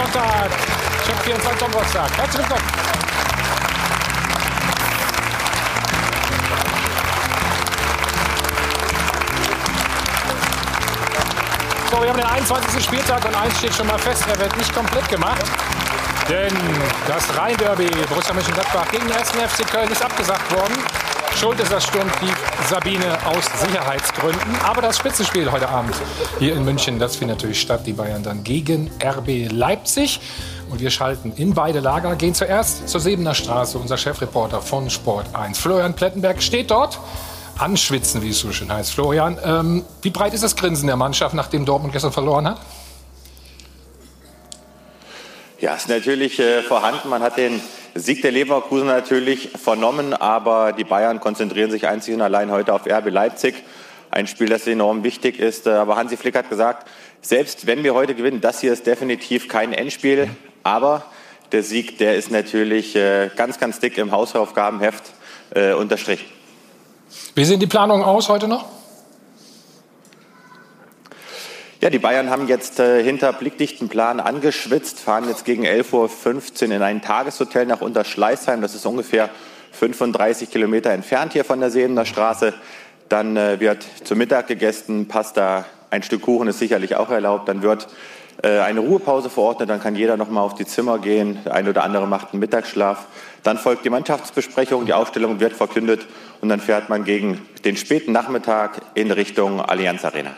Sonntag, Check 24 Donnerstag. Herzlich willkommen. So, wir haben den 21. Spieltag und eins steht schon mal fest, er wird nicht komplett gemacht. Denn das Rhein-Derby Borussia Mönchengladbach gegen den 1. FC Köln ist abgesagt worden. Schuld ist das Sturmtief Sabine aus Sicherheitsgründen. Aber das Spitzenspiel heute Abend hier in München, das findet natürlich statt. Die Bayern dann gegen RB Leipzig. Und wir schalten in beide Lager, gehen zuerst zur Sebener Straße. Unser Chefreporter von Sport 1, Florian Plettenberg, steht dort. Anschwitzen, wie es so schön heißt. Florian, ähm, wie breit ist das Grinsen der Mannschaft, nachdem Dortmund gestern verloren hat? Ja, ist natürlich äh, vorhanden. Man hat den Sieg der Leverkusen natürlich vernommen, aber die Bayern konzentrieren sich einzig und allein heute auf RB Leipzig. Ein Spiel, das enorm wichtig ist. Aber Hansi Flick hat gesagt, selbst wenn wir heute gewinnen, das hier ist definitiv kein Endspiel. Aber der Sieg, der ist natürlich äh, ganz, ganz dick im Hausaufgabenheft äh, unterstrichen. Wie sehen die Planungen aus heute noch? Ja, die Bayern haben jetzt äh, hinter blickdichten Plan angeschwitzt, fahren jetzt gegen 11.15 Uhr in ein Tageshotel nach Unterschleißheim. Das ist ungefähr 35 Kilometer entfernt hier von der Sebener Straße. Dann äh, wird zu Mittag gegessen, Pasta, ein Stück Kuchen ist sicherlich auch erlaubt. Dann wird äh, eine Ruhepause verordnet, dann kann jeder noch mal auf die Zimmer gehen. Der eine oder andere macht einen Mittagsschlaf. Dann folgt die Mannschaftsbesprechung, die Aufstellung wird verkündet und dann fährt man gegen den späten Nachmittag in Richtung Allianz Arena.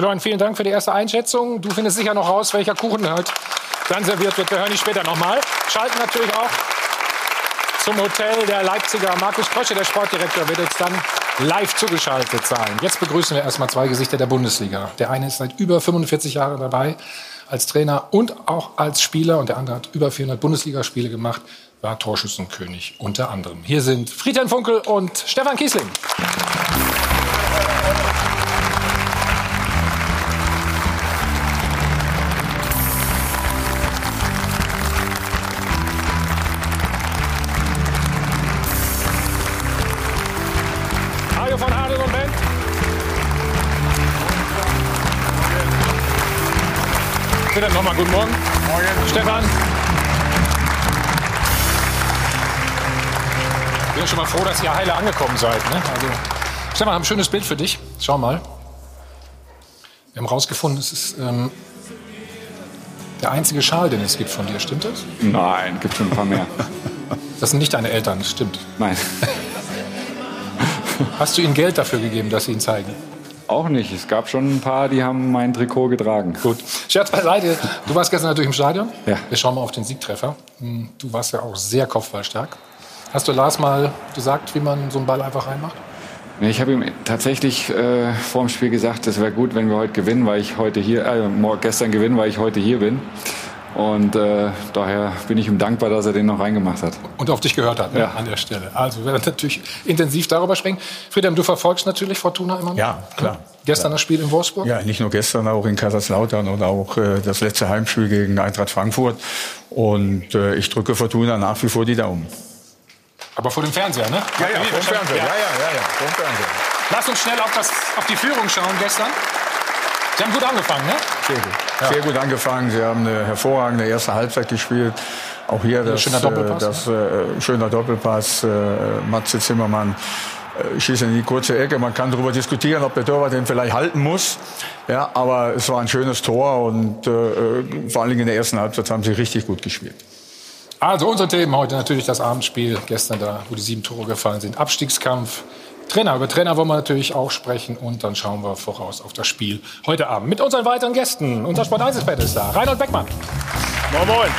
Florian, vielen Dank für die erste Einschätzung. Du findest sicher noch raus, welcher Kuchen halt dann serviert wird. Wir hören dich später nochmal. Schalten natürlich auch zum Hotel der Leipziger. Markus Krösche, der Sportdirektor, wird jetzt dann live zugeschaltet sein. Jetzt begrüßen wir erstmal zwei Gesichter der Bundesliga. Der eine ist seit über 45 Jahren dabei als Trainer und auch als Spieler und der andere hat über 400 Bundesligaspiele gemacht, war Torschützenkönig unter anderem. Hier sind Friedhelm Funkel und Stefan Kiesling. Morgen. Morgen. Stefan. Ich bin schon mal froh, dass ihr heile angekommen seid. Ne? Also, Stefan, wir haben ein schönes Bild für dich. Schau mal. Wir haben rausgefunden, es ist ähm, der einzige Schal, den es gibt von dir. Stimmt das? Nein, gibt schon ein paar mehr. Das sind nicht deine Eltern, das stimmt. Nein, Hast du ihnen Geld dafür gegeben, dass sie ihn zeigen? Auch nicht. Es gab schon ein paar, die haben mein Trikot getragen. Gut. Scherz beiseite. Du warst gestern natürlich im Stadion. Ja. Wir schauen mal auf den Siegtreffer. Hm, Du warst ja auch sehr kopfballstark. Hast du Lars mal gesagt, wie man so einen Ball einfach reinmacht? Ich habe ihm tatsächlich äh, vor dem Spiel gesagt, es wäre gut, wenn wir heute gewinnen, weil ich heute hier, äh, gestern gewinnen, weil ich heute hier bin. Und äh, daher bin ich ihm dankbar, dass er den noch reingemacht hat. Und auf dich gehört hat ne? Ja. an der Stelle. Also wir werden natürlich intensiv darüber sprechen. Friedhelm, du verfolgst natürlich Fortuna immer noch. Ja, klar. Gestern das Spiel in Wolfsburg. Ja, nicht nur gestern, auch in Kaiserslautern oder auch äh, das letzte Heimspiel gegen Eintracht Frankfurt. Und äh, ich drücke Fortuna nach wie vor die Daumen. Aber vor dem Fernseher, ne? Ja, ja, vom Fernseher. Ja, Ja. ja, ja, ja, vom Fernseher. Lass uns schnell auf, das, auf die Führung schauen gestern. Sie haben gut angefangen, ne? Sehr gut. Sehr gut angefangen. Sie haben eine hervorragende erste Halbzeit gespielt. Auch hier das, schöner Doppelpass, äh, das äh, schöner Doppelpass. Äh, Matze Zimmermann äh, schießt in die kurze Ecke. Man kann darüber diskutieren, ob der Torwart den vielleicht halten muss. Ja, aber es war ein schönes Tor und äh, äh, vor allen Dingen in der ersten Halbzeit haben sie richtig gut gespielt. Also unsere Themen heute natürlich das Abendspiel gestern da, wo die sieben Tore gefallen sind. Abstiegskampf. Trainer, über Trainer wollen wir natürlich auch sprechen und dann schauen wir voraus auf das Spiel heute Abend mit unseren weiteren Gästen. Unser Sport 1 ist da. Reinhold Beckmann. Moin Moin.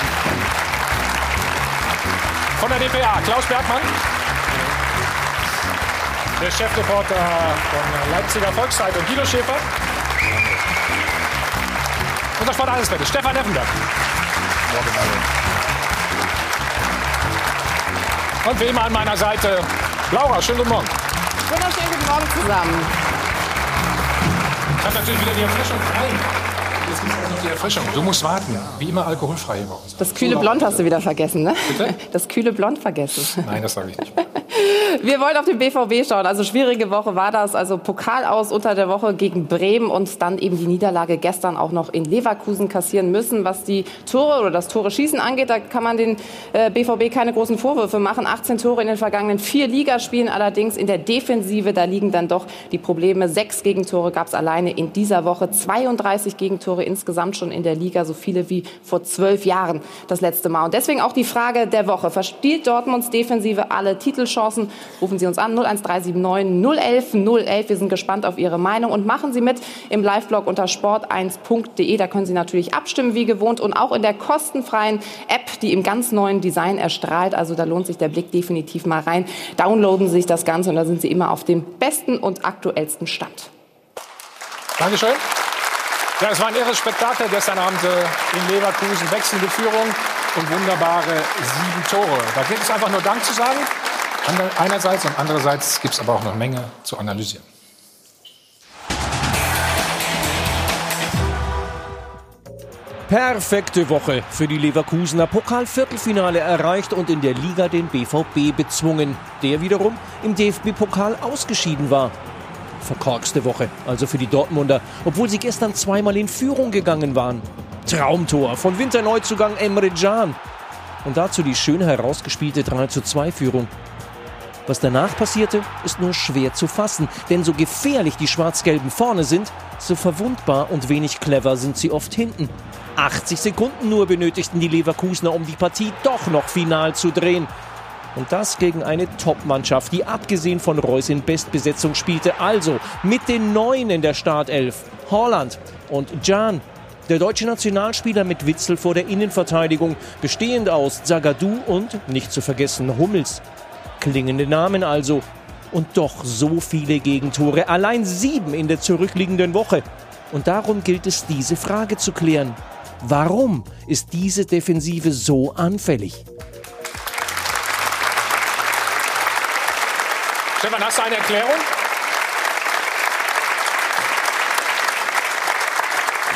Von der DPA, Klaus Bergmann. Der Chefreporter von Leipziger Volkszeitung, Guido Schäfer. Unser Sport 1 ist Stefan Effenberg. Und wie immer an meiner Seite Laura, schönen guten Morgen. Wunderschönen guten Morgen zusammen. Ich habe natürlich wieder die Erfrischung frei. Die Erfrischung. Du musst warten. Wie immer alkoholfrei bei uns. Das kühle Blond hast du wieder vergessen, ne? Bitte? Das kühle Blond vergessen. Nein, das sage ich nicht. Wir wollen auf den BVB schauen. Also schwierige Woche war das. Also Pokal aus unter der Woche gegen Bremen und dann eben die Niederlage gestern auch noch in Leverkusen kassieren müssen. Was die Tore oder das Tore schießen angeht, da kann man den äh, BVB keine großen Vorwürfe machen. 18 Tore in den vergangenen vier Ligaspielen allerdings in der Defensive. Da liegen dann doch die Probleme. Sechs Gegentore gab es alleine in dieser Woche. 32 Gegentore insgesamt schon in der Liga. So viele wie vor zwölf Jahren das letzte Mal. Und deswegen auch die Frage der Woche. Verspielt Dortmunds Defensive alle Titelchancen? Rufen Sie uns an 01379 011 011. Wir sind gespannt auf Ihre Meinung und machen Sie mit im Live-Blog unter sport1.de. Da können Sie natürlich abstimmen wie gewohnt und auch in der kostenfreien App, die im ganz neuen Design erstrahlt. Also da lohnt sich der Blick definitiv mal rein. Downloaden Sie sich das Ganze und da sind Sie immer auf dem besten und aktuellsten Stand. Dankeschön. Ja, es war ein irres Spektakel gestern Abend äh, in Leverkusen. Wechselnde Führung und wunderbare sieben Tore. Da gilt es einfach nur Dank zu sagen einerseits und andererseits gibt es aber auch noch Menge zu analysieren. Perfekte Woche für die Leverkusener. Pokalviertelfinale erreicht und in der Liga den BVB bezwungen, der wiederum im DFB-Pokal ausgeschieden war. Verkorkste Woche, also für die Dortmunder, obwohl sie gestern zweimal in Führung gegangen waren. Traumtor von Winterneuzugang Emre Can. Und dazu die schön herausgespielte 3 zu 2 Führung. Was danach passierte, ist nur schwer zu fassen, denn so gefährlich die Schwarz-Gelben vorne sind, so verwundbar und wenig clever sind sie oft hinten. 80 Sekunden nur benötigten die Leverkusener, um die Partie doch noch final zu drehen. Und das gegen eine Top-Mannschaft, die abgesehen von Reus in Bestbesetzung spielte. Also mit den Neuen in der Startelf. Holland und Jan. Der deutsche Nationalspieler mit Witzel vor der Innenverteidigung, bestehend aus Zagadou und, nicht zu vergessen, Hummels. Klingende Namen also. Und doch so viele Gegentore. Allein sieben in der zurückliegenden Woche. Und darum gilt es, diese Frage zu klären. Warum ist diese Defensive so anfällig? Stefan, hast du eine Erklärung?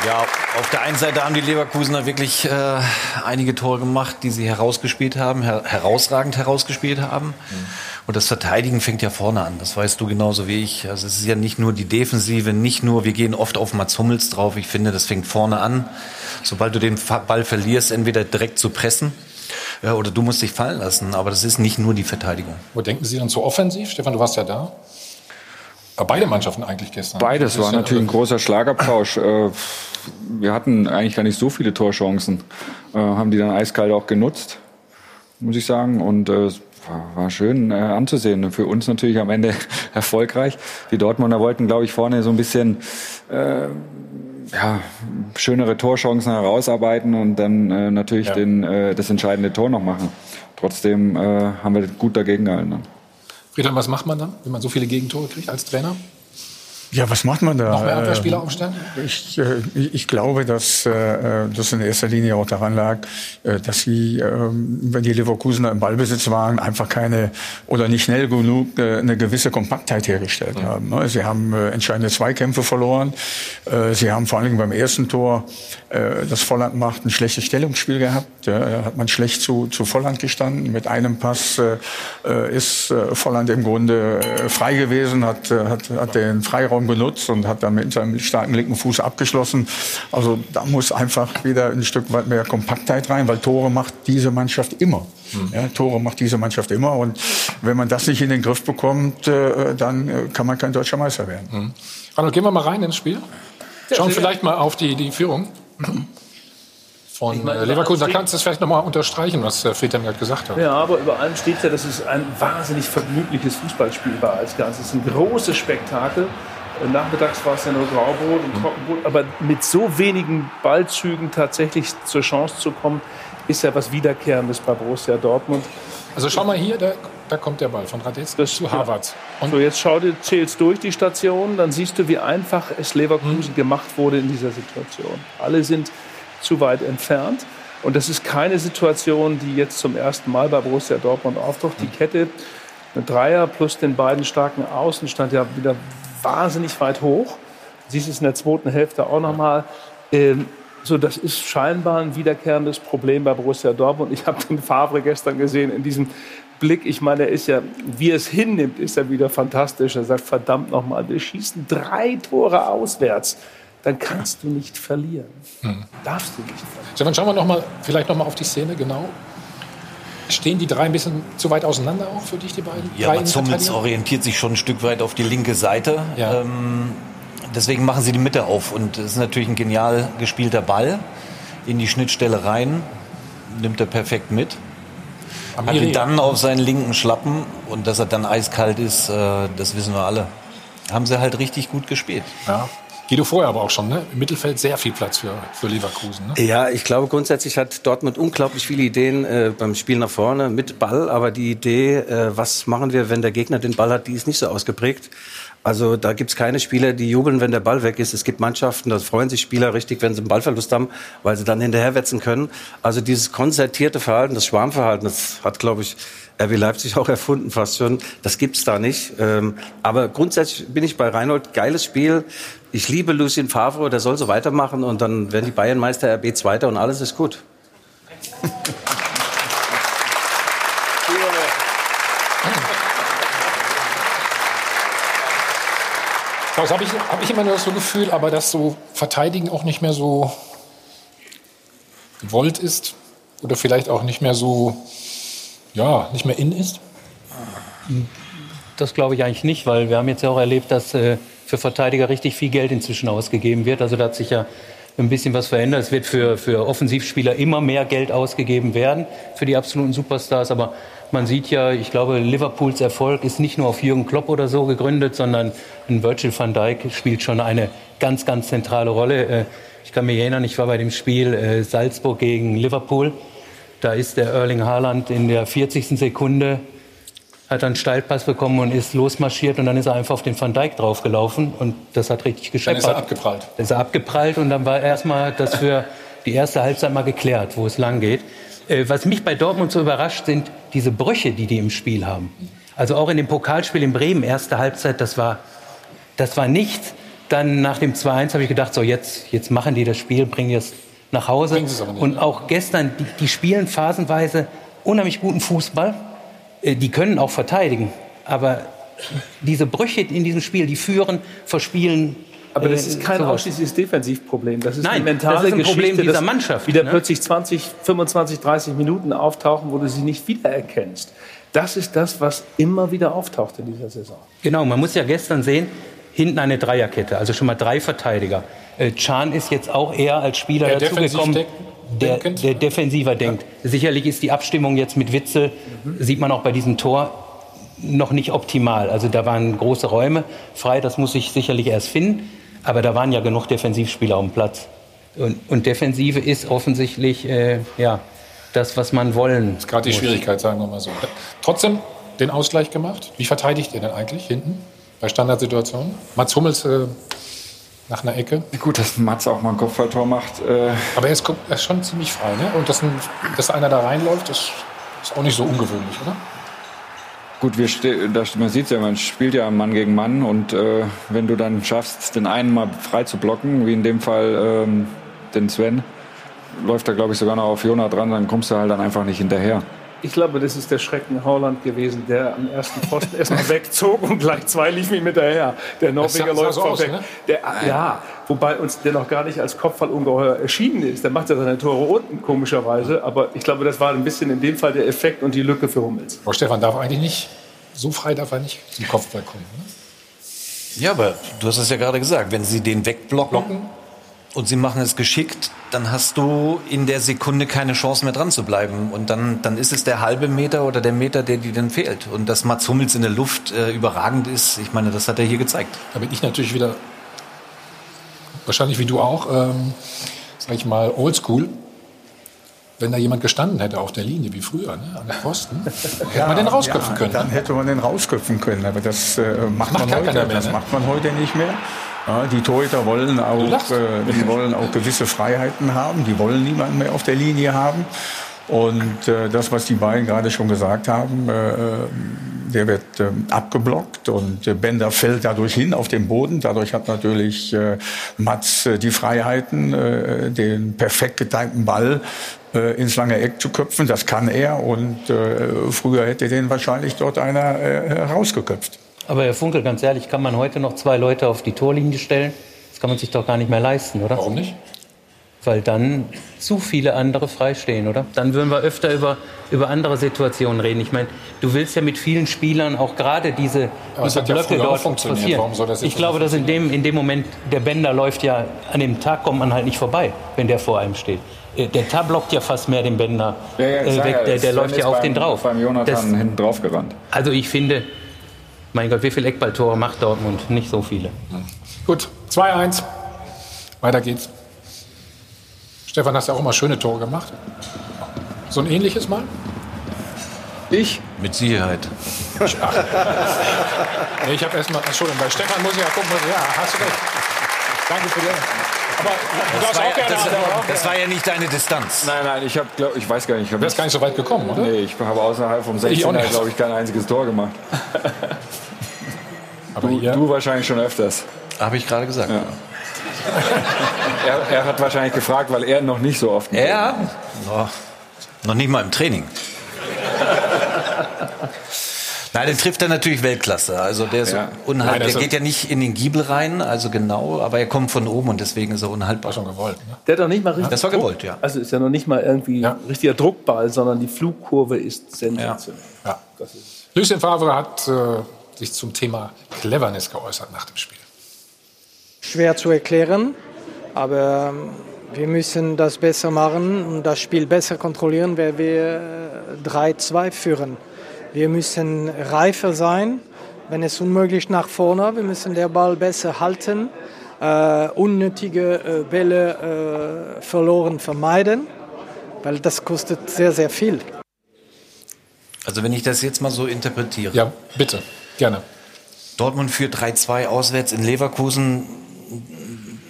Ja, auf der einen Seite haben die Leverkusener wirklich äh, einige Tore gemacht, die sie herausgespielt haben, her herausragend herausgespielt haben. Mhm. Und das Verteidigen fängt ja vorne an. Das weißt du genauso wie ich. Also es ist ja nicht nur die Defensive, nicht nur, wir gehen oft auf Mats Hummels drauf. Ich finde, das fängt vorne an. Sobald du den Ball verlierst, entweder direkt zu pressen äh, oder du musst dich fallen lassen. Aber das ist nicht nur die Verteidigung. Wo denken Sie dann so offensiv? Stefan, du warst ja da. Beide Mannschaften eigentlich gestern. Beides war natürlich ein großer Schlagabtausch. Äh, wir hatten eigentlich gar nicht so viele Torchancen, äh, haben die dann eiskalt auch genutzt, muss ich sagen. Und äh, war schön anzusehen. Für uns natürlich am Ende erfolgreich. Die Dortmunder wollten, glaube ich, vorne so ein bisschen äh, ja, schönere Torchancen herausarbeiten und dann äh, natürlich ja. den, äh, das entscheidende Tor noch machen. Trotzdem äh, haben wir gut dagegen gehalten. Dann. Friedhelm, was macht man dann, wenn man so viele Gegentore kriegt als Trainer? Ja, was macht man da? Noch mehr Abwehrspieler aufstellen? Ich, äh, ich glaube, dass äh, das in erster Linie auch daran lag, äh, dass sie, ähm, wenn die Leverkusener im Ballbesitz waren, einfach keine oder nicht schnell genug eine gewisse Kompaktheit hergestellt haben. Ne? Sie haben entscheidende Zweikämpfe verloren. Sie haben vor allem beim ersten Tor, das Volland macht, ein schlechtes Stellungsspiel gehabt. Da hat man schlecht zu, zu Volland gestanden. Mit einem Pass ist Volland im Grunde frei gewesen, hat, hat, hat den Freiraum Raum genutzt und hat dann mit seinem starken linken Fuß abgeschlossen. Also da muss einfach wieder ein Stück weit mehr Kompaktheit rein, weil Tore macht diese Mannschaft immer. Mhm. Ja, Tore macht diese Mannschaft immer. Und wenn man das nicht in den Griff bekommt, äh, dann äh, kann man kein deutscher Meister werden. Mhm. Arnold, gehen wir mal rein ins Spiel. Schauen vielleicht mal auf die, die Führung von meine, Leverkusen. Da kannst du es vielleicht nochmal unterstreichen, was Friedhelm gerade gesagt hat. Ja, aber über allem steht ja, dass es ein wahnsinnig vergnügliches Fußballspiel war als Ganzes. Ein großes Spektakel. Nachmittags war es ja nur Graubrot und mhm. Trockenbrot, aber mit so wenigen Ballzügen tatsächlich zur Chance zu kommen, ist ja was Wiederkehrendes bei Borussia Dortmund. Also schau mal hier, da, da kommt der Ball von Radetzky zu Harvard. Und so, jetzt schau dir, zählst durch die Stationen, dann siehst du, wie einfach es Leverkusen mhm. gemacht wurde in dieser Situation. Alle sind zu weit entfernt. Und das ist keine Situation, die jetzt zum ersten Mal bei Borussia Dortmund auftaucht. Die mhm. Kette mit Dreier plus den beiden starken Außen stand ja wieder wahnsinnig weit hoch. Siehst es in der zweiten Hälfte auch nochmal. Ähm, so, das ist scheinbar ein wiederkehrendes Problem bei Borussia Dortmund. Ich habe den Favre gestern gesehen in diesem Blick. Ich meine, er ist ja, wie er es hinnimmt, ist er wieder fantastisch. Er sagt, verdammt nochmal, wir schießen drei Tore auswärts. Dann kannst du nicht verlieren. Hm. Darfst du nicht verlieren. Stefan, schauen wir noch mal, vielleicht noch mal auf die Szene genau. Stehen die drei ein bisschen zu weit auseinander auch für dich, die beiden? Ja, Mats Hummels orientiert sich schon ein Stück weit auf die linke Seite. Ja. Ähm, deswegen machen sie die Mitte auf. Und es ist natürlich ein genial gespielter Ball in die Schnittstelle rein. Nimmt er perfekt mit. Amiri, Hat ihn dann auf seinen linken Schlappen. Und dass er dann eiskalt ist, äh, das wissen wir alle. Haben sie halt richtig gut gespielt. Ja. Guido vorher aber auch schon, ne? Im Mittelfeld sehr viel Platz für, für Leverkusen. Ne? Ja, ich glaube grundsätzlich hat Dortmund unglaublich viele Ideen äh, beim Spiel nach vorne mit Ball, aber die Idee, äh, was machen wir, wenn der Gegner den Ball hat, die ist nicht so ausgeprägt. Also da gibt's keine Spieler, die jubeln, wenn der Ball weg ist. Es gibt Mannschaften, da freuen sich Spieler richtig, wenn sie einen Ballverlust haben, weil sie dann hinterherwetzen können. Also dieses konzertierte Verhalten, das Schwarmverhalten, das hat, glaube ich, RB Leipzig auch erfunden fast schon. Das gibt's da nicht. Ähm, aber grundsätzlich bin ich bei Reinhold. Geiles Spiel. Ich liebe Lucien Favre, der soll so weitermachen und dann werden die Bayern Meister, RB Zweiter und alles ist gut. Das habe ich, hab ich immer nur so Gefühl, aber dass so Verteidigen auch nicht mehr so gewollt ist oder vielleicht auch nicht mehr so, ja, nicht mehr in ist? Das glaube ich eigentlich nicht, weil wir haben jetzt ja auch erlebt, dass äh, für Verteidiger richtig viel Geld inzwischen ausgegeben wird. Also da hat sich ja ein bisschen was verändert. Es wird für, für Offensivspieler immer mehr Geld ausgegeben werden, für die absoluten Superstars. Aber man sieht ja, ich glaube, Liverpools Erfolg ist nicht nur auf Jürgen Klopp oder so gegründet, sondern ein Virgil van Dijk spielt schon eine ganz, ganz zentrale Rolle. Äh, ich kann mich erinnern, ich war bei dem Spiel äh, Salzburg gegen Liverpool. Da ist der Erling Haaland in der 40. Sekunde hat einen Steilpass bekommen und ist losmarschiert und dann ist er einfach auf den Van Dijk draufgelaufen und das hat richtig gescheppert. Dann ist er abgeprallt. Dann ist er abgeprallt und dann war erstmal das für die erste Halbzeit mal geklärt, wo es lang geht. Äh, was mich bei Dortmund so überrascht, sind diese Brüche, die die im Spiel haben. Also auch in dem Pokalspiel in Bremen, erste Halbzeit, das war, das war nichts. Dann nach dem 2-1 habe ich gedacht, so jetzt, jetzt machen die das Spiel, bringen es nach Hause. Und auch gestern, die, die spielen phasenweise unheimlich guten Fußball. Äh, die können auch verteidigen. Aber diese Brüche in diesem Spiel, die führen, verspielen aber das äh, ist kein ausschließliches Defensivproblem. Das ist Nein, mentale das ist ein Geschichte, Problem dieser Mannschaft. Wieder ne? plötzlich 20, 25, 30 Minuten auftauchen, wo du sie nicht wiedererkennst. Das ist das, was immer wieder auftaucht in dieser Saison. Genau, man muss ja gestern sehen, hinten eine Dreierkette, also schon mal drei Verteidiger. Äh, Can ist jetzt auch eher als Spieler der dazugekommen, der, der, defensiver denkt. Ja. Sicherlich ist die Abstimmung jetzt mit Witzel, mhm. sieht man auch bei diesem Tor, noch nicht optimal. Also da waren große Räume frei, das muss ich sicherlich erst finden. Aber da waren ja genug Defensivspieler auf dem Platz. Und, und Defensive ist offensichtlich äh, ja, das, was man wollen. Das ist gerade die Schwierigkeit, sagen wir mal so. Trotzdem den Ausgleich gemacht. Wie verteidigt ihr denn eigentlich hinten bei Standardsituationen? Mats Hummels äh, nach einer Ecke. Gut, dass Mats auch mal ein Kopfballtor macht. Äh Aber er ist, er ist, schon ziemlich frei. Ne? Und dass, ein, dass einer da reinläuft, ist, ist auch nicht so ungewöhnlich, oder? Gut, wir man sieht ja, man spielt ja Mann gegen Mann und äh, wenn du dann schaffst, den einen mal frei zu blocken, wie in dem Fall ähm, den Sven, läuft er glaube ich sogar noch auf Jona dran, dann kommst du halt dann einfach nicht hinterher. Ich glaube, das ist der Schrecken Holland gewesen, der am ersten Pfosten erstmal wegzog und gleich zwei liefen ihm hinterher. Der Norweger läuft so vorweg. ne? der, ja, wobei uns der noch gar nicht als Kopfballungeheuer erschienen ist. Der macht ja seine Tore unten, komischerweise. Aber ich glaube, das war ein bisschen in dem Fall der Effekt und die Lücke für Hummels. Frau Stefan darf eigentlich nicht, so frei darf er nicht zum Kopfball kommen. Ne? Ja, aber du hast es ja gerade gesagt, wenn sie den wegblocken, Blocken? Und sie machen es geschickt, dann hast du in der Sekunde keine Chance mehr dran zu bleiben. Und dann, dann ist es der halbe Meter oder der Meter, der dir dann fehlt. Und dass Mats Hummels in der Luft äh, überragend ist, ich meine, das hat er hier gezeigt. Da bin ich natürlich wieder, wahrscheinlich wie du auch, ähm, sag ich mal, oldschool. Wenn da jemand gestanden hätte auf der Linie, wie früher, ne, an der Pfosten, hätte ja, man den rausköpfen ja, können. Dann ne? hätte man den rausköpfen können. Aber das äh, macht, macht, man heute, mehr, das ne? macht man heute nicht mehr. Ja, die Torhüter wollen auch, äh, die wollen auch gewisse Freiheiten haben. Die wollen niemanden mehr auf der Linie haben. Und äh, das, was die beiden gerade schon gesagt haben, äh, der wird äh, abgeblockt und äh, Bender fällt dadurch hin auf den Boden. Dadurch hat natürlich äh, Mats äh, die Freiheiten, äh, den perfekt getimten Ball äh, ins lange Eck zu köpfen. Das kann er und äh, früher hätte den wahrscheinlich dort einer äh, rausgeköpft. Aber Herr Funkel, ganz ehrlich, kann man heute noch zwei Leute auf die Torlinie stellen? Das kann man sich doch gar nicht mehr leisten, oder? Warum nicht? Weil dann zu viele andere freistehen, oder? Dann würden wir öfter über, über andere Situationen reden. Ich meine, du willst ja mit vielen Spielern auch gerade diese, Aber es diese hat ja Blöcke auch dort funktioniert. passieren. Warum soll das jetzt ich glaube, dass in dem, in dem Moment, der Bänder läuft ja, an dem Tag kommt man halt nicht vorbei, wenn der vor einem steht. Äh, Der Tar blockt ja fast mehr den Bänder Ja, ja, äh, weg. ja, Der, der läuft ja auf beim, den drauf. Beim Jonathan Das- hinten drauf gerannt. Also ich finde, mein Gott, wie viele Eckballtore macht Dortmund? Nicht so viele. Gut, 2-1. Weiter geht's. Stefan, hast ja auch mal schöne Tore gemacht. So ein ähnliches Mal? Ich? Mit Sicherheit. Nee, ich habe erstmal, Entschuldigung, bei Stefan muss ich ja gucken, ja, hast du recht. Danke für die. Aber du Das war, auch ja, das, das war ja nicht deine Distanz. Nein, nein, ich habe, glaub, ich weiß gar nicht. Ich Du wärst gar nicht so weit gekommen, oder? Nee, ich habe außerhalb vom Ich auch 16er, nicht. glaube ich, kein einziges Tor gemacht. Aber Du, du wahrscheinlich schon öfters. Habe ich gerade gesagt. Er, er hat wahrscheinlich gefragt, weil er noch nicht so oft. Ja. Oh, noch nicht mal im Training. Nein, den trifft er natürlich Weltklasse. Also der ist Ja. unhaltbar. Der ist- geht ja nicht in den Giebel rein, also genau, aber er kommt von oben und deswegen ist er unhaltbar. schon gewollt. Ne? Der hat doch nicht mal richtig. Das war gewollt, ja. Also ist ja noch nicht mal irgendwie Ja. richtiger Druckball, sondern die Flugkurve ist sensationell. Ja. Lucien Favre hat äh, sich zum Thema Cleverness geäußert nach dem Spiel. schwer zu erklären, aber ähm, wir müssen das besser machen und das Spiel besser kontrollieren, weil wir äh, 3-2 führen. Wir müssen reifer sein, wenn es unmöglich nach vorne. Wir müssen den Ball besser halten, äh, unnötige äh, Bälle äh, verloren vermeiden, weil das kostet sehr, sehr viel. Also wenn ich das jetzt mal so interpretiere. Ja, bitte, gerne. Dortmund führt 3-2 auswärts in Leverkusen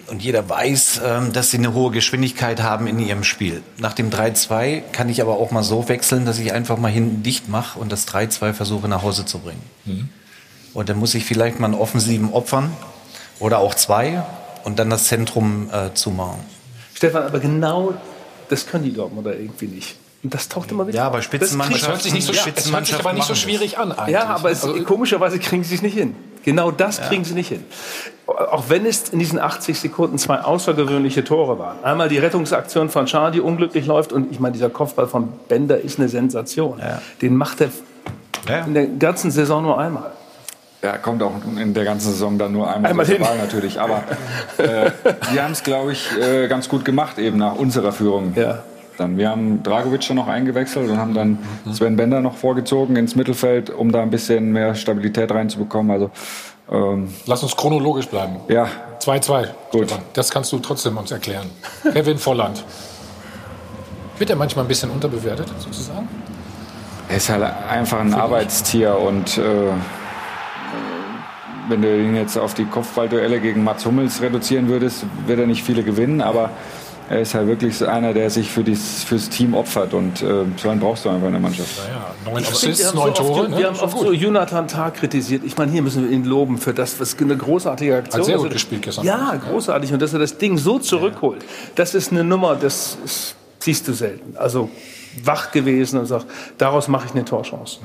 und jeder weiß, ähm, dass sie eine hohe Geschwindigkeit haben in ihrem Spiel. Nach dem 3-2 kann ich aber auch mal so wechseln, dass ich einfach mal hinten dicht mache und das 3-2 versuche nach Hause zu bringen. Mhm. Und dann muss ich vielleicht mal einen offensiven opfern oder auch zwei und dann das Zentrum äh, zumachen. Stefan, aber genau das können die Dortmunder irgendwie nicht. Und das taucht immer wieder Ja, auf. aber Spitzenmannschaft- hört sich, nicht so, Ja, hört sich aber nicht so schwierig an eigentlich. Ja, aber es, Also, komischerweise kriegen sie es nicht hin. Genau das kriegen sie nicht hin. Auch wenn es in diesen 80 Sekunden zwei außergewöhnliche Tore waren. Einmal die Rettungsaktion von Schar, die unglücklich läuft. Und ich meine, dieser Kopfball von Bender ist eine Sensation. Den macht er Ja. in der ganzen Saison nur einmal. Ja, kommt auch in der ganzen Saison dann nur einmal, Einmal. Wahl natürlich. Aber äh, wir haben es, glaube ich, äh, ganz gut gemacht eben nach unserer Führung. Ja. Dann, wir haben Dragovic dann noch eingewechselt und haben dann Sven Bender noch vorgezogen ins Mittelfeld, um da ein bisschen mehr Stabilität reinzubekommen. Also ähm, lass uns chronologisch bleiben. ja, 2-2. Gut. Stefan. Das kannst du trotzdem uns erklären. Kevin Volland. Wird er manchmal ein bisschen unterbewertet, sozusagen? er ist halt einfach ein Arbeitstier und äh, wenn du ihn jetzt auf die Kopfballduelle gegen Mats Hummels reduzieren würdest, wird er nicht viele gewinnen, aber er ist halt wirklich so einer, der sich für dies, fürs Team opfert und äh, so einen brauchst du einfach in der Mannschaft. Ja, neun Wir Assists, haben neun so oft- Tore. ne? Wir haben Schon oft gut. so Jonathan Tah kritisiert. Ich meine, hier müssen wir ihn loben für das, was eine großartige Aktion Hat sehr gut gespielt gestern Ja, Abend. großartig. Und dass er das Ding so zurückholt, das ist eine Nummer, das ist, siehst du selten. Also wach gewesen und sagt, daraus mache ich eine Torchance.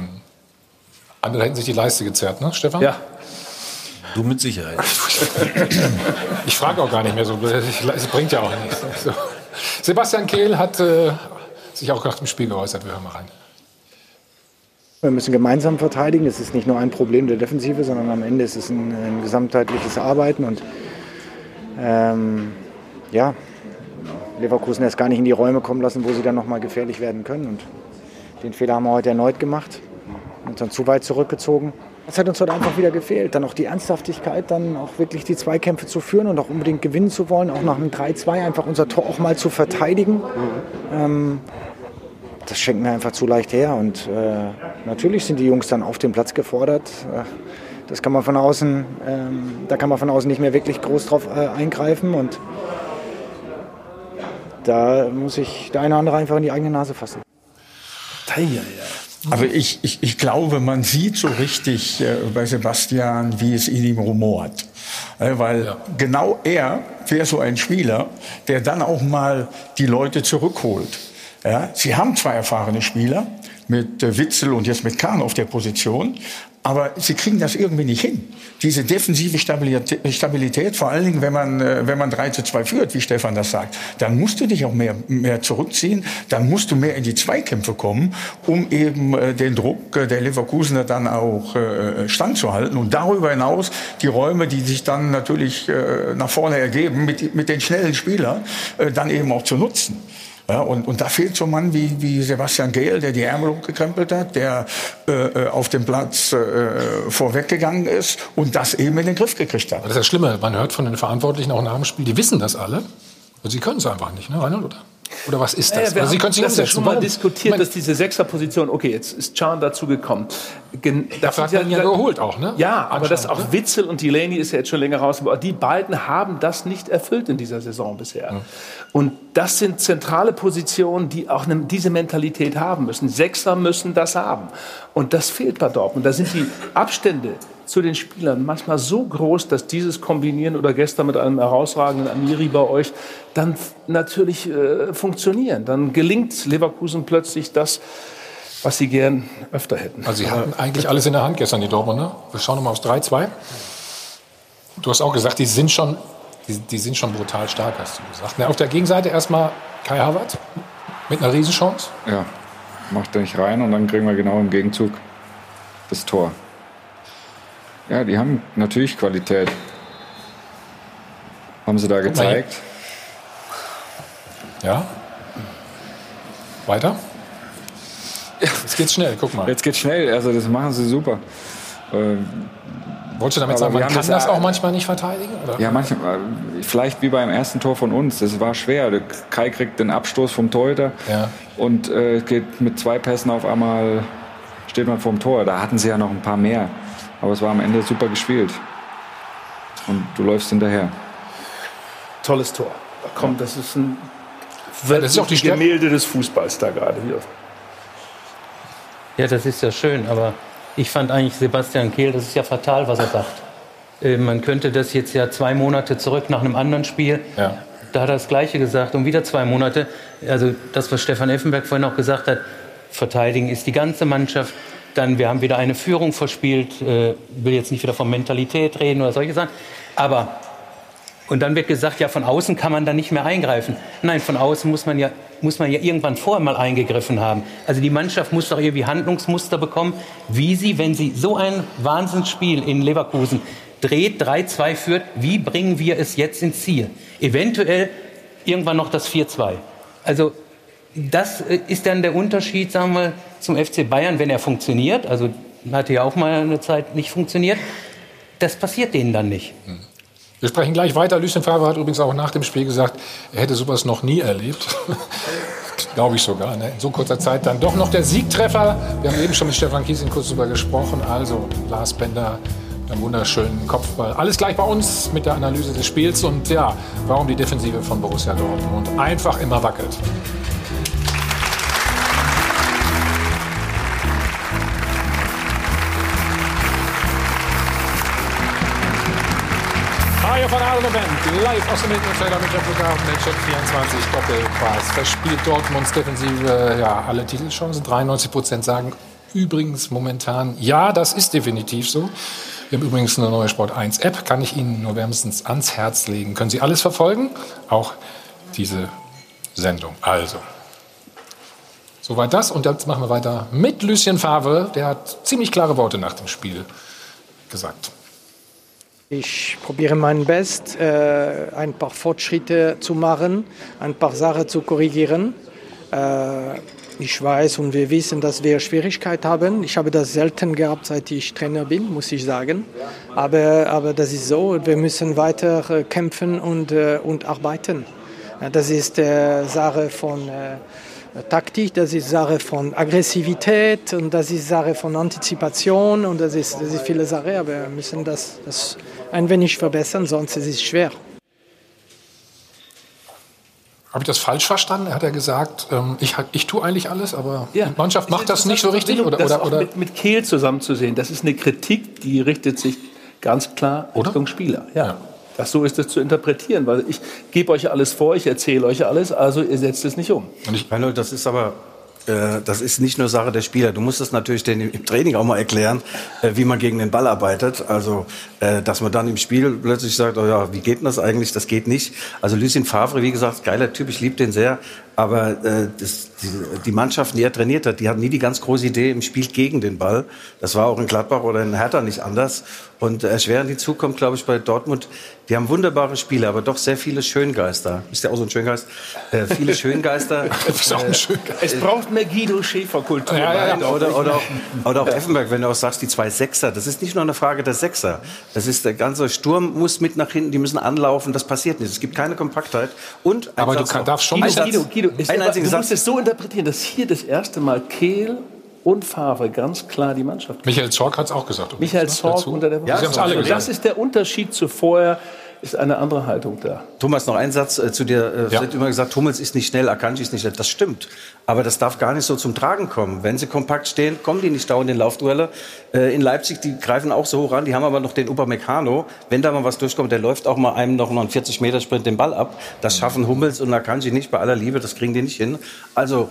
Andere hätten sich die Leiste gezerrt, ne, Stefan? Ja. Du mit Sicherheit. Ich frage auch gar nicht mehr so. Es bringt ja auch nichts. So. Sebastian Kehl hat äh, sich auch nach dem Spiel geäußert. Wir hören mal rein. Wir müssen gemeinsam verteidigen. Es ist nicht nur ein Problem der Defensive, sondern am Ende ist es ein, ein gesamtheitliches Arbeiten. Und ähm, ja, Leverkusen erst gar nicht in die Räume kommen lassen, wo sie dann nochmal gefährlich werden können. Und den Fehler haben wir heute erneut gemacht. Uns dann zu weit zurückgezogen. Das hat uns heute einfach wieder gefehlt. Dann auch die Ernsthaftigkeit, dann auch wirklich die Zweikämpfe zu führen und auch unbedingt gewinnen zu wollen. Auch nach einem 3-2 einfach unser Tor auch mal zu verteidigen. Ähm, das schenkt mir einfach zu leicht her. Und äh, natürlich sind die Jungs dann auf dem Platz gefordert. Äh, das kann man von außen, ähm, da kann man von außen nicht mehr wirklich groß drauf äh, eingreifen. Und da muss sich der eine oder andere einfach in die eigene Nase fassen. Aber ich, ich, ich glaube, man sieht so richtig äh, bei Sebastian, wie es in ihm rumort. Äh, weil ja. genau er wäre so ein Spieler, der dann auch mal die Leute zurückholt. Ja, sie haben zwei erfahrene Spieler mit äh, Witzel und jetzt mit Kahn auf der Position. Aber sie kriegen das irgendwie nicht hin. Diese defensive Stabilität, vor allen Dingen, wenn man, äh, wenn man 3 zu 2 führt, wie Stefan das sagt, dann musst du dich auch mehr, mehr zurückziehen, dann musst du mehr in die Zweikämpfe kommen, um eben äh, den Druck der Leverkusener dann auch standzuhalten und darüber hinaus die Räume, die sich dann natürlich nach vorne ergeben, mit, mit den schnellen Spielern, dann eben auch zu nutzen. Ja, und, und da fehlt so ein Mann wie, wie Sebastian Gehl, der die Ärmel hochgekrempelt hat, der äh, äh, auf dem Platz äh, vorweggegangen ist und das eben in den Griff gekriegt hat. Das ist das Schlimme, man hört von den Verantwortlichen auch nach dem Spiel, die wissen das alle und sie können es einfach nicht, ne, Reinhold, oder? Oder was ist das? Ja, wir Sie können sich das ja schon mal Warum? diskutiert, dass diese Sechserposition, okay, jetzt ist Chan dazu gekommen. Gen Dafür hat man ihn ja geholt auch, ne? Ja, aber das auch ne? Witzel und Delaney ist ja jetzt schon länger raus. Aber die beiden haben das nicht erfüllt in dieser Saison bisher. Mhm. Und das sind zentrale Positionen, die auch eine, diese Mentalität haben müssen. Sechser müssen das haben. Und das fehlt bei Dortmund. Da sind die Abstände zu den Spielern manchmal so groß, dass dieses Kombinieren oder gestern mit einem herausragenden Amiri bei euch dann natürlich äh, funktionieren. Dann gelingt Leverkusen plötzlich das, was sie gern öfter hätten. Also sie hatten eigentlich alles in der Hand gestern, die Dortmunder. Wir schauen nochmal aufs 3-2. Du hast auch gesagt, die sind schon, die, die, sind schon brutal stark, hast du gesagt. Na, auf der Gegenseite erstmal Kai Havertz mit einer Riesenchance. Ja, macht er nicht rein und dann kriegen wir genau im Gegenzug das Tor. Ja, die haben natürlich Qualität. Haben sie da gezeigt. Ja. Weiter? Jetzt geht's schnell, guck mal. Jetzt geht's schnell, also das machen sie super. Ähm, Wolltest du damit sagen, man kann das, das auch manchmal nicht verteidigen? Oder? Ja, manchmal, vielleicht wie beim ersten Tor von uns. Das war schwer. Der Kai kriegt den Abstoß vom Torhüter ja. und äh, geht mit zwei Pässen auf einmal, steht man vorm Tor. Da hatten sie ja noch ein paar mehr. Aber es war am Ende super gespielt. Und du läufst hinterher. Tolles Tor. Da kommt, das ist ein das ist auch die Gemälde des Fußballs da gerade hier. Ja, das ist ja schön, aber ich fand eigentlich Sebastian Kehl, das ist ja fatal, was er sagt. Äh, man könnte das jetzt ja zwei Monate zurück nach einem anderen Spiel, ja. da hat er das Gleiche gesagt und wieder zwei Monate. Also das, was Stefan Effenberg vorhin auch gesagt hat, verteidigen ist die ganze Mannschaft. Dann, wir haben wieder eine Führung verspielt. Äh, will jetzt nicht wieder von Mentalität reden oder solche Sachen. Aber, und dann wird gesagt, ja, von außen kann man da nicht mehr eingreifen. Nein, von außen muss man ja, muss man ja irgendwann vorher mal eingegriffen haben. Also die Mannschaft muss doch irgendwie Handlungsmuster bekommen, wie sie, wenn sie so ein Wahnsinnsspiel in Leverkusen dreht, 3-2 führt, wie bringen wir es jetzt ins Ziel? Eventuell irgendwann noch das 4-2. Also das äh, ist dann der Unterschied, sagen wir, zum FC Bayern, wenn er funktioniert. Also hatte ja auch mal eine Zeit nicht funktioniert. Das passiert denen dann nicht. Wir sprechen gleich weiter. Lucien Favre hat übrigens auch nach dem Spiel gesagt, er hätte sowas noch nie erlebt. Glaube ich sogar. Ne? In so kurzer Zeit dann doch noch der Siegtreffer. Wir haben eben schon mit Stefan Kiesing kurz darüber gesprochen. Also Lars Bender, der wunderschönen Kopfball. Alles gleich bei uns mit der Analyse des Spiels und ja, warum die Defensive von Borussia Dortmund einfach immer wackelt. Von Adel Band, live aus dem Mittelfelder mit der Flughafen Check 24 Doppelpass. Verspielt Dortmunds Defensive ja, alle Titelchancen. 93 Prozent sagen übrigens momentan, ja, das ist definitiv so. Wir haben übrigens eine neue Sport 1 App, kann ich Ihnen nur wärmstens ans Herz legen. Können Sie alles verfolgen? Auch diese Sendung. Also, soweit das. Und jetzt machen wir weiter mit Lucien Favre. Der hat ziemlich klare Worte nach dem Spiel gesagt. Ich probiere mein Bestes, äh, ein paar Fortschritte zu machen, ein paar Sachen zu korrigieren. Äh, ich weiß und wir wissen, dass wir Schwierigkeiten haben. Ich habe das selten gehabt, seit ich Trainer bin, muss ich sagen. Aber, aber das ist so, wir müssen weiter äh, kämpfen und, und arbeiten. Das ist Sache von Taktik, das ist Sache von Aggressivität und das ist Sache von Antizipation und das ist, das ist viele Sachen, aber wir müssen das, das ein wenig verbessern, sonst ist es schwer. Habe ich das falsch verstanden? Hat er gesagt, ähm, ich, ich tue eigentlich alles, aber die Mannschaft macht das nicht so richtig? Oder, das oder, oder? Mit, mit Kehl zusammenzusehen, das ist eine Kritik, die richtet sich ganz klar Richtung Spieler. Ja. Das, so ist es zu interpretieren, weil ich gebe euch alles vor, ich erzähle euch alles, also ihr setzt es nicht um. Und ich meine, das ist aber das ist nicht nur Sache der Spieler. Du musst es natürlich den im Training auch mal erklären, äh, wie man gegen den Ball arbeitet. Also, äh, dass man dann im Spiel plötzlich sagt, oh ja, wie geht denn das eigentlich? Das geht nicht. Also Lucien Favre, wie gesagt, geiler Typ, ich liebe den sehr. Aber äh, das, die, die Mannschaften, die er trainiert hat, die hatten nie die ganz große Idee im Spiel gegen den Ball. Das war auch in Gladbach oder in Hertha nicht anders. Und erschwerend hinzu kommt, glaube ich, bei Dortmund, die haben wunderbare Spiele, aber doch sehr viele Schöngeister. Ist der auch so ein Schöngeist? Äh, viele Schöngeister. ist auch ein Schöngeist. Es braucht mehr Guido Schäfer-Kultur. Ja, ja, ja. Oder, oder, auch, oder auch Effenberg, wenn du auch sagst, die zwei Sechser, das ist nicht nur eine Frage der Sechser. Das ist der ganze Sturm muss mit nach hinten, die müssen anlaufen, das passiert nicht. Es gibt keine Kompaktheit. Und Aber du Satz kann- noch. darfst schon Guido, Guido, Guido, ist einen aber, einzigen du musst es so interpretieren, dass hier das erste Mal Kehl und Favre ganz klar die Mannschaft Michael Zorc hat es auch gesagt. Michael ne, Zorc unter der Sie haben es alle gesagt. Das ist der Unterschied zu vorher, ist eine andere Haltung da. Thomas, noch ein Satz äh, zu dir. Äh, Es Ja. wird immer gesagt, Hummels ist nicht schnell, Akanji ist nicht schnell. Das stimmt. Aber das darf gar nicht so zum Tragen kommen. Wenn sie kompakt stehen, kommen die nicht dauernd in Laufduelle. Äh, in Leipzig, die greifen auch so hoch an. Die haben aber noch den Upamecano. Wenn da mal was durchkommt, der läuft auch mal einem noch einen 40-Meter-Sprint den Ball ab. Das schaffen Hummels und Akanji nicht bei aller Liebe. Das kriegen die nicht hin. Also,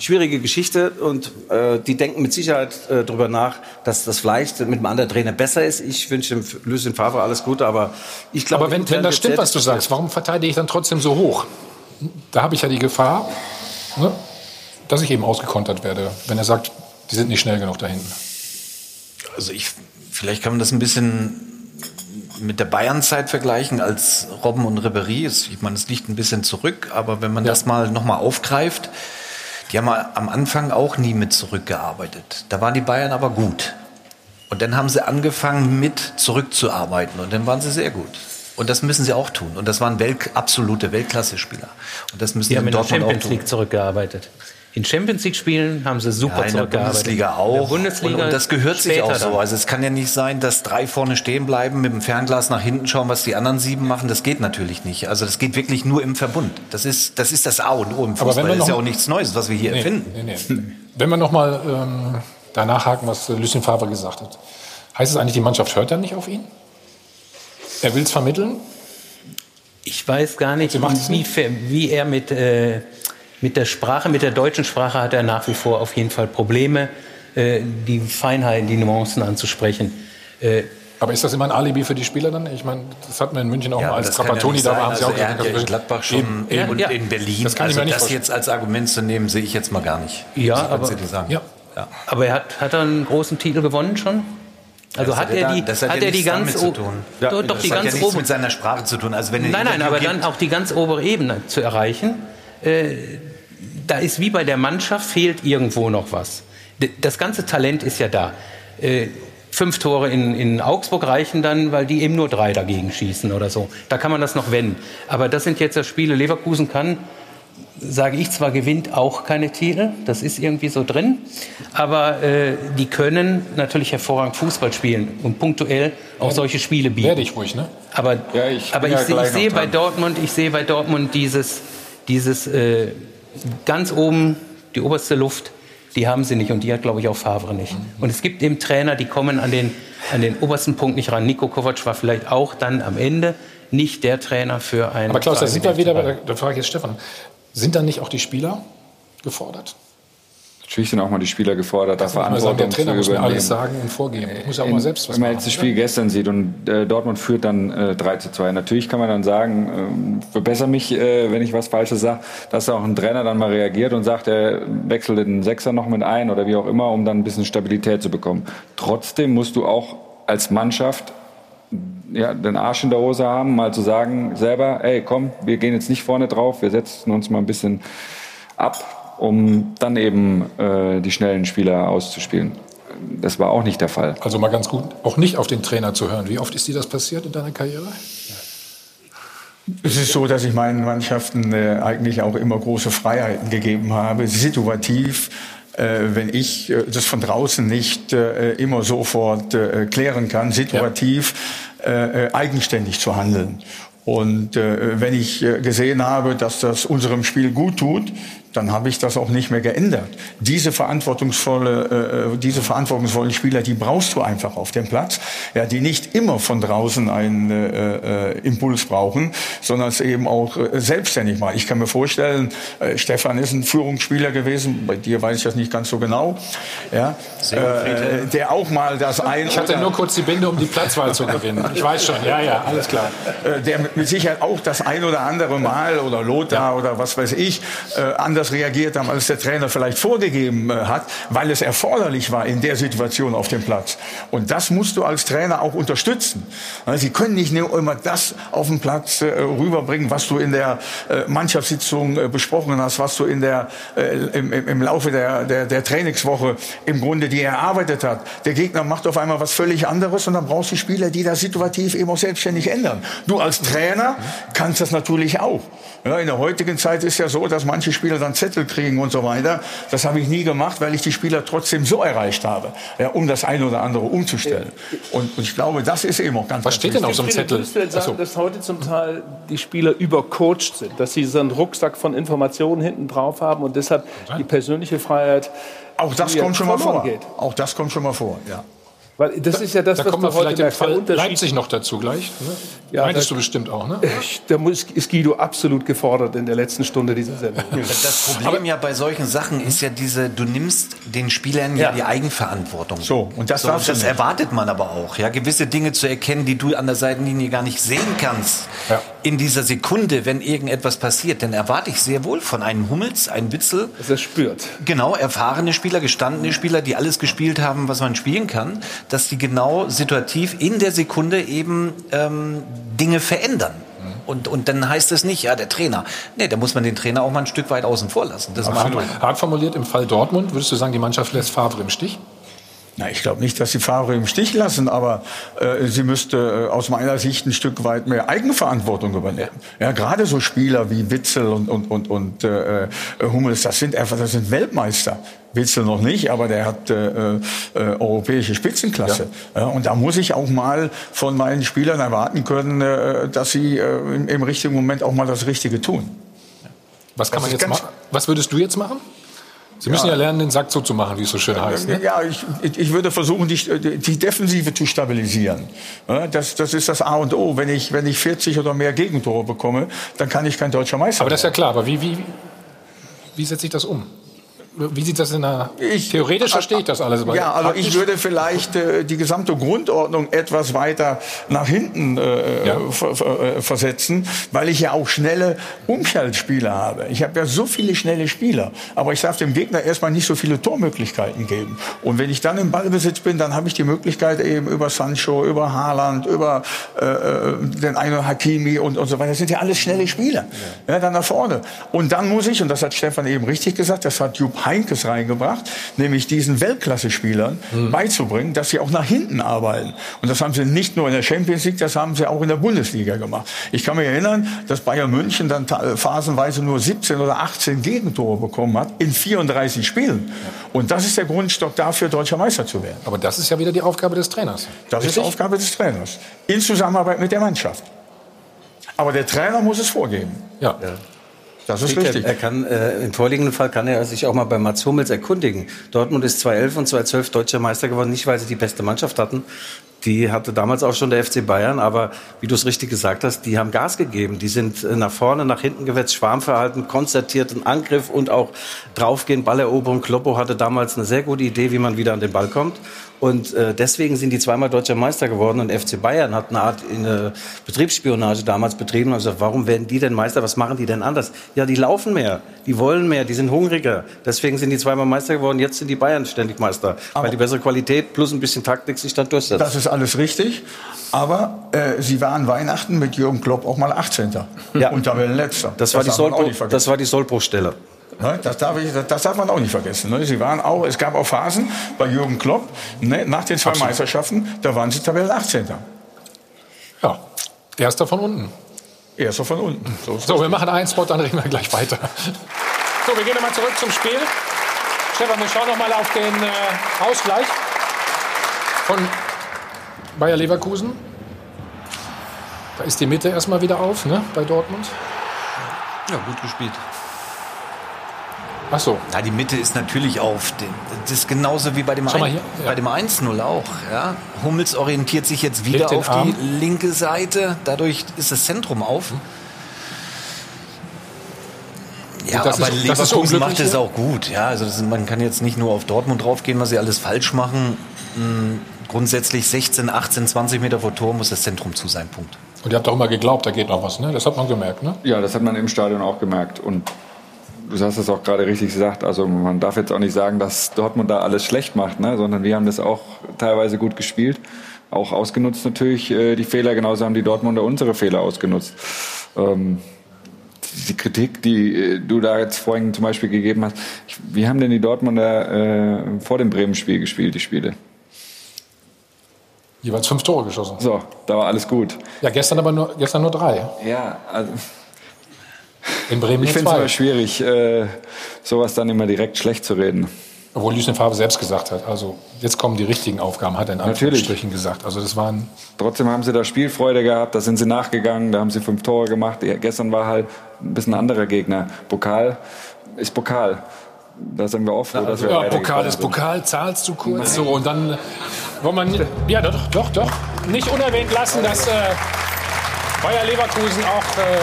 schwierige Geschichte und äh, die denken mit Sicherheit äh, darüber nach, dass das vielleicht mit einem anderen Trainer besser ist. Ich wünsche dem Lucien Favre alles Gute, aber ich glaube, Aber wenn, wenn das stimmt, was du sagst, warum verteidige ich dann trotzdem so hoch? Da habe ich ja die Gefahr, ne, dass ich eben ausgekontert werde, wenn er sagt, die sind nicht schnell genug da hinten. Also ich, vielleicht kann man das ein bisschen mit der Bayern-Zeit vergleichen, als Robben und Ribéry. Ich meine, es liegt ein bisschen zurück, aber wenn man das mal nochmal aufgreift, die haben am Anfang auch nie mit zurückgearbeitet. Da waren die Bayern aber gut. Und dann haben sie angefangen mit zurückzuarbeiten und dann waren sie sehr gut. Und das müssen sie auch tun. Und das waren Welt, absolute Weltklasse-Spieler. Und das müssen Die sie in Dortmund auch Champions tun. League zurückgearbeitet. In Champions League Spielen haben sie super Ja, in der. Bundesliga auch. In der Bundesliga und, und das gehört sich auch so. dann. Also es kann ja nicht sein, dass drei vorne stehen bleiben, mit dem Fernglas nach hinten schauen, was die anderen sieben machen. Das geht natürlich nicht. Also das geht wirklich nur im Verbund. Das ist das, ist das A und O im Aber wenn Fußball. wir Das ist ja auch nichts Neues, was wir hier Nee, erfinden. nee, nee. Wenn wir noch mal ähm, danach haken, was äh, Lucien Favre gesagt hat. Heißt es eigentlich, die Mannschaft hört dann nicht auf ihn? Er will es vermitteln? Ich weiß gar nicht, wie, wie er mit, äh, mit der Sprache, mit der deutschen Sprache hat er nach wie vor auf jeden Fall Probleme, äh, die Feinheiten, die Nuancen anzusprechen. Äh, Aber ist das immer ein Alibi für die Spieler dann? Ich meine, das hatten wir in München auch Ja, mal, als ja Trapattoni nicht da haben sie Also auch er hat ja in Gladbach schon eben, eben. und in Berlin. Das kann ich also mir nicht das vorstellen. jetzt als Argument zu nehmen, sehe ich jetzt mal gar nicht. Ja, aber-. Ja. Aber er hat, hat er einen großen Titel gewonnen schon? Also Das hat ja er da- die, das hat ja er die nichts ganz damit zu o- tun. doch, doch das die hat ja ganz nichts oben. mit seiner Sprache zu tun. Also wenn Nein, nein, aber gibt- dann auch die ganz obere Ebene zu erreichen. Äh, da ist wie bei der Mannschaft fehlt irgendwo noch was. Das ganze Talent ist ja da. Äh, fünf Tore in, in Augsburg reichen dann, weil die eben nur drei dagegen schießen oder so. Da kann man das noch wenden. Aber das sind jetzt ja Spiele. Leverkusen kann, sage ich zwar, gewinnt auch keine Titel. Das ist irgendwie so drin. Aber äh, die können natürlich hervorragend Fußball spielen und punktuell auch solche Spiele bieten. Werde ich ruhig, ne? Aber, ich aber ich, ja ich sehe bei. Dortmund, ich sehe bei Dortmund dieses, dieses äh, ganz oben, die oberste Luft, die haben sie nicht und die hat, glaube ich, auch Favre nicht. Und es gibt eben Trainer, die kommen an den, an den obersten Punkt nicht ran. Nico Kovac war vielleicht auch dann am Ende nicht der Trainer für einen. Aber Klaus, da sind wir wieder, der, da frage ich jetzt Stefan, sind dann nicht auch die Spieler gefordert? Natürlich sind auch mal die Spieler gefordert, da Darf man mal sagen, Verantwortung der Trainer zu muss mir übernehmen. alles sagen und vorgeben. Ich muss ja auch In- mal selbst was Wenn man machen. jetzt das Spiel gestern sieht und äh, Dortmund führt dann äh, 3 zu 2. Natürlich kann man dann sagen, ähm, verbessere mich, äh, wenn ich was Falsches sage, dass auch ein Trainer dann mal reagiert und sagt, er wechselt den Sechser noch mit ein oder wie auch immer, um dann ein bisschen Stabilität zu bekommen. Trotzdem musst du auch als Mannschaft ja, den Arsch in der Hose haben, mal zu sagen selber, ey, komm, wir gehen jetzt nicht vorne drauf, wir setzen uns mal ein bisschen ab, um dann eben äh, die schnellen Spieler auszuspielen. Das war auch nicht der Fall. Also mal ganz gut, auch nicht auf den Trainer zu hören. Wie oft ist dir das passiert in deiner Karriere? Es ist so, dass ich meinen Mannschaften äh, eigentlich auch immer große Freiheiten gegeben habe, situativ. Äh, wenn ich äh, das von draußen nicht äh, immer sofort äh, klären kann, situativ äh, äh, eigenständig zu handeln. Und äh, wenn ich äh, gesehen habe, dass das unserem Spiel gut tut, dann habe ich das auch nicht mehr geändert. Diese verantwortungsvolle, äh, diese verantwortungsvollen Spieler, die brauchst du einfach auf dem Platz, ja, die nicht immer von draußen einen äh, äh, Impuls brauchen, sondern es eben auch äh, selbstständig mal. Ich kann mir vorstellen, äh, Stefan ist ein Führungsspieler gewesen, bei dir weiß ich das nicht ganz so genau, ja, äh, der auch mal das ein Ich hatte nur kurz die Binde, um die Platzwahl zu gewinnen. Ich weiß schon, ja, ja, alles klar. äh, der mit Sicherheit auch das ein oder andere Mal oder Lothar oder was weiß ich äh, anders reagiert haben, als der Trainer vielleicht vorgegeben äh, hat, weil es erforderlich war in der Situation auf dem Platz. Und das musst du als Trainer auch unterstützen. Sie können nicht nur immer das auf den Platz äh, rüberbringen, was du in der äh, Mannschaftssitzung besprochen hast, was du in der, im, im Laufe der, der, der Trainingswoche im Grunde dir erarbeitet hat. Der Gegner macht auf einmal was völlig anderes und dann brauchst du Spieler, die das situativ eben auch selbstständig ändern. Du als Trainer kannst das natürlich auch. Ja, in der heutigen Zeit ist ja so, dass manche Spieler dann Zettel kriegen und so weiter. Das habe ich nie gemacht, weil ich die Spieler trotzdem so erreicht habe, ja, um das eine oder andere umzustellen. Und, und ich glaube, das ist eben auch ganz Was ganz steht denn auf so einem Zettel? Denn sagen, so. dass heute zum Teil die Spieler übercoacht sind, dass sie so einen Rucksack von Informationen hinten drauf haben und deshalb die persönliche Freiheit Auch das kommt schon mal vor. Geht? Auch das kommt schon mal vor, ja. Weil das ist ja das, Da was kommen wir vielleicht im Fall Unterschied. Leipzig noch dazu gleich. Ne? Ja, Meintest da- du bestimmt auch, ne? Ich- Da muss, ist Guido absolut gefordert in der letzten Stunde dieser Sendung. Das Problem ja bei solchen Sachen ist ja diese, du nimmst den Spielern ja, Ja. die Eigenverantwortung. So, und das so, das nicht. erwartet man aber auch, ja, gewisse Dinge zu erkennen, die du an der Seitenlinie gar nicht sehen kannst. Ja. In dieser Sekunde, wenn irgendetwas passiert, dann erwarte ich sehr wohl von einem Hummels, einem Witzel, Dass er spürt. genau erfahrene Spieler, gestandene Spieler, die alles gespielt haben, was man spielen kann, dass die genau situativ in der Sekunde eben ähm, Dinge verändern. Und, und dann heißt es nicht, ja, der Trainer. Nee, da muss man den Trainer auch mal ein Stück weit außen vor lassen. Das macht man. Hart formuliert, im Fall Dortmund, würdest du sagen, die Mannschaft lässt Favre im Stich? Na, ich glaube nicht, dass sie Favre im Stich lassen, aber äh, sie müsste äh, aus meiner Sicht ein Stück weit mehr Eigenverantwortung übernehmen. Ja, gerade so Spieler wie Witzel und und und und äh, äh, Hummels, das sind einfach, das sind Weltmeister. Witzel noch nicht, aber der hat äh, äh, europäische Spitzenklasse. Ja. und da muss ich auch mal von meinen Spielern erwarten können, äh, dass sie äh, im, im richtigen Moment auch mal das Richtige tun. Was kann Das man jetzt machen? Was würdest du jetzt machen? Sie müssen ja, Ja. lernen, den Sack zuzumachen, wie es so schön heißt. Ne? Ja, ich, ich würde versuchen, die, die Defensive zu stabilisieren. Das, das ist das A und O. Wenn ich, wenn ich 40 oder mehr Gegentore bekomme, dann kann ich kein deutscher Meister Aber das ist ja klar. Aber wie, wie, wie setze ich das um? Wie sieht das in der... Theoretisch verstehe ich das alles. Ja, also ich würde vielleicht äh, die gesamte Grundordnung etwas weiter nach hinten äh, Ja. äh, versetzen, weil ich ja auch schnelle Umschaltspieler habe. Ich habe ja so viele schnelle Spieler, aber ich darf dem Gegner erstmal nicht so viele Tormöglichkeiten geben. Und wenn ich dann im Ballbesitz bin, dann habe ich die Möglichkeit eben über Sancho, über Haaland, über äh, äh, den einen Hakimi und, und so weiter. Das sind ja alles schnelle Spieler. Ja. dann nach vorne. Und dann muss ich, und das hat Stefan eben richtig gesagt, das hat Jupp Heinkes reingebracht, nämlich diesen Weltklasse-Spielern beizubringen, dass sie auch nach hinten arbeiten. Und das haben sie nicht nur in der Champions League, das haben sie auch in der Bundesliga gemacht. Ich kann mich erinnern, dass Bayern München dann ta- phasenweise nur 17 oder 18 Gegentore bekommen hat in 34 Spielen. Und das ist der Grundstock dafür, deutscher Meister zu werden. Aber das ist ja wieder die Aufgabe des Trainers. Das ist die Aufgabe des Trainers. In Zusammenarbeit mit der Mannschaft. Aber der Trainer muss es vorgeben. Ja. Das ist richtig. er kann, äh, Im vorliegenden Fall kann er sich auch mal bei Mats Hummels erkundigen. Dortmund ist 2011 und 2012 deutscher Meister geworden, nicht weil sie die beste Mannschaft hatten. Die hatte damals auch schon der FC Bayern, aber wie du es richtig gesagt hast, die haben Gas gegeben. Die sind äh, nach vorne, nach hinten gewetzt, Schwarmverhalten, konzertierten Angriff und auch draufgehen, Balleroberung. Kloppo hatte damals eine sehr gute Idee, wie man wieder an den Ball kommt. Und äh, deswegen sind die zweimal deutscher Meister geworden und FC Bayern hat eine Art eine Betriebsspionage damals betrieben und gesagt, warum werden die denn Meister? Was machen die denn anders? Ja, die laufen mehr, die wollen mehr, die sind hungriger. Deswegen sind die zweimal Meister geworden. Jetzt sind die Bayern ständig Meister, weil die bessere Qualität plus ein bisschen Taktik sich dann durchsetzt. Das ist alles richtig. Aber äh, sie waren Weihnachten mit Jürgen Klopp auch mal 18. Ja. Und Tabellenletzter. das, war die darf man auch Sollbruch, nicht vergessen. das war die Sollbruchstelle. Ne, Das darf, ich, das darf man auch nicht vergessen. ne. Sie waren auch, es gab auch Phasen bei Jürgen Klopp, ne, nach den zwei Meisterschaften, da waren sie Tabellen 18. Ja. Erster von unten. Erster von unten. So So, das. wir machen einen Spot, dann reden wir gleich weiter. So, wir gehen nochmal zurück zum Spiel. Stefan, wir schauen nochmal auf den äh, Ausgleich von Bayer Leverkusen. Da ist die Mitte erstmal wieder auf, ne, bei Dortmund. Ja, gut gespielt. Ach so. Na, die Mitte ist natürlich auf. Das ist genauso wie bei dem, ein, ja. bei dem 1-0 auch. Ja. Hummels orientiert sich jetzt wieder den auf die Arm. linke Seite. Dadurch ist das Zentrum auf. Ja, Das aber ist- Leverkusen macht es auch gut. Ja, also das, man kann jetzt nicht nur auf Dortmund draufgehen, was sie alles falsch machen. Grundsätzlich 16, 18, 20 Meter vor Tor muss das Zentrum zu sein. Punkt. Und ihr habt doch immer geglaubt, da geht noch was, ne? Das hat man gemerkt, ne? Ja, das hat man im Stadion auch gemerkt. Und du hast es auch gerade richtig gesagt. Also man darf jetzt auch nicht sagen, dass Dortmund da alles schlecht macht, ne? sondern wir haben das auch teilweise gut gespielt. Auch ausgenutzt natürlich äh, die Fehler. Genauso haben die Dortmunder unsere Fehler ausgenutzt. Ähm, die Kritik, die äh, du da jetzt vorhin zum Beispiel gegeben hast, ich, wie haben denn die Dortmunder äh, vor dem Bremen-Spiel gespielt, die Spiele? Jeweils fünf Tore geschossen. So, da war alles gut. Ja, gestern aber nur, gestern nur drei. Ja, also In Bremen ich finde es immer schwierig, äh, sowas dann immer direkt schlecht zu reden. Obwohl Lucien Favre selbst gesagt hat, also jetzt kommen die richtigen Aufgaben, hat er in. Anführungsstrichen gesagt. Also das waren Trotzdem haben sie da Spielfreude gehabt, da sind sie nachgegangen, da haben sie fünf Tore gemacht. Gestern war halt ein bisschen ein anderer Gegner. Pokal ist Pokal. Da sind wir auch froh, dass wir ja, Pokal ist. Pokal, zahlst du kurz so und dann wollen man ja doch doch doch nicht unerwähnt lassen, dass äh, Bayer Leverkusen auch äh,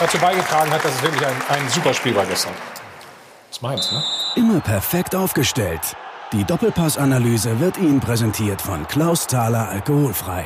dazu beigetragen hat, dass es wirklich ein, ein super Spiel war gestern. Das ist meins, ne? Immer perfekt aufgestellt. Die Doppelpassanalyse wird Ihnen präsentiert von Klaus Thaler Alkoholfrei.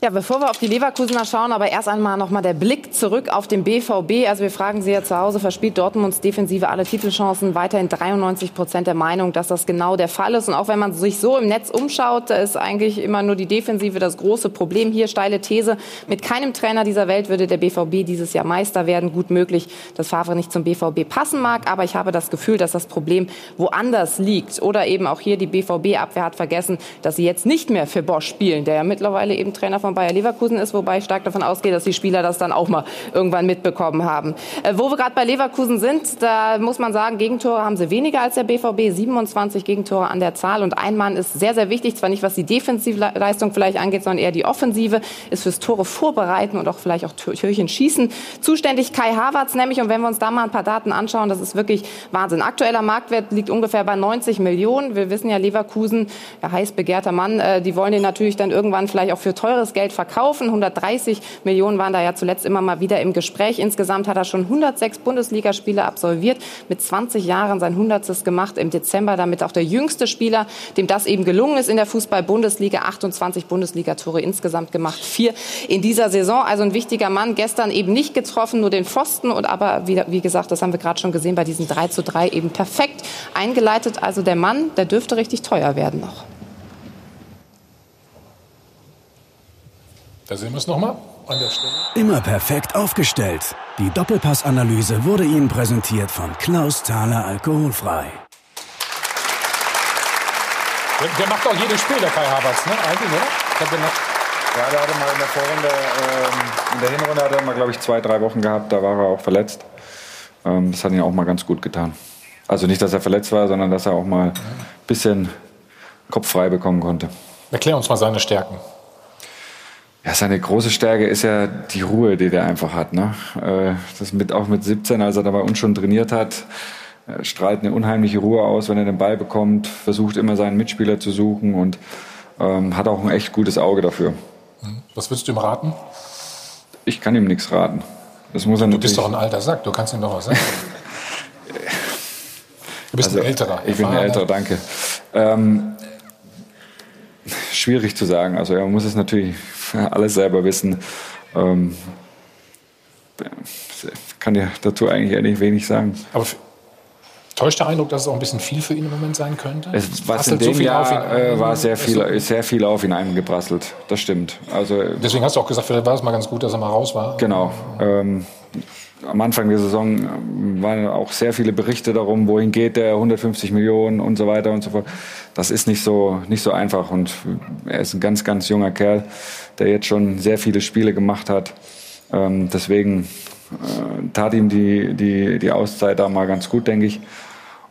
Ja, bevor wir auf die Leverkusener schauen, aber erst einmal noch mal der Blick zurück auf den BVB. Also wir fragen Sie ja zu Hause, verspielt Dortmunds Defensive alle Titelchancen? Weiterhin 93 Prozent der Meinung, dass das genau der Fall ist. Und auch wenn man sich so im Netz umschaut, da ist eigentlich immer nur die Defensive das große Problem. Hier steile These, mit keinem Trainer dieser Welt würde der BVB dieses Jahr Meister werden. Gut möglich, dass Favre nicht zum BVB passen mag, aber ich habe das Gefühl, dass das Problem woanders liegt. Oder eben auch hier die BVB-Abwehr hat vergessen, dass sie jetzt nicht mehr für Bosch spielen, der ja mittlerweile eben Trainer von Bayer Leverkusen ist, wobei ich stark davon ausgehe, dass die Spieler das dann auch mal irgendwann mitbekommen haben. Äh, wo wir gerade bei Leverkusen sind, da muss man sagen, Gegentore haben sie weniger als der BVB, 27 Gegentore an der Zahl und ein Mann ist sehr, sehr wichtig, zwar nicht was die Defensivleistung vielleicht angeht, sondern eher die Offensive, ist fürs Tore vorbereiten und auch vielleicht auch Tür- Türchen schießen. Zuständig Kai Havertz nämlich und wenn wir uns da mal ein paar Daten anschauen, das ist wirklich Wahnsinn. Aktueller Marktwert liegt ungefähr bei 90 Millionen. Wir wissen ja, Leverkusen, ja, heiß begehrter Mann, äh, die wollen den natürlich dann irgendwann vielleicht auch für teures Geld verkaufen. 130 Millionen waren da ja zuletzt immer mal wieder im Gespräch. Insgesamt hat er schon 106 Bundesligaspiele absolviert, mit 20 Jahren sein 100. gemacht im Dezember, damit auch der jüngste Spieler, dem das eben gelungen ist in der Fußball-Bundesliga. 28 Bundesligatore insgesamt gemacht, vier in dieser Saison. Also ein wichtiger Mann, gestern eben nicht getroffen, nur den Pfosten und aber, wie, wie gesagt, das haben wir gerade schon gesehen, bei diesen 3 zu 3 eben perfekt eingeleitet. Also der Mann, der dürfte richtig teuer werden noch. Da sehen wir es nochmal an der Stelle. Immer perfekt aufgestellt. Die Doppelpassanalyse wurde Ihnen präsentiert von Klaus Thaler Alkoholfrei. Der, der macht auch jedes Spiel, der Kai Havertz, ne? Eigentlich, oder? Ich hab den noch Ja, der hatte mal in der Vorrunde, ähm, in der Hinrunde hat er mal, glaube ich, zwei, drei Wochen gehabt, da war er auch verletzt. Ähm, das hat ihn auch mal ganz gut getan. Also nicht, dass er verletzt war, sondern dass er auch mal ein bisschen Kopf frei bekommen konnte. Erklär uns mal seine Stärken. Ja, seine große Stärke ist ja die Ruhe, die der einfach hat. Ne? Äh, Das mit, auch mit 17, als er da bei uns schon trainiert hat, äh, strahlt eine unheimliche Ruhe aus, wenn er den Ball bekommt, versucht immer seinen Mitspieler zu suchen und ähm, hat auch ein echt gutes Auge dafür. Was würdest du ihm raten? Ich kann ihm nichts raten. Das muss er Du bist doch ein alter Sack, du kannst ihm doch was sagen. Du bist Also, ein älterer. Ich bin ein älterer, danke. Ähm, schwierig zu sagen. Also er muss es natürlich alles selber wissen. Ähm, kann dir dazu eigentlich ehrlich wenig sagen. Aber täuscht der Eindruck, dass es auch ein bisschen viel für ihn im Moment sein könnte? Es, was in so dem ihn Jahr äh, war sehr viel, so- ist sehr viel auf ihn eingeprasselt. Das stimmt. Also Deswegen hast du auch gesagt, vielleicht war es mal ganz gut, dass er mal raus war. Genau. Ähm, am Anfang der Saison ähm, waren auch sehr viele Berichte darum, wohin geht der, 150 Millionen und so weiter und so fort. Das ist nicht so, nicht so einfach und er ist ein ganz, ganz junger Kerl, der jetzt schon sehr viele Spiele gemacht hat. Ähm, deswegen äh, tat ihm die, die, die Auszeit da mal ganz gut, denke ich.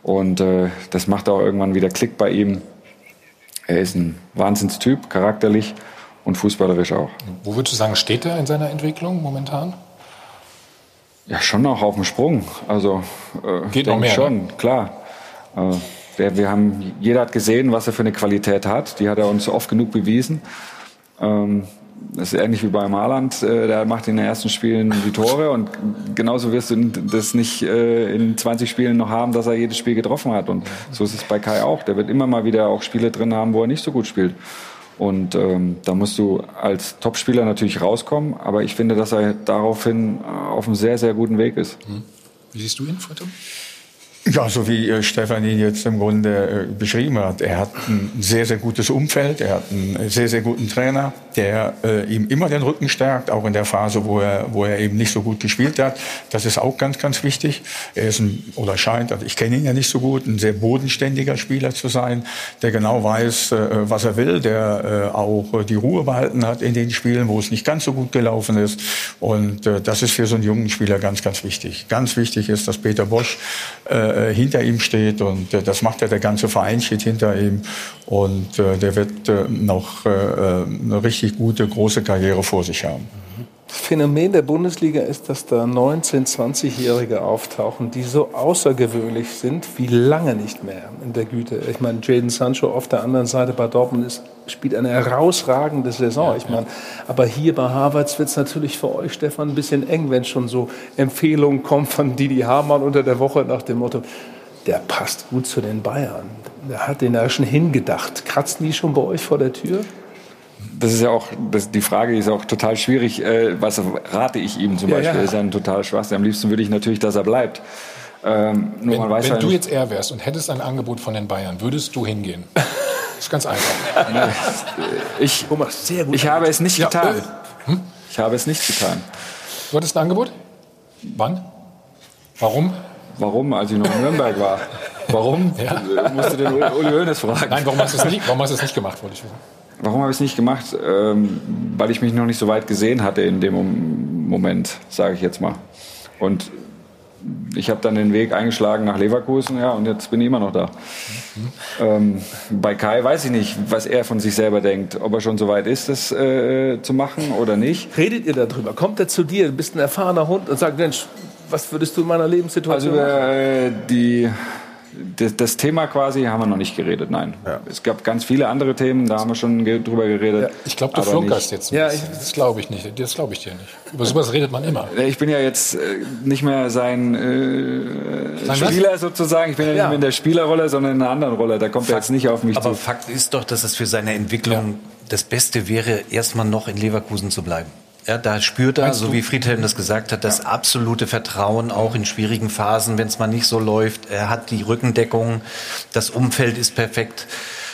Und äh, das macht auch irgendwann wieder Klick bei ihm. Er ist ein Wahnsinnstyp, charakterlich. und fußballerisch auch. Wo würdest du sagen, steht er in seiner Entwicklung momentan? Ja, schon noch auf dem Sprung. Also äh, Geht noch mehr, schon, ne? klar. Äh, der, wir haben, jeder hat gesehen, was er für eine Qualität hat. Die hat er uns oft genug bewiesen. Ähm, das ist ähnlich wie beim Haaland. Äh, der macht in den ersten Spielen die Tore und genauso wirst du das nicht äh, in 20 Spielen noch haben, dass er jedes Spiel getroffen hat. Und so ist es bei Kai auch. Der wird immer mal wieder auch Spiele drin haben, wo er nicht so gut spielt. Und ähm, da musst du als Topspieler natürlich rauskommen. Aber ich finde, dass er daraufhin äh, auf einem sehr, sehr guten Weg ist. Wie siehst du ihn, Friedhelm? Ja, so wie äh, Stefan ihn jetzt im Grunde äh, beschrieben hat. Er hat ein sehr, sehr gutes Umfeld. Er hat einen sehr, sehr guten Trainer, der äh, ihm immer den Rücken stärkt, auch in der Phase, wo er, wo er eben nicht so gut gespielt hat. Das ist auch ganz, ganz wichtig. Er ist ein, oder scheint, also ich kenne ihn ja nicht so gut, ein sehr bodenständiger Spieler zu sein, der genau weiß, äh, was er will, der äh, auch die Ruhe behalten hat in den Spielen, wo es nicht ganz so gut gelaufen ist. Und äh, das ist für so einen jungen Spieler ganz, ganz wichtig. Ganz wichtig ist, dass Peter Bosch äh, hinter ihm steht und äh, das macht ja der ganze Verein steht hinter ihm und äh, der wird äh, noch äh, eine richtig gute große Karriere vor sich haben. Das Phänomen der Bundesliga ist, dass da 19-, 20-Jährige auftauchen, die so außergewöhnlich sind wie lange nicht mehr in der Güte. Ich meine, Jaden Sancho auf der anderen Seite bei Dortmund ist, spielt eine herausragende Saison. Ich meine, aber hier bei Harvards wird es natürlich für euch, Stefan, ein bisschen eng, wenn schon so Empfehlungen kommen von Didi Hamann unter der Woche nach dem Motto, der passt gut zu den Bayern. Der hat den da schon hingedacht. Kratzen die schon bei euch vor der Tür? Das ist ja auch, das, die Frage ist auch total schwierig. Äh, was rate ich ihm zum Ja, Beispiel? ja. Ist ja ein total Schwachsinn. Am liebsten würde ich natürlich, dass er bleibt. Ähm, nur Wenn, man weiß wenn halt du nicht- jetzt er wärst und hättest ein Angebot von den Bayern, würdest du hingehen? Das ist ganz einfach. ich, sehr gut. ich habe es nicht Ja, getan. äh, Ich habe es nicht getan. Du hattest ein Angebot? Wann? Warum? Warum, als ich noch in Nürnberg war? Warum? Äh, Musste den Uli Uli Hoeneß fragen. Nein, warum hast du es nicht, warum hast du es nicht gemacht, wollte ich wissen. Warum habe ich es nicht gemacht? Ähm, weil ich mich noch nicht so weit gesehen hatte in dem Mom- Moment, sage ich jetzt mal. Und ich habe dann den Weg eingeschlagen nach Leverkusen, ja, und jetzt bin ich immer noch da. Ähm, bei Kai weiß ich nicht, was er von sich selber denkt, ob er schon so weit ist, das äh, zu machen oder nicht. Redet ihr darüber? Kommt er zu dir, du bist ein erfahrener Hund und sagt, Mensch, was würdest du in meiner Also Lebenssituation machen? äh, die, das, das Thema quasi haben wir noch nicht geredet, nein. Es gab ganz viele andere Themen, da haben wir schon ge drüber geredet. Ich glaube, du aber flunkerst nicht- jetzt. ein bisschen. das glaube ich nicht. Das glaube ich dir nicht. Über sowas redet man immer. Ich bin ja jetzt äh, nicht mehr sein äh, Sein was? Spieler sozusagen. Ich bin ja, Ja. nicht mehr in der Spielerrolle, sondern in einer anderen Rolle. Da kommt er jetzt nicht auf mich Aber zu. Fakt ist doch, dass es für seine Entwicklung das Beste wäre, erstmal noch in Leverkusen zu bleiben. Ja, da spürt er, Meinst so du? wie Friedhelm das gesagt hat, das absolute Vertrauen auch in schwierigen Phasen, wenn es mal nicht so läuft. Er hat die Rückendeckung, das Umfeld ist perfekt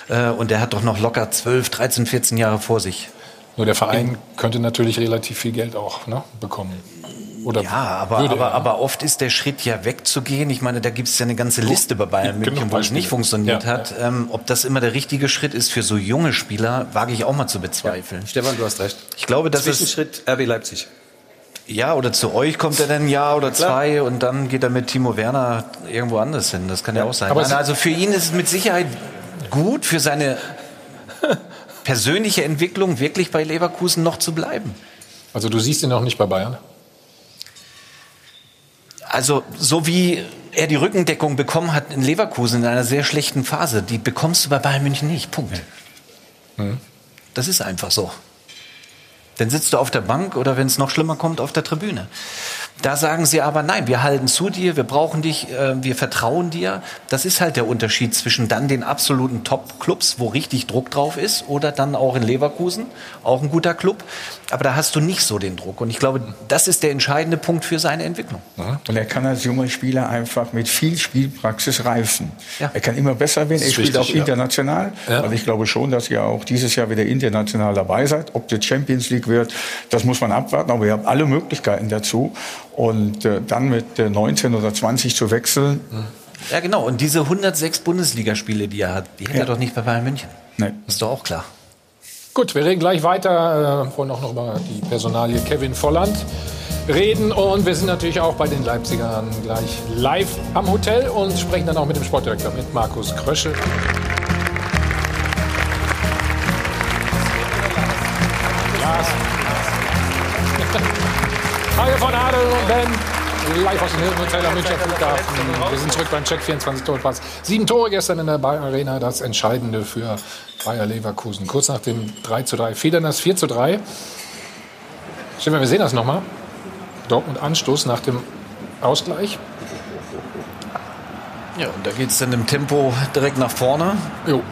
äh, und er hat doch noch locker 12, 13, 14 Jahre vor sich. Nur der Verein könnte natürlich relativ viel Geld auch ne, bekommen. Oder Ja, aber, würde aber, aber oft ist der Schritt ja wegzugehen. Ich meine, da gibt es ja eine ganze Liste bei Bayern Genug München, wo es nicht funktioniert Ja, hat. Ähm, ob das immer der richtige Schritt ist für so junge Spieler, wage ich auch mal zu bezweifeln. Stefan, du hast recht. Ich glaube, das ist Zwischenschritt RB Leipzig. ja oder zu euch kommt er dann ein Jahr oder zwei und dann geht er mit Timo Werner irgendwo anders hin. Das kann ja, auch sein. aber Nein, also für ihn ist es mit Sicherheit gut für seine persönliche Entwicklung wirklich bei Leverkusen noch zu bleiben. Also du siehst ihn noch nicht bei Bayern. Also so wie er die Rückendeckung bekommen hat in Leverkusen in einer sehr schlechten Phase, die bekommst du bei Bayern München nicht. Punkt. Das ist einfach so. Dann sitzt du auf der Bank oder wenn es noch schlimmer kommt, auf der Tribüne. Da sagen sie aber, nein, wir halten zu dir, wir brauchen dich, äh, wir vertrauen dir. Das ist halt der Unterschied zwischen dann den absoluten Top-Clubs, wo richtig Druck drauf ist, oder dann auch in Leverkusen, auch ein guter Club. Aber da hast du nicht so den Druck. Und ich glaube, das ist der entscheidende Punkt für seine Entwicklung. Und er kann als junger Spieler einfach mit viel Spielpraxis reifen. Ja. Er kann immer besser werden. Er spielt auch international. Ja. Und ich glaube schon, dass ihr auch dieses Jahr wieder international dabei seid. Ob die Champions League wird, das muss man abwarten. Aber ihr habt alle Möglichkeiten dazu. Und äh, dann mit äh, 19 oder 20 zu wechseln, Ja, genau. Und diese 106 Bundesligaspiele, die er hat, die hätte er doch nicht bei Bayern München. nee. Ist doch auch klar. Gut, wir reden gleich weiter. Äh, wollen auch noch über die Personalie Kevin Volland reden. Und wir sind natürlich auch bei den Leipzigern gleich live am Hotel und sprechen dann auch mit dem Sportdirektor, mit Markus Kröschel. Live aus dem Hilton Hotel am Münchner Flughafen. Wir sind zurück beim Check 24 Torpass. Sieben Tore gestern in der Bayer Arena, das Entscheidende für Bayer Leverkusen. Kurz nach dem 3 zu 3. Federn das 4 zu 3. Stefan, wir sehen das nochmal. Dortmund Anstoß nach dem Ausgleich. Ja, und da geht es dann im Tempo direkt nach vorne. Jo.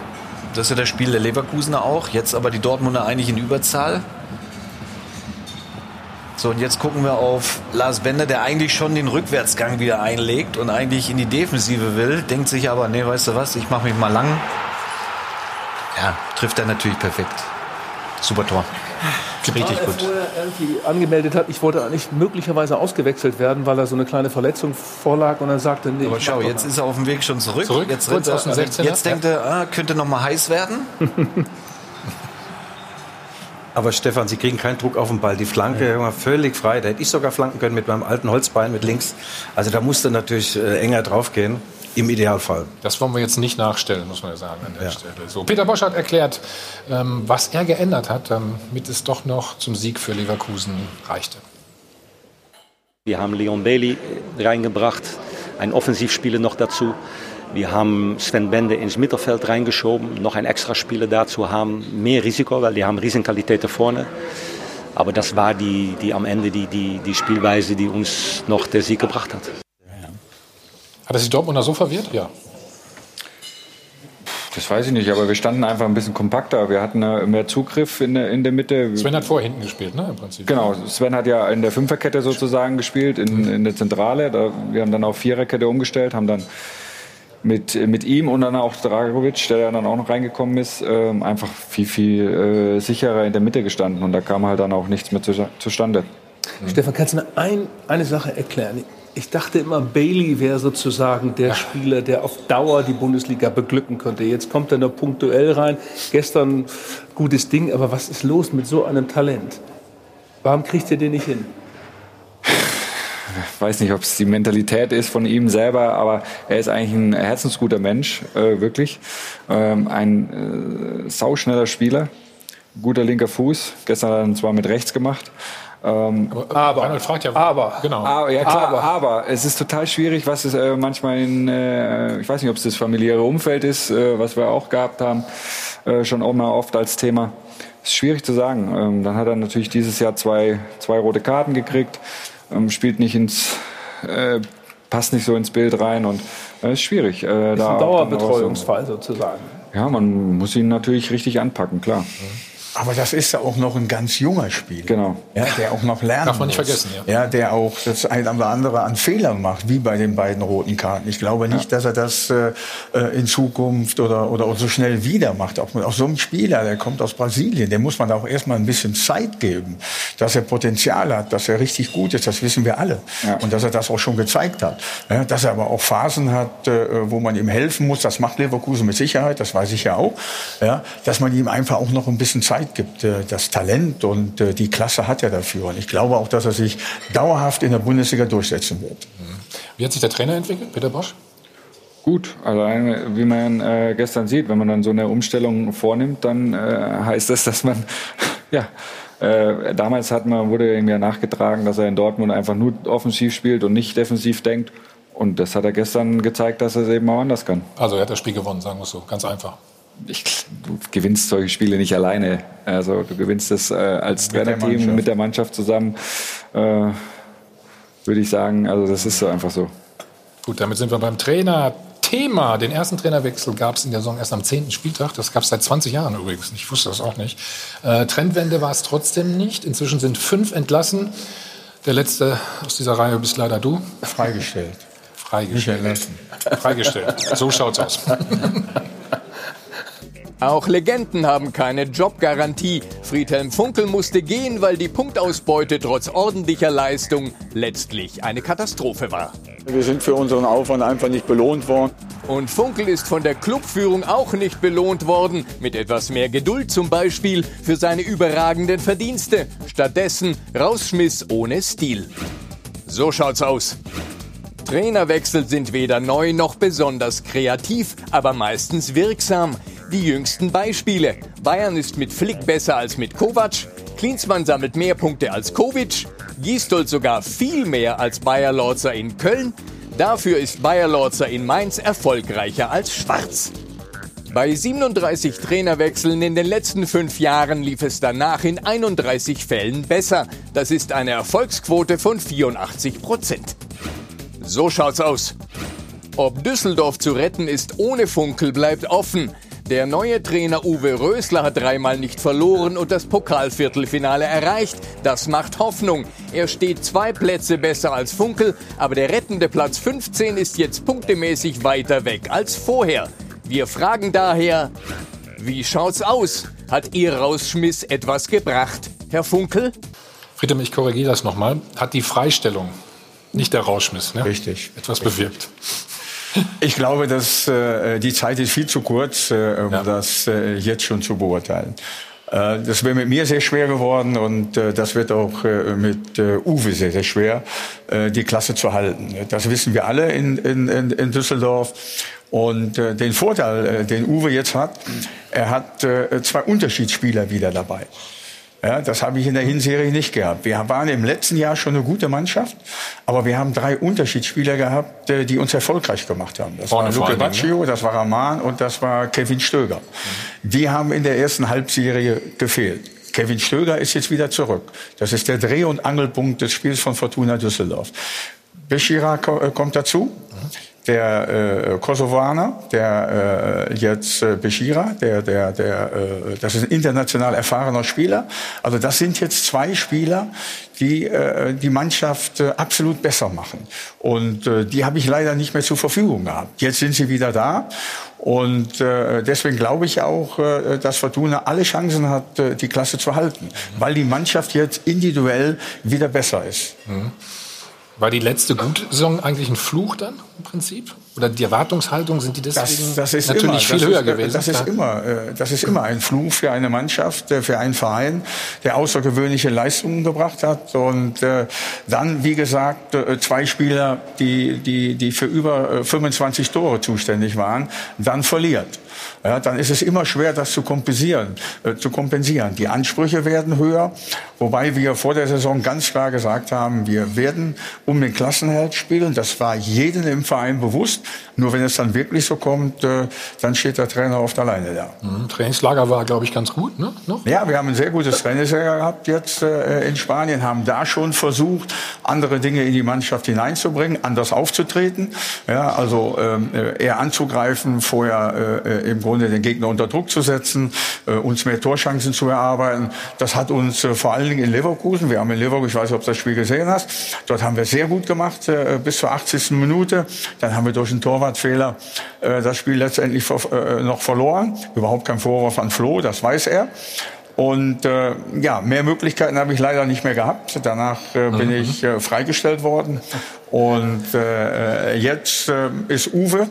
Das ist ja das Spiel der Leverkusener auch. Jetzt aber die Dortmunder eigentlich in Überzahl. So, und jetzt gucken wir auf Lars Bender, der eigentlich schon den Rückwärtsgang wieder einlegt und eigentlich in die Defensive will. Denkt sich aber, nee, weißt du was, ich mache mich mal lang. Ja, trifft er natürlich perfekt. Super Tor. Richtig gut. er vorher irgendwie angemeldet hat, ich wollte eigentlich möglicherweise ausgewechselt werden, weil er so eine kleine Verletzung vorlag und er sagte, nee, Aber schau, jetzt ist er auf dem Weg schon zurück. Zurück, jetzt, er- 16er. jetzt denkt er, ah, könnte noch mal heiß werden. Aber Stefan, Sie kriegen keinen Druck auf den Ball. Die Flanke war völlig frei. Da hätte ich sogar flanken können mit meinem alten Holzbein mit links. Also da musste natürlich äh, enger draufgehen. Im Idealfall. Das wollen wir jetzt nicht nachstellen, muss man ja sagen an der Stelle. So, Peter Bosch hat erklärt, ähm, was er geändert hat, damit es doch noch zum Sieg für Leverkusen reichte. Wir haben Leon Bailey reingebracht, ein Offensivspieler noch dazu. Wir haben Sven Bende ins Mittelfeld reingeschoben, noch ein extra Spieler dazu haben. Mehr Risiko, weil die haben Riesenqualität da vorne. Aber das war die, die am Ende die, die, die Spielweise, die uns noch der Sieg gebracht hat. Hat er sich Dortmunder so verwirrt? Ja. Das weiß ich nicht, aber wir standen einfach ein bisschen kompakter. Wir hatten äh, mehr Zugriff in der, in der Mitte. Sven hat vor hinten gespielt, ne, im Prinzip. Genau, Sven hat ja in der Fünferkette sozusagen gespielt, in, in der Zentrale. Da, wir haben dann auf Viererkette umgestellt, haben dann mit, mit ihm und dann auch Dragovic, der dann auch noch reingekommen ist, ähm, einfach viel, viel äh, sicherer in der Mitte gestanden. Und da kam halt dann auch nichts mehr zu, zustande. Stefan, kannst du mir ein, eine Sache erklären? Ich dachte immer, Bailey wäre sozusagen der Spieler, der auf Dauer die Bundesliga beglücken könnte. Jetzt kommt er nur punktuell rein. Gestern gutes Ding, aber was ist los mit so einem Talent? Warum kriegt ihr den nicht hin? Ich weiß nicht, ob es die Mentalität ist von ihm selber, aber er ist eigentlich ein herzensguter Mensch, äh, wirklich. Ähm, ein äh, sauschneller Spieler, guter linker Fuß. Gestern hat er ihn zwar mit rechts gemacht. Ähm, aber, Reinhold fragt ja, aber, genau. aber, ja klar, Aber. aber. es ist total schwierig, was es äh, manchmal in, äh, ich weiß nicht, ob es das familiäre Umfeld ist, äh, was wir auch gehabt haben, äh, schon auch mal oft als Thema. Ist schwierig zu sagen. Ähm, dann hat er natürlich dieses Jahr zwei, zwei rote Karten gekriegt, ähm, spielt nicht ins, äh, passt nicht so ins Bild rein und äh, ist schwierig. Äh, Ist da ein Dauerbetreuungsfall sozusagen. Ja, man muss ihn natürlich richtig anpacken, klar. Aber das ist ja auch noch ein ganz junger Spieler. Genau. Ja, der auch noch lernen Darf man nicht muss. vergessen, ja. Ja, der auch das ein oder andere an Fehlern macht, wie bei den beiden roten Karten. Ich glaube nicht, dass er das äh, äh, in Zukunft oder, oder auch so schnell wieder macht. Auch, auch so ein Spieler, der kommt aus Brasilien, dem muss man auch erstmal ein bisschen Zeit geben, dass er Potenzial hat, dass er richtig gut ist. Das wissen wir alle. Ja. Und dass er das auch schon gezeigt hat. Ja, dass er aber auch Phasen hat, äh, wo man ihm helfen muss. Das macht Leverkusen mit Sicherheit, das weiß ich ja auch. Ja, dass man ihm einfach auch noch ein bisschen Zeit gibt. Äh, Das Talent und äh, die Klasse hat er dafür. Und ich glaube auch, dass er sich dauerhaft in der Bundesliga durchsetzen wird. Wie hat sich der Trainer entwickelt, Peter Bosch? Gut, allein wie man äh, gestern sieht, wenn man dann so eine Umstellung vornimmt, dann äh, heißt das, dass man, ja, äh, damals hat man, wurde ihm ja nachgetragen, dass er in Dortmund einfach nur offensiv spielt und nicht defensiv denkt. Und das hat er gestern gezeigt, dass er es eben auch anders kann. Also er hat das Spiel gewonnen, sagen wir es so, ganz einfach. Ich, du gewinnst solche Spiele nicht alleine. Also du gewinnst das äh, als Mit der Trainerteam Mannschaft. mit der Mannschaft zusammen, äh, würde ich sagen. Also das ist so einfach so. Gut, damit sind wir beim Trainer. Thema, den ersten Trainerwechsel gab es in der Saison erst am 10. Spieltag. Das gab es seit 20 Jahren übrigens. Ich wusste das auch nicht. Äh, Trendwende war es trotzdem nicht. Inzwischen sind fünf entlassen. Der letzte aus dieser Reihe bist leider du. Freigestellt. Freigestellt. Freigestellt. So schaut's aus. Auch Legenden haben keine Jobgarantie. Friedhelm Funkel musste gehen, weil die Punktausbeute trotz ordentlicher Leistung letztlich eine Katastrophe war. Wir sind für unseren Aufwand einfach nicht belohnt worden. Und Funkel ist von der Clubführung auch nicht belohnt worden, mit etwas mehr Geduld zum Beispiel für seine überragenden Verdienste. Stattdessen Rausschmiss ohne Stil. So schaut's aus. Trainerwechsel sind weder neu noch besonders kreativ, aber meistens wirksam. Die jüngsten Beispiele. Bayern ist mit Flick besser als mit Kovac. Klinsmann sammelt mehr Punkte als Kovic. Giestold sogar viel mehr als Bayer Lorzer in Köln. Dafür ist Bayer Lorzer in Mainz erfolgreicher als Schwarz. Bei 37 Trainerwechseln in den letzten fünf Jahren lief es danach in 31 Fällen besser. Das ist eine Erfolgsquote von 84 Prozent. So schaut's aus. Ob Düsseldorf zu retten ist ohne Funkel bleibt offen. Der neue Trainer Uwe Rösler hat dreimal nicht verloren und das Pokalviertelfinale erreicht. Das macht Hoffnung. Er steht zwei Plätze besser als Funkel, aber der rettende Platz 15 ist jetzt punktemäßig weiter weg als vorher. Wir fragen daher, wie schaut's aus? Hat Ihr Rausschmiss etwas gebracht, Herr Funkel? Friedem, ich korrigiere das nochmal. Hat die Freistellung, nicht der Rausschmiss, ne? Richtig. etwas bewirkt? Ich glaube, dass äh, die Zeit ist viel zu kurz, äh, um ja. das äh, jetzt schon zu beurteilen. Äh, das wäre mit mir sehr schwer geworden und äh, das wird auch äh, mit Uwe sehr, sehr schwer, die Klasse zu halten. Das wissen wir alle in, in, in Düsseldorf. Und den Vorteil, den Uwe jetzt hat, er hat zwei Unterschiedsspieler wieder dabei. Ja, das habe ich in der Hinserie nicht gehabt. Wir waren im letzten Jahr schon eine gute Mannschaft, aber wir haben drei Unterschiedsspieler gehabt, äh, die uns erfolgreich gemacht haben. Das Vorne war Luke Baccio, ne? das war Raman und das war Kevin Stöger. Mhm. Die haben in der ersten Halbserie gefehlt. Kevin Stöger ist jetzt wieder zurück. Das ist der Dreh- und Angelpunkt des Spiels von Fortuna Düsseldorf. Beschira äh, kommt dazu. Mhm der äh, Kosovaner, der äh, jetzt äh, Beshira, der, der, der, äh, das ist ein international erfahrener Spieler. Also das sind jetzt zwei Spieler, die äh, die Mannschaft äh, absolut besser machen. Und äh, die habe ich leider nicht mehr zur Verfügung gehabt. Jetzt sind sie wieder da. Und äh, deswegen glaube ich auch, äh, dass Fortuna alle Chancen hat, äh, die Klasse zu halten, weil die Mannschaft jetzt individuell wieder besser ist. Mhm. War die letzte gute Saison eigentlich ein Fluch dann im Prinzip? Oder die Erwartungshaltung sind die deswegen das, das ist natürlich immer, viel das höher ist, gewesen? Das ist, immer, äh, das ist immer ein Fluch für eine Mannschaft, äh, für einen Verein, der außergewöhnliche Leistungen gebracht hat. Und äh, dann, wie gesagt, zwei Spieler, die, die, die für über 25 Tore zuständig waren, dann verliert. Ja, dann ist es immer schwer, das zu kompensieren, äh, zu kompensieren. Die Ansprüche werden höher, wobei wir vor der Saison ganz klar gesagt haben, wir werden um den Klassenhalt spielen. Das war jedem im Verein bewusst. Nur wenn es dann wirklich so kommt, äh, dann steht der Trainer oft alleine da. Mhm. Trainingslager war, glaube ich, ganz gut, ne? Noch? Ja, wir haben ein sehr gutes Trainingslager gehabt jetzt äh, in Spanien, haben da schon versucht, andere Dinge in die Mannschaft hineinzubringen, anders aufzutreten. Ja, also ähm, äh, eher anzugreifen, vorher äh, im Grunde den Gegner unter Druck zu setzen, äh, uns mehr Torchancen zu erarbeiten. Das hat uns äh, vor allen Dingen in Leverkusen, wir haben in Leverkusen, ich weiß nicht, ob du das Spiel gesehen hast, dort haben wir sehr gut gemacht äh, bis zur 80. Minute. Dann haben wir durch einen Torwartfehler äh, das Spiel letztendlich äh, noch verloren. Überhaupt kein Vorwurf an Flo, das weiß er. Und äh, ja, mehr Möglichkeiten habe ich leider nicht mehr gehabt. Danach äh, bin mhm. ich äh, freigestellt worden. Und äh, jetzt äh, ist Uwe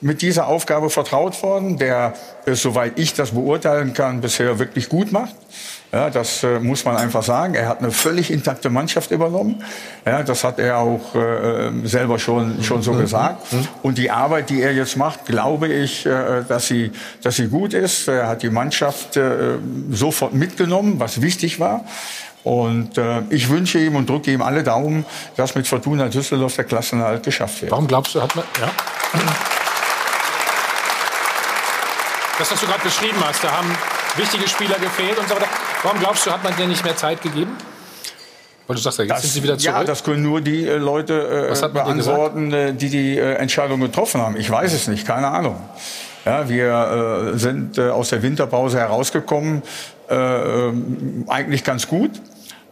mit dieser Aufgabe vertraut worden, der es, soweit ich das beurteilen kann, bisher wirklich gut macht. Ja, das äh, muss man einfach sagen. Er hat eine völlig intakte Mannschaft übernommen. Ja, das hat er auch äh, selber schon, schon so mhm. gesagt. Mhm. Und die Arbeit, die er jetzt macht, glaube ich, äh, dass, sie, dass sie gut ist. Er hat die Mannschaft äh, sofort mitgenommen, was wichtig war. Und äh, ich wünsche ihm und drücke ihm alle Daumen, dass mit Fortuna Düsseldorf der Klassenerhalt geschafft wird. Warum glaubst du, hat man... Ja? Das, was du gerade beschrieben hast, da haben wichtige Spieler gefehlt und so weiter. Warum glaubst du, hat man dir nicht mehr Zeit gegeben? Weil du sagst, ja, jetzt das, sind sie wieder zurück. Ja, das können nur die äh, Leute äh, beantworten, äh, die die äh, Entscheidung getroffen haben. Ich weiß es nicht, keine Ahnung. Ja, wir äh, sind äh, aus der Winterpause herausgekommen, äh, ähm, eigentlich ganz gut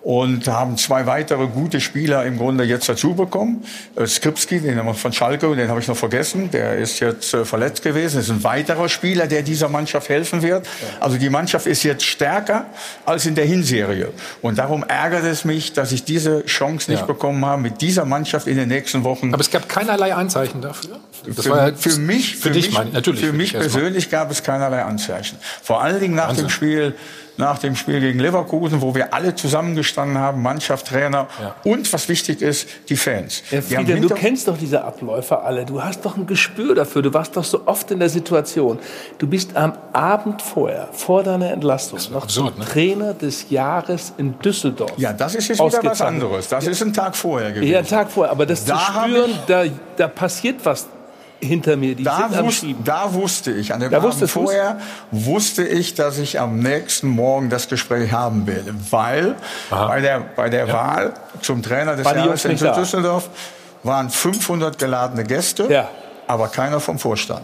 und haben zwei weitere gute Spieler im Grunde jetzt dazu bekommen. Äh, Skripski, den haben wir von Schalke, den habe ich noch vergessen, der ist jetzt äh, verletzt gewesen. Das ist ein weiterer Spieler, der dieser Mannschaft helfen wird. Also die Mannschaft ist jetzt stärker als in der Hinserie. Und darum ärgert es mich, dass ich diese Chance nicht ja. bekommen habe mit dieser Mannschaft in den nächsten Wochen. Aber es gab keinerlei Anzeichen dafür. Das für, war ja für mich, für, für dich, mich, natürlich. Für mich persönlich gab es keinerlei Anzeichen. Vor allen Dingen nach Wahnsinn. dem Spiel nach dem Spiel gegen Leverkusen, wo wir alle zusammengestanden haben, Mannschaft, Trainer und was wichtig ist, die Fans. Ja, Friede, du kennst doch diese Abläufe alle. Du hast doch ein Gespür dafür. Du warst doch so oft in der Situation. Du bist am Abend vorher, vor deiner Entlassung, noch zum Trainer des Jahres in Düsseldorf. Ja, das ist jetzt wieder was anderes. Das ist ein Tag vorher gewesen. Ja, einen Tag vorher. Aber das Da zu spüren, da, da passiert was hinter mir. Die Da, sind am wus da wusste ich, an dem Da Abend wusstest vorher wusste ich, dass ich am nächsten Morgen das Gespräch haben werde, weil bei der, bei der Wahl zum Trainer des Jahres in da? Düsseldorf waren 500 geladene Gäste, aber keiner vom Vorstand.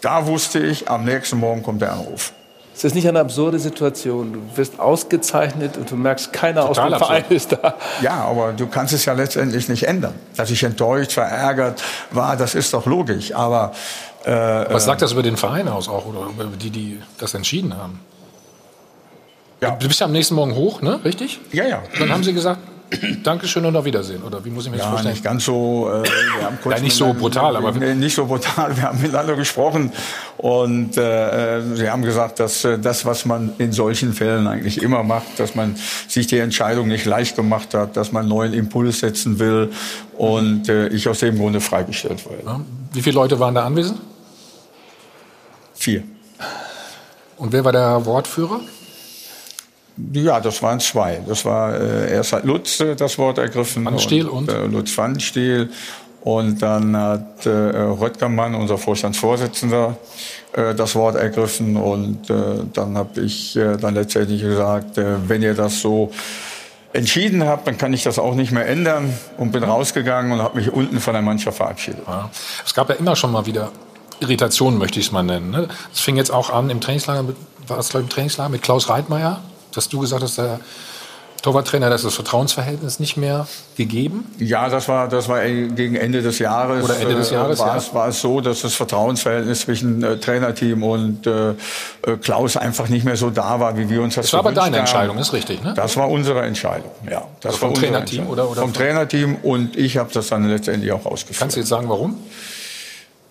Da wusste ich, am nächsten Morgen kommt der Anruf. Ist das nicht eine absurde Situation? Du wirst ausgezeichnet und du merkst, keiner aus Total dem Verein ist da. Ja, aber du kannst es ja letztendlich nicht ändern. Dass ich enttäuscht, verärgert war, das ist doch logisch. Aber äh, Was äh, sagt das über den Verein aus auch oder über die, die das entschieden haben? Ja. Du bist ja am nächsten Morgen hoch, ne? Richtig? Ja, ja. Dann haben sie gesagt, Dankeschön und auf Wiedersehen. Oder wie muss ich mir das Ja, vorstellen? nicht ganz so. Äh, wir haben kurz Ja, nicht so brutal, aber- nicht so brutal. Wir haben miteinander gesprochen und äh, äh, sie haben gesagt, dass äh, das, was man in solchen Fällen eigentlich immer macht, dass man sich die Entscheidung nicht leicht gemacht hat, dass man neuen Impuls setzen will und äh, ich aus dem Grunde freigestellt wurde. Wie viele Leute waren da anwesend? Vier. Und wer war der Wortführer? Ja, das waren zwei. Das war äh, erst hat Lutz äh, das Wort ergriffen. Pfannenstiel und? Äh, Lutz Pfannenstiel. Und dann hat äh, Röttgermann, unser Vorstandsvorsitzender, äh, das Wort ergriffen. Und äh, dann habe ich äh, dann letztendlich gesagt, äh, wenn ihr das so entschieden habt, dann kann ich das auch nicht mehr ändern. Und bin rausgegangen und habe mich unten von der Mannschaft verabschiedet. Ja. Es gab ja immer schon mal wieder Irritationen, möchte ich es mal nennen. Ne? Es fing jetzt auch an im Trainingslager, mit, war es glaube ich im Trainingslager mit Klaus Reitmeier, dass du gesagt hast, der Torwarttrainer, das ist das Vertrauensverhältnis nicht mehr gegeben. Ja, das war, das war gegen Ende des Jahres. Oder Ende des äh, Jahres, war, ja. es, war es so, dass das Vertrauensverhältnis zwischen äh, Trainerteam und äh, äh, Klaus einfach nicht mehr so da war, wie wir uns das Das war aber deine haben. Entscheidung, ist richtig, ne? Das war unsere Entscheidung, ja. Das Also vom Trainerteam oder- oder vom Trainerteam und ich habe das dann letztendlich auch ausgeführt. Kannst du jetzt sagen, warum?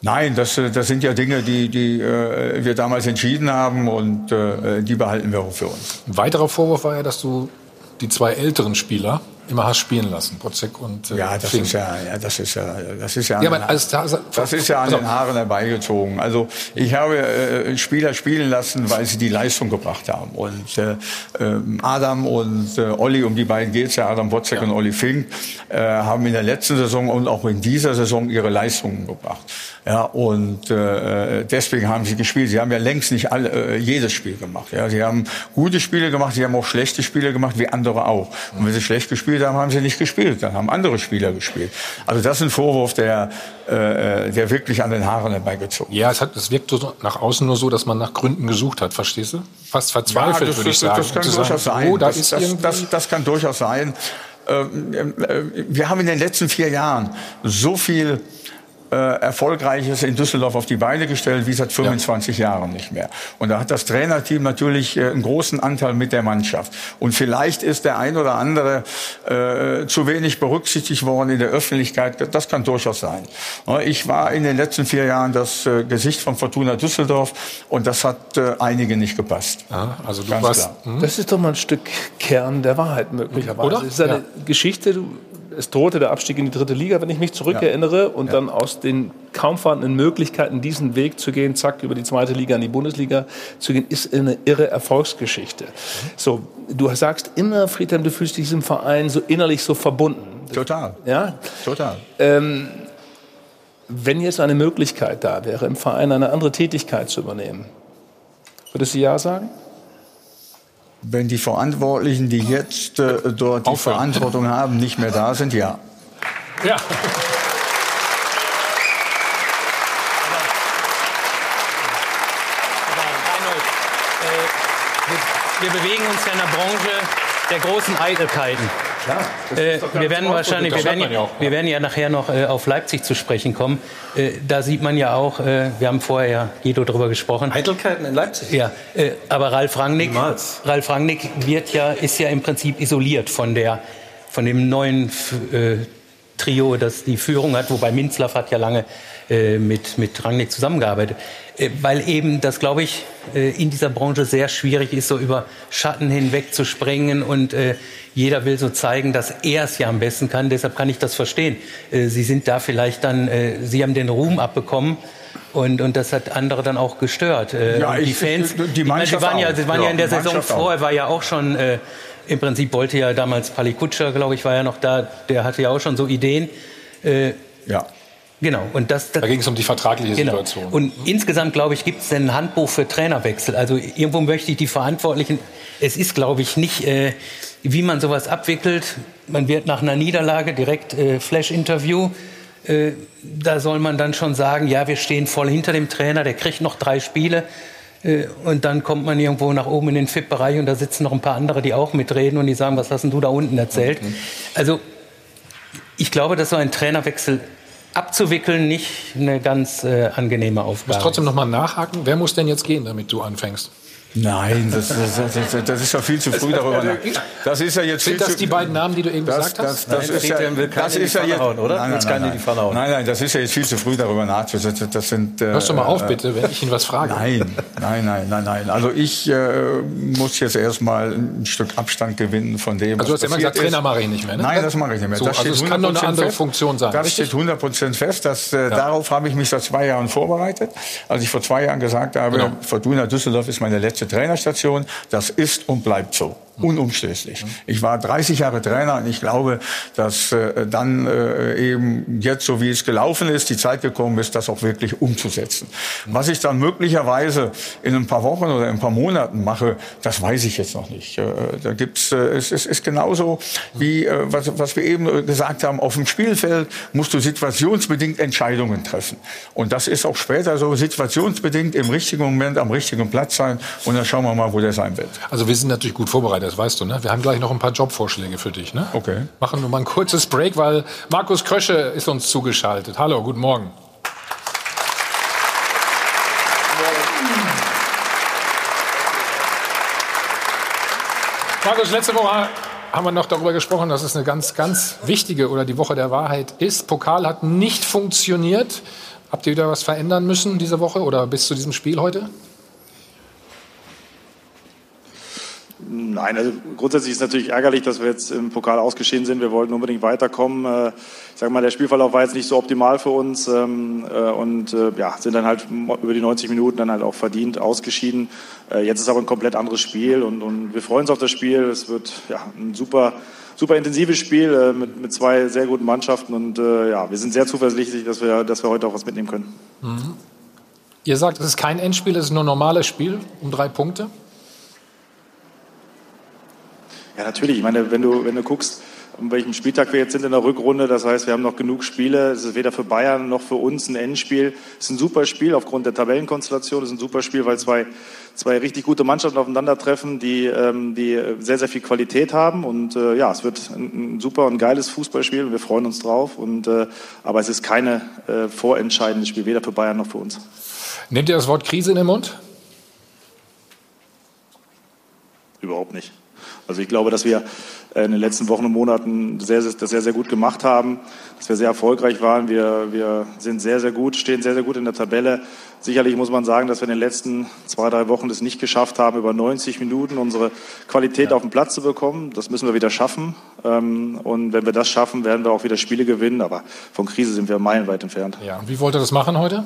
Nein, das, äh, das sind ja Dinge, die, die äh, wir damals entschieden haben und äh, die behalten wir auch für uns. Ein weiterer Vorwurf war ja, dass du die zwei älteren Spieler immer hast spielen lassen, Potzek und äh, Ja, das Fink. ist ja, ja, das ist ja, das ist ja, an Ja, den aber als da, Das ist ja an Also- den Haaren herbeigezogen. Also ich habe äh, Spieler spielen lassen, weil sie die Leistung gebracht haben. Und äh, ähm, Adam und äh, Olli, um die beiden geht's ja, Adam Wozzeck und Olli Fink, äh, haben in der letzten Saison und auch in dieser Saison ihre Leistungen gebracht. Ja, und äh, deswegen haben sie gespielt. Sie haben ja längst nicht alle, äh, jedes Spiel gemacht. Ja, sie haben gute Spiele gemacht, sie haben auch schlechte Spiele gemacht, wie andere auch. Und wenn sie schlecht gespielt haben, haben sie nicht gespielt. Dann haben andere Spieler gespielt. Also das ist ein Vorwurf, der, äh, der wirklich an den Haaren herbeigezogen. Ja, es, hat, es wirkt so nach außen nur so, dass man nach Gründen gesucht hat, verstehst du? Fast verzweifelt, das, würde ich das, sagen. Das kann durchaus sagen, sein. Oh, da das, ist das, das, das kann durchaus sein. Ähm, äh, Wir haben in den letzten vier Jahren so viel Erfolgreiches in Düsseldorf auf die Beine gestellt wie seit 25 Jahren nicht mehr. Und da hat das Trainerteam natürlich äh, einen großen Anteil mit der Mannschaft. Und vielleicht ist der ein oder andere äh, zu wenig berücksichtigt worden in der Öffentlichkeit. Das kann durchaus sein. Ja, Ich war in den letzten vier Jahren das äh, Gesicht von Fortuna Düsseldorf und das hat äh, einige nicht gepasst. also du Ganz warst- klar. hm? Das ist doch mal ein Stück Kern der Wahrheit möglicherweise. Oder? Es ist eine Ja. Geschichte, du, es drohte der Abstieg in die dritte Liga, wenn ich mich zurückerinnere, und dann aus den kaum vorhandenen Möglichkeiten, diesen Weg zu gehen, zack, über die zweite Liga in die Bundesliga zu gehen, ist eine irre Erfolgsgeschichte. So, du sagst immer, Friedhelm, du fühlst dich diesem Verein so innerlich so verbunden. Total. Ja? Total. Ähm, wenn jetzt eine Möglichkeit da wäre, im Verein eine andere Tätigkeit zu übernehmen, würdest du Ja sagen? Wenn die Verantwortlichen, die jetzt äh, dort die Verantwortung haben, nicht mehr da sind, ja. Ja. Wir bewegen uns ja in der Branche der großen Eitelkeiten. Äh, wir werden wahrscheinlich, wir werden, ja, wir werden ja nachher noch äh, auf Leipzig zu sprechen kommen. Äh, da sieht man ja auch, äh, wir haben vorher ja Guido darüber gesprochen. Eitelkeiten in Leipzig? Ja, äh, aber Ralf Rangnick, Ralf Rangnick wird ja, ist ja im Prinzip isoliert von der, von dem neuen Trio, das die Führung hat, wobei Minzlaff hat ja lange mit, mit Rangnick zusammengearbeitet. Weil eben das, glaube ich, in dieser Branche sehr schwierig ist, so über Schatten hinweg zu springen und jeder will so zeigen, dass er es ja am besten kann. Deshalb kann ich das verstehen. Äh, Sie sind da vielleicht dann, äh, Sie haben den Ruhm abbekommen. Und, und das hat andere dann auch gestört. Äh, Ja, und die ich- Fans, die ich meine, Mannschaft sie waren ja, sie waren ja, Ja, in der die Saison vorher, war ja auch schon, äh, im Prinzip wollte ja damals Pali Kutscher, glaube ich, war ja noch da, der hatte ja auch schon so Ideen. Äh, ja. Genau. Und das, das, Da ging es um die vertragliche Genau. Situation. Und insgesamt, glaube ich, gibt es ein Handbuch für Trainerwechsel. Also irgendwo möchte ich die Verantwortlichen, es ist, glaube ich, nicht, äh, wie man sowas abwickelt. Man wird nach einer Niederlage direkt äh, Flash-Interview. Äh, da soll man dann schon sagen, ja, wir stehen voll hinter dem Trainer, der kriegt noch drei Spiele. Äh, Und dann kommt man irgendwo nach oben in den FIP-Bereich und da sitzen noch ein paar andere, die auch mitreden und die sagen, was hast denn du da unten erzählt? Also ich glaube, dass so ein Trainerwechsel abzuwickeln nicht eine ganz äh, angenehme Ich muss Aufgabe trotzdem noch mal nachhaken. Wer muss denn jetzt gehen, damit du anfängst? Nein, das, das, das, das ist ja viel zu früh darüber nach. Das ist ja jetzt Sind das zu, die beiden Namen, die du eben gesagt hast? das, ist ja, das ist ja jetzt, oder? Nein, nein, nein, in die Pfanne hauen. nein, nein, das ist ja jetzt viel zu früh darüber nachzudenken. Das, sind. Äh, Hörst du mal auf, bitte, wenn ich ihn was frage. Nein, nein, nein, nein, nein. Also ich äh, muss jetzt erstmal ein Stück Abstand gewinnen von dem, Also du hast ja immer gesagt, Trainer ist. mache ich nicht mehr, ne? Nein, das mache ich nicht mehr. So, das also steht es kann nur eine 100% andere fest. Funktion sein, Das steht 100% fest. Das, äh, Darauf habe ich mich seit zwei Jahren vorbereitet. Als ich vor zwei Jahren gesagt habe, Genau. Fortuna Düsseldorf ist meine letzte Trainerstation, das ist und bleibt so. Unumstößlich. Ich war 30 Jahre Trainer und ich glaube, dass äh, dann äh, eben jetzt, so wie es gelaufen ist, die Zeit gekommen ist, das auch wirklich umzusetzen. Was ich dann möglicherweise in ein paar Wochen oder in ein paar Monaten mache, das weiß ich jetzt noch nicht. Äh, da gibt's, äh, es, es ist genauso wie äh, was, was wir eben äh, gesagt haben, auf dem Spielfeld musst du situationsbedingt Entscheidungen treffen. Und das ist auch später so situationsbedingt im richtigen Moment am richtigen Platz sein. Und dann schauen wir mal, wo der sein wird. Also wir sind natürlich gut vorbereitet, das weißt du. Ne? Wir haben gleich noch ein paar Jobvorschläge für dich. Ne? Okay. Machen wir mal ein kurzes Break, weil Markus Krösche ist uns zugeschaltet. Hallo, guten Morgen. Markus, letzte Woche haben wir noch darüber gesprochen, dass es eine ganz, ganz wichtige oder die Woche der Wahrheit ist. Pokal hat nicht funktioniert. Habt ihr wieder was verändern müssen diese Woche oder bis zu diesem Spiel heute? Nein, also grundsätzlich ist es natürlich ärgerlich, dass wir jetzt im Pokal ausgeschieden sind. Wir wollten unbedingt weiterkommen. Äh, Ich sage mal, der Spielverlauf war jetzt nicht so optimal für uns ähm, äh, und äh, ja, sind dann halt über die 90 Minuten dann halt auch verdient ausgeschieden. Jetzt ist aber ein komplett anderes Spiel und, und wir freuen uns auf das Spiel. Es wird ja, ein super, super intensives Spiel mit, mit zwei sehr guten Mannschaften und ja, wir sind sehr zuversichtlich, dass wir, dass wir heute auch was mitnehmen können. Mhm. Ihr sagt, es ist kein Endspiel, es ist nur ein normales Spiel um drei Punkte. Ja, natürlich. Ich meine, wenn du, wenn du guckst, um welchem Spieltag wir jetzt sind in der Rückrunde, das heißt, wir haben noch genug Spiele. Es ist weder für Bayern noch für uns ein Endspiel. Es ist ein super Spiel aufgrund der Tabellenkonstellation. Es ist ein super Spiel, weil zwei, zwei richtig gute Mannschaften aufeinandertreffen, die, ähm, die sehr, sehr viel Qualität haben. Und äh, ja, es wird ein, ein super und geiles Fußballspiel und wir freuen uns drauf. Und, äh, aber es ist keine äh, vorentscheidendes Spiel, weder für Bayern noch für uns. Nehmt ihr das Wort Krise in den Mund? Überhaupt nicht. Also ich glaube, dass wir äh, in den letzten Wochen und Monaten sehr, sehr, das sehr, sehr gut gemacht haben, dass wir sehr erfolgreich waren. Wir, wir sind sehr, sehr gut, stehen sehr, sehr gut in der Tabelle. Sicherlich muss man sagen, dass wir in den letzten zwei, drei Wochen es nicht geschafft haben, über 90 Minuten unsere Qualität auf den Platz zu bekommen. Das müssen wir wieder schaffen. Ähm, Und wenn wir das schaffen, werden wir auch wieder Spiele gewinnen. Aber von Krise sind wir meilenweit entfernt. Ja. Und wie wollt ihr das machen heute?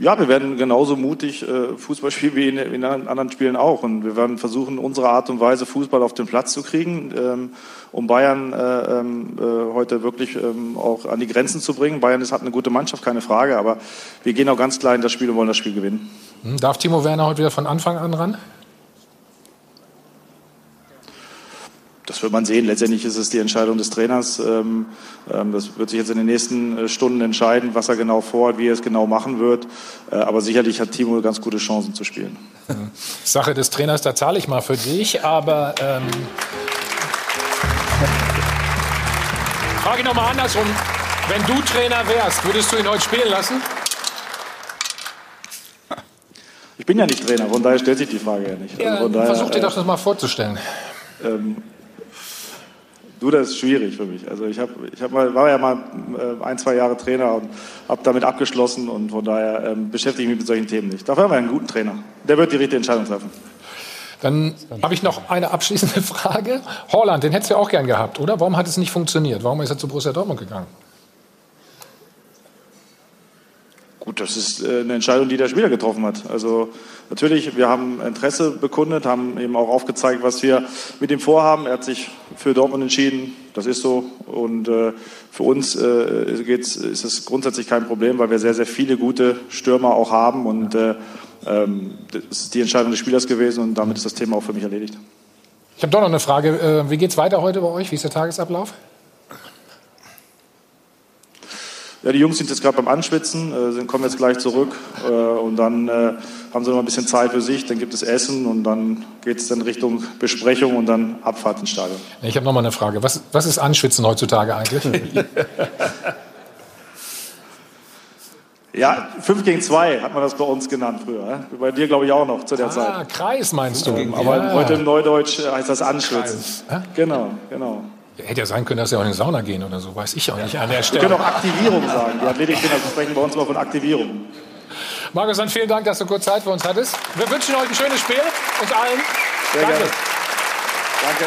Ja, wir werden genauso mutig äh, Fußball spielen wie in, in anderen Spielen auch. Und wir werden versuchen, unsere Art und Weise Fußball auf den Platz zu kriegen, ähm, um Bayern äh, ähm, äh, heute wirklich ähm, auch an die Grenzen zu bringen. Bayern ist, hat eine gute Mannschaft, keine Frage. Aber wir gehen auch ganz klar in das Spiel und wollen das Spiel gewinnen. Hm, Darf Timo Werner heute wieder von Anfang an ran? Das wird man sehen. Letztendlich ist es die Entscheidung des Trainers. Ähm, ähm, Das wird sich jetzt in den nächsten äh, Stunden entscheiden, was er genau vorhat, wie er es genau machen wird. Äh, Aber sicherlich hat Timo ganz gute Chancen zu spielen. Sache des Trainers, da zahle ich mal für dich, aber ähm, Frage nochmal andersrum. Wenn du Trainer wärst, würdest du ihn heute spielen lassen? Ich bin ja nicht Trainer, von daher stellt sich die Frage ja nicht. Ja, Also daher, versuch dir äh, doch das mal vorzustellen. Ähm, Du, das ist schwierig für mich. Also ich, hab, ich hab mal, war ja mal äh, ein, zwei Jahre Trainer und habe damit abgeschlossen und von daher ähm, beschäftige ich mich mit solchen Themen nicht. Dafür haben wir einen guten Trainer. Der wird die richtige Entscheidung treffen. Dann habe ich noch eine abschließende Frage. Holland, den hättest du ja auch gern gehabt, oder? Warum hat es nicht funktioniert? Warum ist er zu Borussia Dortmund gegangen? Gut, das ist äh, eine Entscheidung, die der Spieler getroffen hat. Also natürlich, wir haben Interesse bekundet, haben eben auch aufgezeigt, was wir mit ihm vorhaben. Er hat sich für Dortmund entschieden, das ist so. Und äh, für uns äh, geht's, ist es grundsätzlich kein Problem, weil wir sehr, sehr viele gute Stürmer auch haben. Und äh, ähm, das ist die Entscheidung des Spielers gewesen und damit ist das Thema auch für mich erledigt. Ich habe doch noch eine Frage. Wie geht es weiter heute bei euch? Wie ist der Tagesablauf? Ja, die Jungs sind jetzt gerade beim Anschwitzen, äh, kommen jetzt gleich zurück äh, und dann äh, haben sie noch ein bisschen Zeit für sich. Dann gibt es Essen und dann geht es dann Richtung Besprechung und dann Abfahrt ins Stadion. Ich habe noch mal eine Frage. Was, was ist Anschwitzen heutzutage eigentlich? ja, 5 gegen 2 hat man das bei uns genannt früher. Bei dir, glaube ich, auch noch zu der ah, Zeit. Ah, Kreis meinst du? Aber ja. heute im Neudeutsch heißt das Anschwitzen. Kreis. Genau, genau. Hätte ja sein können, dass sie auch in die Sauna gehen oder so, weiß ich auch nicht an der Wir Stelle. können auch Aktivierung sagen. Die Athletikkinder sprechen bei uns immer von Aktivierung. Markus, dann vielen Dank, dass du kurz Zeit für uns hattest. Wir wünschen euch ein schönes Spiel, uns allen. Sehr Danke. gerne. Danke.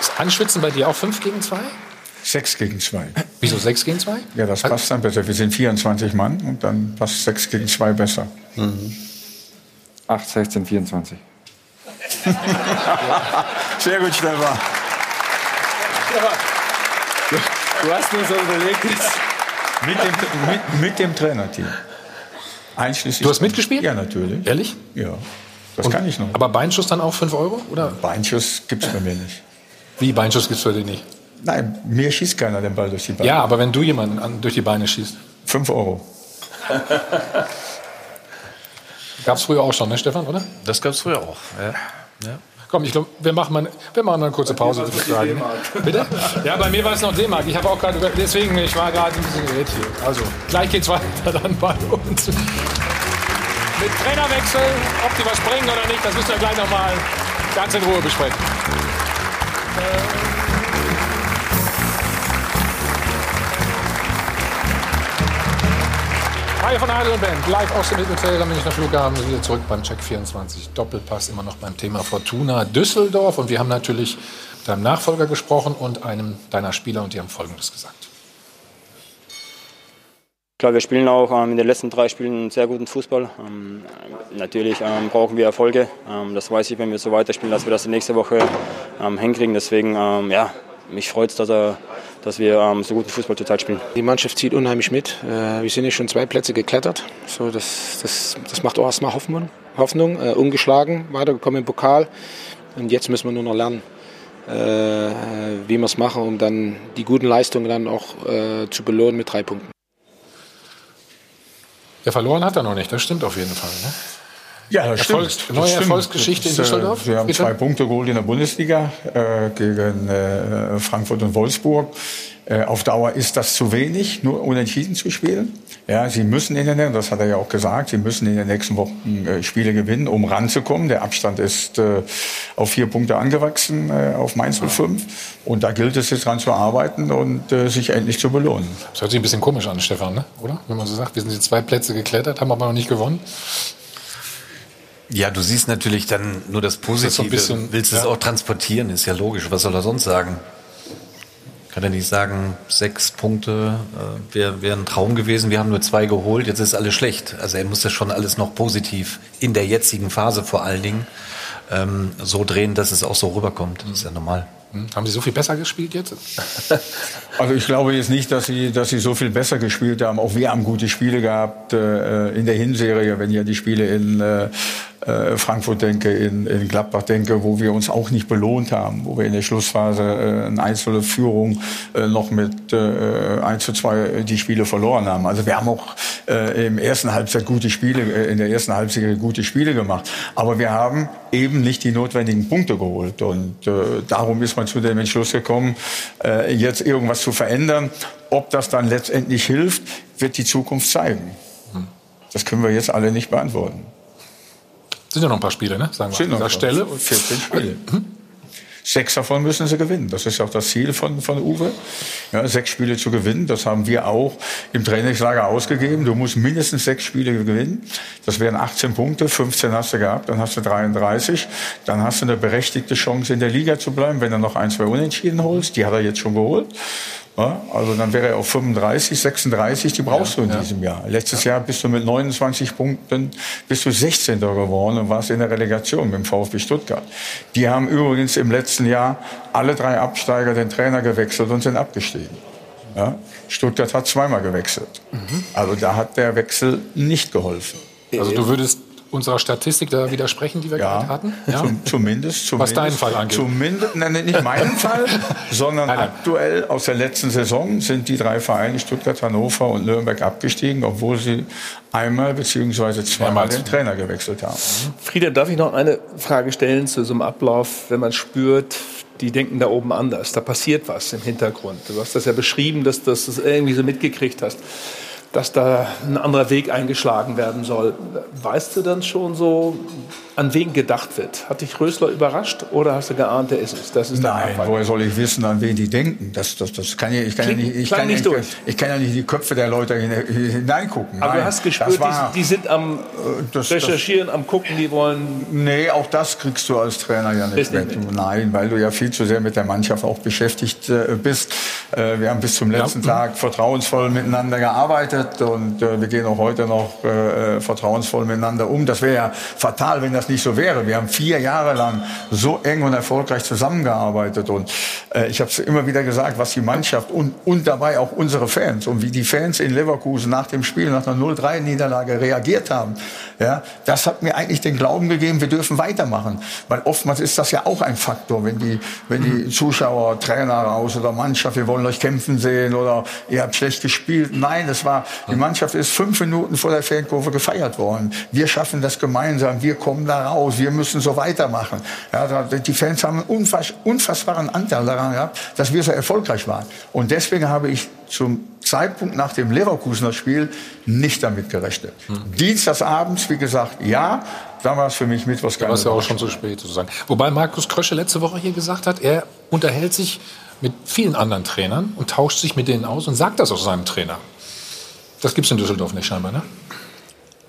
Ist Anschwitzen bei dir auch 5 gegen 2? 6 gegen 2. Wieso 6 gegen 2? Ja, das passt dann besser. Wir sind 24 Mann und dann passt 6 gegen 2 besser. Mhm. 8, 16, 24. Sehr gut, Stefan. Du hast nur so überlegt. Mit dem, mit, mit dem Trainerteam. Einschließlich. Du hast mitgespielt? Ja, natürlich. Ehrlich? Ja. Das Und- kann ich noch. Aber Beinschuss dann auch 5 Euro? Oder? Beinschuss gibt es bei mir nicht. Wie, Beinschuss gibt es für dich nicht? Nein, mir schießt keiner den Ball durch die Beine. Ja, aber wenn du jemanden an, durch die Beine schießt. 5 Euro. Gab es früher auch schon, ne, Stefan, oder? Das gab es früher auch. Ja. Ja. Komm, ich glaube, wir machen mal, wir machen mal eine kurze Pause. würde ich sagen. Bitte? Ja, bei mir war es noch D-Mark. Ich habe auch gerade, deswegen, ich war gerade ein bisschen irritiert. Also, gleich geht's weiter dann bei uns. Mit Trainerwechsel, ob die was bringen oder nicht, das müssen wir gleich noch mal ganz in Ruhe besprechen. Hi von und Band, live aus dem Mittelfeld am Münchner Flughafen, wieder zurück beim Check 24 Doppelpass, immer noch beim Thema Fortuna Düsseldorf. Und wir haben natürlich mit deinem Nachfolger gesprochen und einem deiner Spieler und die haben Folgendes gesagt. Klar, wir spielen auch ähm, in den letzten drei Spielen sehr guten Fußball. Ähm, natürlich ähm, brauchen wir Erfolge. Ähm, das weiß ich, wenn wir so weiterspielen, dass wir das nächste Woche ähm, hinkriegen. Deswegen, ähm, ja, mich freut es, dass, er, dass wir ähm, so guten Fußball zurzeit spielen. Die Mannschaft zieht unheimlich mit. Äh, wir sind ja schon zwei Plätze geklettert. So, das, das, das macht auch erstmal Hoffnung. Hoffnung. Äh, ungeschlagen, weitergekommen im Pokal. Und jetzt müssen wir nur noch lernen, äh, wie wir es machen, um dann die guten Leistungen dann auch äh, zu belohnen mit drei Punkten. Der verloren hat er noch nicht, das stimmt auf jeden Fall. Ne? Ja, das Erfolgs stimmt. neue stimmt. Erfolgsgeschichte in äh, Düsseldorf? Wir haben Bitte? zwei Punkte geholt in der Bundesliga äh, gegen äh, Frankfurt und Wolfsburg. Äh, auf Dauer ist das zu wenig, nur unentschieden zu spielen. Ja, sie müssen in den, das hat er ja auch gesagt, sie müssen in den nächsten Wochen äh, Spiele gewinnen, um ranzukommen. Der Abstand ist auf vier Punkte angewachsen, auf Mainz 05. Und da gilt es jetzt dran zu arbeiten und sich endlich zu belohnen. Das hört sich ein bisschen komisch an, Stefan, ne? oder? Wenn man so sagt, wir sind jetzt zwei Plätze geklettert, haben aber noch nicht gewonnen. Ja, du siehst natürlich dann nur das Positive. ein bisschen- Willst es ja. auch transportieren, ist ja logisch. Was soll er sonst sagen? Kann er nicht sagen, sechs Punkte äh, wäre wär ein Traum gewesen, wir haben nur zwei geholt, jetzt ist alles schlecht. Also er muss das schon alles noch positiv, in der jetzigen Phase vor allen Dingen, ähm, so drehen, dass es auch so rüberkommt. Das ist ja normal. Hm? Haben sie so viel besser gespielt jetzt? Also ich glaube jetzt nicht, dass sie, dass sie so viel besser gespielt haben. Auch wir haben gute Spiele gehabt äh, in der Hinserie, wenn ich an die Spiele in äh, äh, Frankfurt denke, in, in Gladbach denke, wo wir uns auch nicht belohnt haben, wo wir in der Schlussphase äh, eine einzelne Führung äh, noch mit äh, 1 zu 2 die Spiele verloren haben. Also wir haben auch äh, im ersten Halbzeit gute Spiele, äh, in der ersten Halbzeit gute Spiele gemacht. Aber wir haben eben nicht die notwendigen Punkte geholt. Und äh, darum ist man zu dem Entschluss gekommen, äh, jetzt irgendwas zu verändern. Ob das dann letztendlich hilft, wird die Zukunft zeigen. Das können wir jetzt alle nicht beantworten. Sind ja noch ein paar Spiele, ne? Sagen wir Sind an dieser Stelle. paar. 14 Spiele. Sechs davon müssen sie gewinnen. Das ist auch das Ziel von, von Uwe. Ja, sechs Spiele zu gewinnen. Das haben wir auch im Trainingslager ausgegeben. Du musst mindestens sechs Spiele gewinnen. Das wären 18 Punkte. 15 hast du gehabt. Dann hast du 33. Dann hast du eine berechtigte Chance, in der Liga zu bleiben, wenn du noch ein, zwei Unentschieden holst. Die hat er jetzt schon geholt. Ja, also dann wäre er auf 35, 36, die brauchst du in diesem Jahr. Letztes Jahr bist du mit 29 Punkten, bist du 16. geworden und warst in der Relegation mit dem VfB Stuttgart. Die haben übrigens im letzten Jahr alle drei Absteiger den Trainer gewechselt und sind abgestiegen. Ja, Stuttgart hat zweimal gewechselt. Also da hat der Wechsel nicht geholfen. Also du würdest unserer Statistik da widersprechen, die wir gerade hatten? Zum, zumindest, zumindest. Was deinen Fall angeht. Zumindest, nein, nicht meinen Fall, sondern aktuell aus der letzten Saison sind die drei Vereine Stuttgart, Hannover und Nürnberg abgestiegen, obwohl sie einmal beziehungsweise zweimal den Trainer gewechselt haben. Frieda, darf ich noch eine Frage stellen zu so einem Ablauf, wenn man spürt, die denken da oben anders, da passiert was im Hintergrund. Du hast das ja beschrieben, dass, dass du das irgendwie so mitgekriegt hast, dass da ein anderer Weg eingeschlagen werden soll. Weißt du dann schon so, an wen gedacht wird? Hat dich Rösler überrascht oder hast du geahnt, der ist es? Das ist Nein, woher soll ich wissen, an wen die denken? Das, das, das kann ja, ich kann ja Klingt- nicht, ich kann, nicht ich, durch. ich kann ja nicht in die Köpfe der Leute hin- hineingucken. Aber Nein, du hast das gespürt, war- die, die sind am das- Recherchieren, am Gucken, die wollen. Nee, auch das kriegst du als Trainer ja nicht nicht mit. Nein, weil du ja viel zu sehr mit der Mannschaft auch beschäftigt äh, bist. Äh, wir haben bis zum letzten Tag vertrauensvoll miteinander gearbeitet und äh, wir gehen auch heute noch äh, äh, vertrauensvoll miteinander um. Das wäre ja fatal, wenn das nicht so wäre. Wir haben vier Jahre lang so eng und erfolgreich zusammengearbeitet und äh, ich habe es immer wieder gesagt, was die Mannschaft und, und dabei auch unsere Fans und wie die Fans in Leverkusen nach dem Spiel, nach einer 0-3-Niederlage reagiert haben, ja, das hat mir eigentlich den Glauben gegeben, wir dürfen weitermachen. Weil oftmals ist das ja auch ein Faktor, wenn die, wenn die Zuschauer, Trainer raus oder Mannschaft, wir wollen euch kämpfen sehen oder ihr habt schlecht gespielt. Nein, das war, die Mannschaft ist fünf Minuten vor der Fankurve gefeiert worden. Wir schaffen das gemeinsam, wir kommen da raus, wir müssen so weitermachen. Ja, da- die Fans haben einen unfass, unfassbaren Anteil daran gehabt, dass wir so erfolgreich waren. Und deswegen habe ich zum Zeitpunkt nach dem Leverkusener Spiel nicht damit gerechnet. Dienstagsabends, wie gesagt, ja, da war es für mich mittwochs Da war es ja auch schon zu spät sozusagen. Wobei Markus Krösche letzte Woche hier gesagt hat, er unterhält sich mit vielen anderen Trainern und tauscht sich mit denen aus und sagt das auch seinem Trainer. Das gibt es in Düsseldorf nicht scheinbar, ne?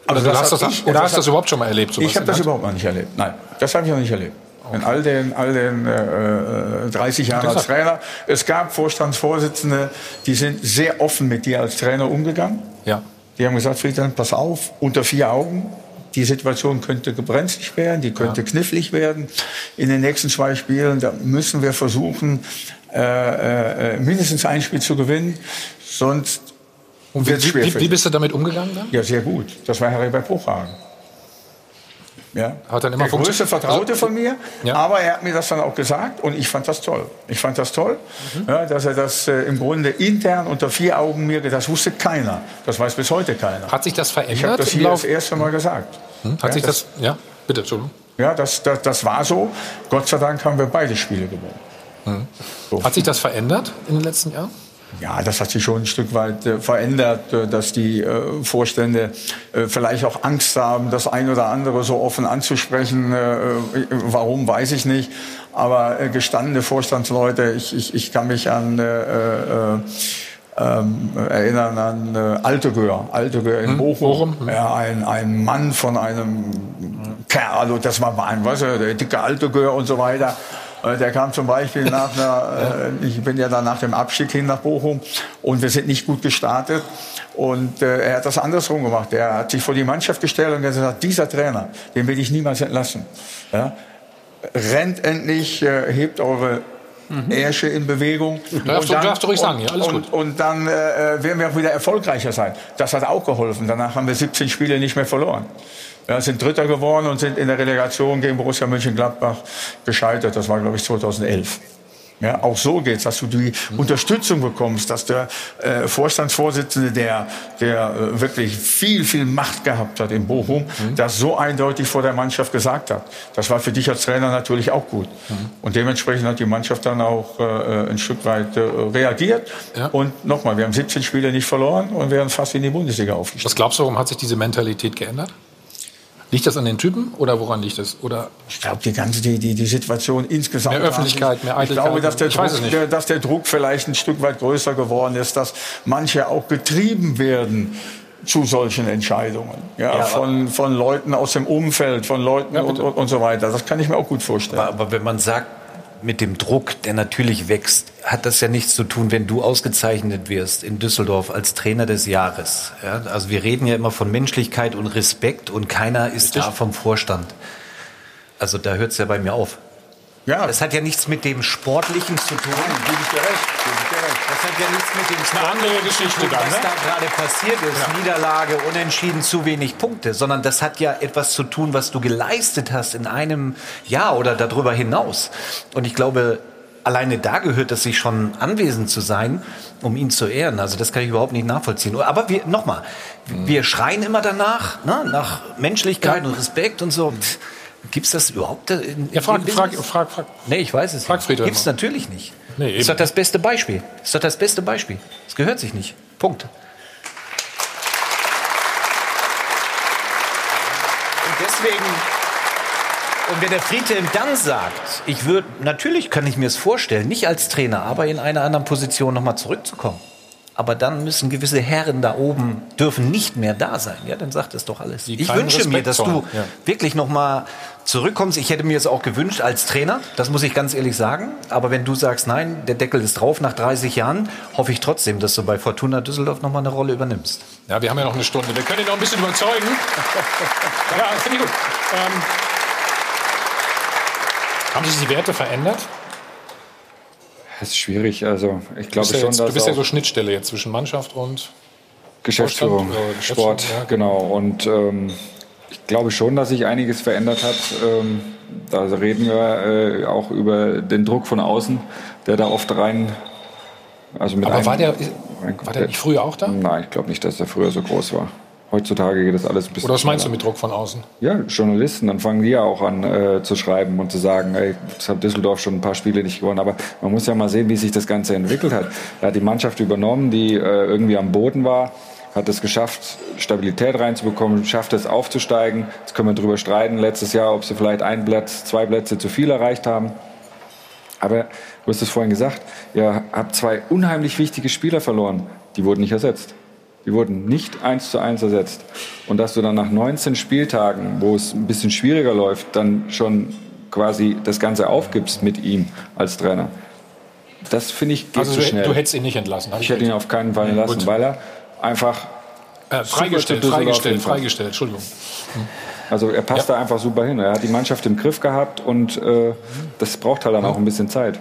Also das hast, das, ich- oder hast du das überhaupt schon mal erlebt? Ich habe das überhaupt noch nicht erlebt. Nein, das habe ich noch nicht erlebt. In all den, all den äh, äh, 30 Jahren als Trainer. Es gab Vorstandsvorsitzende, die sind sehr offen mit dir als Trainer umgegangen. Ja. Die haben gesagt, Friedhelm, pass auf, unter vier Augen. Die Situation könnte gebrenzlig werden, die könnte knifflig werden. In den nächsten zwei Spielen, da müssen wir versuchen, äh, äh, mindestens ein Spiel zu gewinnen. Sonst Und wie, wie, wie bist du damit umgegangen dann? Ja, sehr gut. Das war Herbert Bruchhagen. Ja. Hat dann immer der größte? Vertraute von mir, Ja. aber er hat mir das dann auch gesagt und ich fand das toll. Ich fand das toll, Mhm. ja, dass er das äh, im Grunde intern unter vier Augen mir, das wusste keiner. Das weiß bis heute keiner. Hat sich das verändert Ich habe das hier Lauf- das erste Mal gesagt. Hm? Hat Ja, sich das- das, ja, bitte, Entschuldigung. Ja, das, das, das war so. Gott sei Dank haben wir beide Spiele gewonnen. Hat sich das verändert in den letzten Jahren? Ja, das hat sich schon ein Stück weit äh, verändert, äh, dass die äh, Vorstände äh, vielleicht auch Angst haben, das ein oder andere so offen anzusprechen. Äh, warum, weiß ich nicht. Aber gestandene Vorstandsleute, ich, ich, ich kann mich an äh, äh, ähm, erinnern an äh, Altegör, Altegör in Bochum. Ja, ein, ein Mann von einem Kerl, also das war ein, weißt du, der dicke Altegör und so weiter. Äh, Der kam zum Beispiel nach einer, äh, ich bin ja dann nach dem Abstieg hin nach Bochum und wir sind nicht gut gestartet. Und äh, er hat das andersrum gemacht. Er hat sich vor die Mannschaft gestellt und gesagt, dieser Trainer, den will ich niemals entlassen. Ja? Rennt endlich, äh, hebt eure Ärsche in Bewegung. Darfst du- darfst ruhig sagen, ja, alles und, gut. Und dann äh, werden wir auch wieder erfolgreicher sein. Das hat auch geholfen. Danach haben wir 17 Spiele nicht mehr verloren. Ja, sind Dritter geworden und sind in der Relegation gegen Borussia Mönchengladbach gescheitert. Das war, glaube ich, 2011. Ja, auch so geht's, dass du die Unterstützung bekommst, dass der äh, Vorstandsvorsitzende, der, der äh, wirklich viel, viel Macht gehabt hat in Bochum, das so eindeutig vor der Mannschaft gesagt hat. Das war für dich als Trainer natürlich auch gut. Und dementsprechend hat die Mannschaft dann auch äh, ein Stück weit äh, reagiert. Und nochmal, wir haben 17 Spiele nicht verloren und wären fast in die Bundesliga aufgestiegen. Was glaubst du, warum hat sich diese Mentalität geändert? Liegt das an den Typen oder woran liegt das? Oder ich glaube, die ganze die, die, die Situation insgesamt. Mehr Öffentlichkeit, mehr Ich Eitelkeit. glaube, dass der, Ich weiß es Druck, nicht. der, dass der Druck vielleicht ein Stück weit größer geworden ist, dass manche auch getrieben werden zu solchen Entscheidungen. Ja, Ja, von, von Leuten aus dem Umfeld, von Leuten und, und, und so weiter. Das kann ich mir auch gut vorstellen. Aber, aber wenn man sagt, mit dem Druck, der natürlich wächst, hat das ja nichts zu tun, wenn du ausgezeichnet wirst in Düsseldorf als Trainer des Jahres. Ja, also wir reden ja immer von Menschlichkeit und Respekt und keiner ist da vom Vorstand. Also da hört es ja bei mir auf. Ja. Das hat ja nichts mit dem Sportlichen zu tun. Das hat ja nichts mit dem eine andere Sportlichen Geschichte tun, dann, was ne? da gerade passiert ist. Niederlage, unentschieden, zu wenig Punkte. Sondern das hat ja etwas zu tun, was du geleistet hast in einem Jahr oder darüber hinaus. Und ich glaube, alleine da gehört es sich schon anwesend zu sein, um ihn zu ehren. Also das kann ich überhaupt nicht nachvollziehen. Aber wir, nochmal, wir schreien immer danach, ne, nach Menschlichkeit und Respekt und so. Gibt es das überhaupt? In, Ja, frag, frag, frag, frag. Nee, ich weiß es Frag nicht. Gibt es natürlich nicht. Nee, ist doch das beste Beispiel. Ist doch das beste Beispiel. Es gehört sich nicht. Punkt. Und deswegen, und wenn der Friedhelm dann sagt, ich würde, natürlich kann ich mir es vorstellen, nicht als Trainer, aber in einer anderen Position nochmal zurückzukommen. Aber dann müssen gewisse Herren da oben dürfen nicht mehr da sein. Ja, dann sagt es doch alles. ich keinen wünsche mir, Respekt dass du. Ja. wirklich noch mal zurückkommst. Ich hätte mir es auch gewünscht als Trainer, das muss ich ganz ehrlich sagen. Aber wenn du sagst, nein, der Deckel ist drauf nach 30 Jahren, hoffe ich trotzdem, dass du bei Fortuna Düsseldorf noch mal eine Rolle übernimmst. Ja, wir haben ja noch eine Stunde. Wir können ihn noch ein bisschen überzeugen. ja, finde ich gut. Ähm, haben sich die Werte verändert? Das ist schwierig. Also ich Du glaube bist, ja, schon, jetzt, dass du bist ja so Schnittstelle jetzt zwischen Mannschaft und Geschäftsführung, äh, Sport, Geschäftsführung, ja. genau. Und ähm, ich glaube schon, dass sich einiges verändert hat. Ähm, da reden wir äh, auch über den Druck von außen, der da oft rein. Also mit Aber einem- war der, war der nicht früher auch da? Nein, ich glaube nicht, dass der früher so groß war. Heutzutage geht das alles ein bisschen. Oder was meinst du schneller. mit Druck von außen? Ja, Journalisten, dann fangen die ja auch an äh, zu schreiben und zu sagen, ey, das hat Düsseldorf schon ein paar Spiele nicht gewonnen. Aber man muss ja mal sehen, wie sich das Ganze entwickelt hat. Er hat die Mannschaft übernommen, die äh, irgendwie am Boden war, hat es geschafft, Stabilität reinzubekommen, schafft es aufzusteigen. Jetzt können wir drüber streiten, letztes Jahr, ob sie vielleicht ein Platz, zwei Plätze zu viel erreicht haben. Aber du hast es vorhin gesagt, ihr habt zwei unheimlich wichtige Spieler verloren. Die wurden nicht ersetzt. Die wurden nicht eins zu eins ersetzt. Und dass du dann nach 19 Spieltagen, wo es ein bisschen schwieriger läuft, dann schon quasi das Ganze aufgibst mit ihm als Trainer. Das finde ich geht Also zu du, schnell. du hättest ihn nicht entlassen. hab ich hätte ihn auf keinen Fall entlassen, Gut. weil er einfach Äh, freigestellt, freigestellt, freigestellt. Entschuldigung. Also er passt da einfach super hin. Er hat die Mannschaft im Griff gehabt und äh, das braucht halt dann auch ein bisschen Zeit.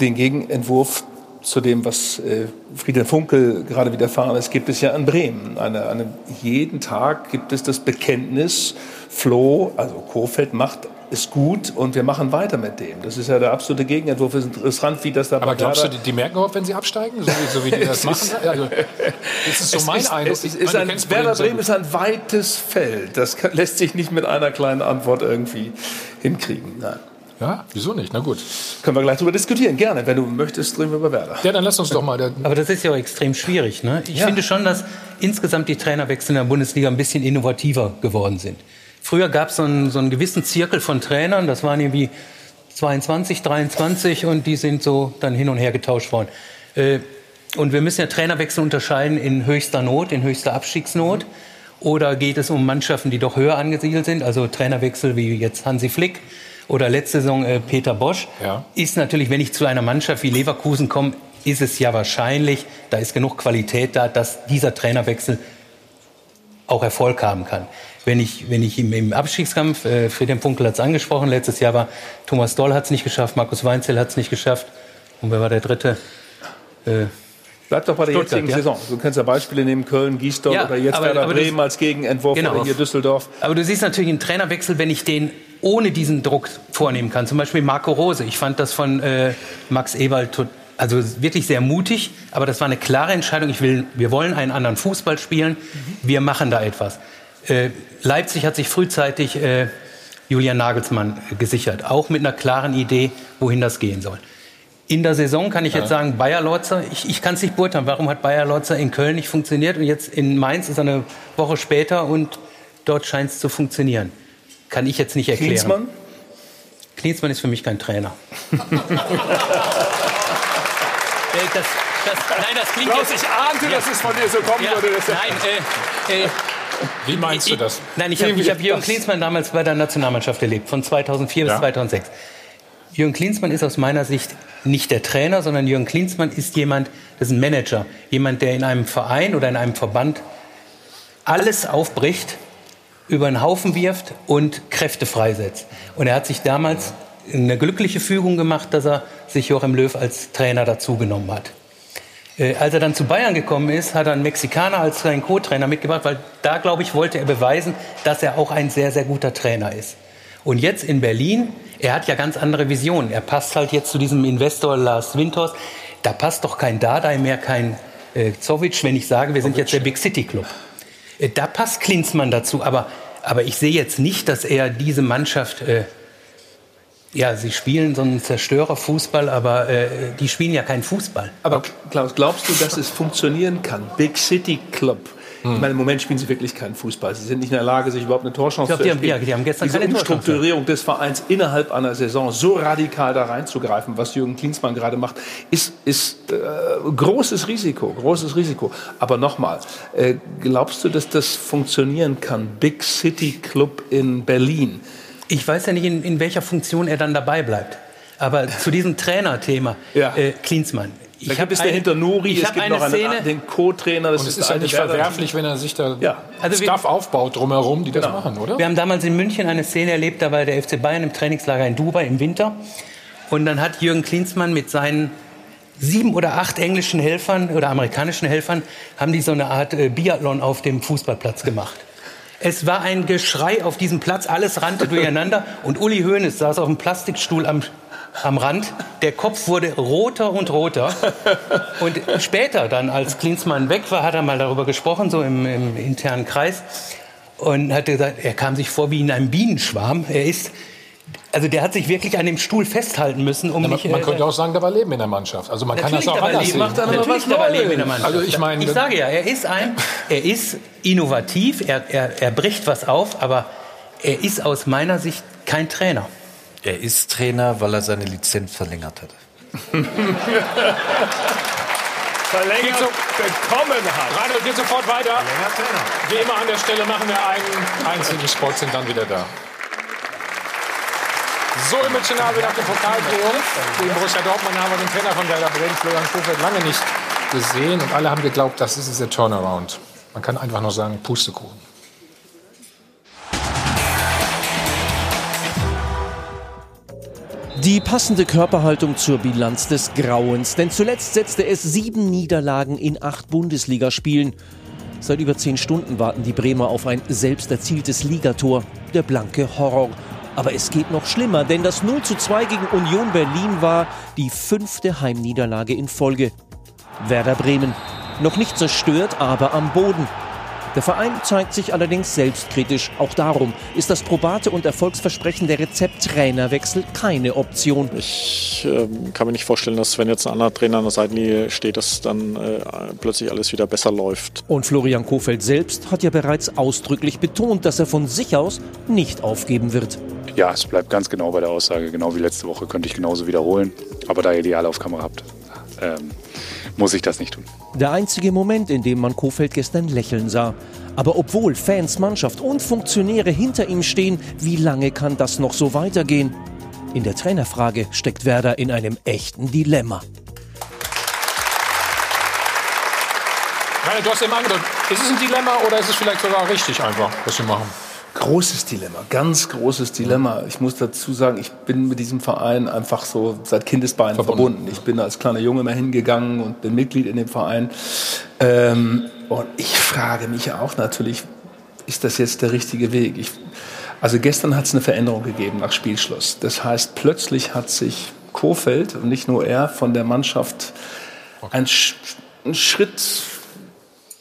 Den Gegenentwurf zu dem, was äh, Friedhelm Funkel gerade widerfahren ist, gibt es ja in Bremen. Eine, eine, jeden Tag gibt es das Bekenntnis, Flo, also Kofeld macht es gut und wir machen weiter mit dem. Das ist ja der absolute Gegenentwurf. Es ist interessant, wie das da Aber glaubst du, die, die merken überhaupt, wenn sie absteigen? So wie, so wie die das machen? ist- Also, das ist so mein ist, Eindruck. Es ist, meine, ein, Werder Bremen ist ein weites Feld. Das lässt sich nicht mit einer kleinen Antwort irgendwie hinkriegen. Nein. Ja, wieso nicht? Na gut. Können wir gleich darüber diskutieren. Gerne, wenn du möchtest, reden wir über Werder. Ja, dann lass uns doch mal. Der, Aber das ist ja auch extrem schwierig. Ne? Ich Ja. finde schon, dass insgesamt die Trainerwechsel in der Bundesliga ein bisschen innovativer geworden sind. Früher gab es so einen, so einen gewissen Zirkel von Trainern, das waren irgendwie 22, 23 und die sind so dann hin und her getauscht worden. Äh, und wir müssen ja Trainerwechsel unterscheiden in höchster Not, in höchster Abstiegsnot. Oder geht es um Mannschaften, die doch höher angesiedelt sind, also Trainerwechsel wie jetzt Hansi Flick oder letzte Saison äh, Peter Bosch, Ja. ist natürlich, wenn ich zu einer Mannschaft wie Leverkusen komme, ist es ja wahrscheinlich, da ist genug Qualität da, dass dieser Trainerwechsel auch Erfolg haben kann. Wenn ich, wenn ich im, im Abstiegskampf, äh, Friedhelm Funkel hat es angesprochen, letztes Jahr war Thomas Doll hat es nicht geschafft, Markus Weinzel hat es nicht geschafft. Und wer war der dritte? Äh, Bleib doch bei der Stuttgart, jetzigen ja. Saison. Du kannst ja Beispiele nehmen, Köln, Gießdorf Ja, oder jetzt aber- Werder aber Bremen als Gegenentwurf Genau. oder hier Düsseldorf. Aber du siehst natürlich einen Trainerwechsel, wenn ich den ohne diesen Druck vornehmen kann. Zum Beispiel Marco Rose. Ich fand das von äh, Max Ewald tot- also wirklich sehr mutig, aber das war eine klare Entscheidung. Ich will, wir wollen einen anderen Fußball spielen. Wir machen da etwas. Äh, Leipzig hat sich frühzeitig äh, Julian Nagelsmann gesichert, auch mit einer klaren Idee, wohin das gehen soll. In der Saison kann ich jetzt sagen, Bayer Lorzer, ich, ich kann es nicht beurteilen, warum hat Bayer Lorzer in Köln nicht funktioniert und jetzt in Mainz ist er eine Woche später und dort scheint es zu funktionieren. Kann ich jetzt nicht erklären. Klinsmann? Klinsmann ist für mich kein Trainer. Äh, das, das, nein, das klingt Klaus, jetzt, ich ahnte, dass es von dir so kommen ja, würde. Nein, äh, äh, Wie meinst du das? Nein, ich habe hab Jürgen? Klinsmann damals bei der Nationalmannschaft erlebt, von 2004 Ja. bis 2006. Jürgen Klinsmann ist aus meiner Sicht nicht der Trainer, sondern Jürgen Klinsmann ist jemand, das ist ein Manager. Jemand, der in einem Verein oder in einem Verband alles aufbricht, über den Haufen wirft und Kräfte freisetzt. Und er hat sich damals eine glückliche Fügung gemacht, dass er sich Joachim Löw als Trainer dazugenommen hat. Äh, als er dann zu Bayern gekommen ist, hat er einen Mexikaner als seinen Co-Trainer mitgebracht, weil da, glaube ich, wollte er beweisen, dass er auch ein sehr, sehr guter Trainer ist. Und jetzt in Berlin, er hat ja ganz andere Visionen. Er passt halt jetzt zu diesem Investor Lars Winters. Da passt doch kein Dardai mehr, kein äh, Zovic, wenn ich sage, wir sind jetzt der Big City Club. Äh, da passt Klinsmann dazu, aber, aber ich sehe jetzt nicht, dass er diese Mannschaft, äh, ja, sie spielen so einen Zerstörerfußball, aber äh, die spielen ja keinen Fußball. Aber Klaus, glaubst du, dass es funktionieren kann? Big City Club. Hm. Ich meine, im Moment spielen sie wirklich keinen Fußball. Sie sind nicht in der Lage, sich überhaupt eine Torchance Ich glaub, zu die haben- erspielen. ja, die haben gestern Diese keine. Umstrukturierung des Vereins innerhalb einer Saison so radikal da reinzugreifen, was Jürgen Klinsmann gerade macht, ist, ist äh, großes Risiko, großes Risiko. Aber nochmal, äh, glaubst du, dass das funktionieren kann? Big City Club in Berlin. Ich weiß ja nicht, in, in welcher Funktion er dann dabei bleibt. Aber zu diesem Trainerthema, äh, Klinsmann. Da hab gibt es eine- dahinter Nuri, ich es gibt eine noch einen, Szene- den Co-Trainer. das Und es ist ja nicht verwerflich, wenn er sich da Ja. Also wir- Stuff aufbaut drumherum, die das Genau. machen, oder? Wir haben damals in München eine Szene erlebt, da war der FC Bayern im Trainingslager in Dubai im Winter. Und dann hat Jürgen Klinsmann mit seinen sieben oder acht englischen Helfern oder amerikanischen Helfern, haben die so eine Art äh, Biathlon auf dem Fußballplatz gemacht. Es war ein Geschrei auf diesem Platz, alles rannte durcheinander und Uli Hoeneß saß auf dem Plastikstuhl am, am Rand. Der Kopf wurde roter und roter. Und später dann, als Klinsmann weg war, hat er mal darüber gesprochen, so im, im internen Kreis. Und hat gesagt, er kam sich vor wie in einem Bienenschwarm. Er ist, also der hat sich wirklich an dem Stuhl festhalten müssen, um Ja, man, nicht... man äh, könnte auch sagen, da war Leben in der Mannschaft. Also man kann das auch anders sehen. Macht er aber Natürlich was dabei Neues. leben in der Mannschaft. Also ich meine, ich sage ja, er ist ein, er ist innovativ, er, er, er bricht was auf, aber er ist aus meiner Sicht kein Trainer. Er ist Trainer, weil er seine Lizenz verlängert hat. verlängert so- bekommen hat. Reinhold geht sofort weiter. Wie immer an der Stelle machen wir einen einzigen Spot, sind dann wieder da. So emotional wie nach dem Pokaltriumph. Gegen Borussia Dortmund haben wir den Trainer von Werder Bremen, Florian Kofeld, lange nicht gesehen. Und alle haben geglaubt, das ist dieser Turnaround. Man kann einfach nur sagen, Pustekuchen. Die passende Körperhaltung zur Bilanz des Grauens, denn zuletzt setzte es sieben Niederlagen in acht Bundesligaspielen. Seit über zehn Stunden warten die Bremer auf ein selbst erzieltes Ligator, der blanke Horror. Aber es geht noch schlimmer, denn das 0 zu 2 gegen Union Berlin war die fünfte Heimniederlage in Folge. Werder Bremen. Noch nicht zerstört, aber am Boden. Der Verein zeigt sich allerdings selbstkritisch. Auch darum ist das probate und erfolgsversprechende Rezept Trainerwechsel keine Option. Ich ähm, kann mir nicht vorstellen, dass wenn jetzt ein anderer Trainer an der Seitenlinie steht, dass dann äh, plötzlich alles wieder besser läuft. Und Florian Kofeld selbst hat ja bereits ausdrücklich betont, dass er von sich aus nicht aufgeben wird. Ja, es bleibt ganz genau bei der Aussage. Genau wie letzte Woche könnte ich genauso wiederholen. Aber da ihr die alle auf Kamera habt, ähm, muss ich das nicht tun. Der einzige Moment, in dem man Kofeld gestern lächeln sah. Aber obwohl Fans, Mannschaft und Funktionäre hinter ihm stehen, wie lange kann das noch so weitergehen? In der Trainerfrage steckt Werder in einem echten Dilemma. Reinhold, du hast eben angedeutet, ist es ein Dilemma oder ist es vielleicht sogar richtig einfach, was sie machen? Großes Dilemma, ganz großes Dilemma. Ich muss dazu sagen, ich bin mit diesem Verein einfach so seit Kindesbeinen verbunden. Ich bin als kleiner Junge immer hingegangen und bin Mitglied in dem Verein. Ähm, und ich frage mich auch natürlich, ist das jetzt der richtige Weg? Ich, also gestern hat es eine Veränderung gegeben nach Spielschluss. Das heißt, plötzlich hat sich Kofeld und nicht nur er von der Mannschaft einen, Sch einen Schritt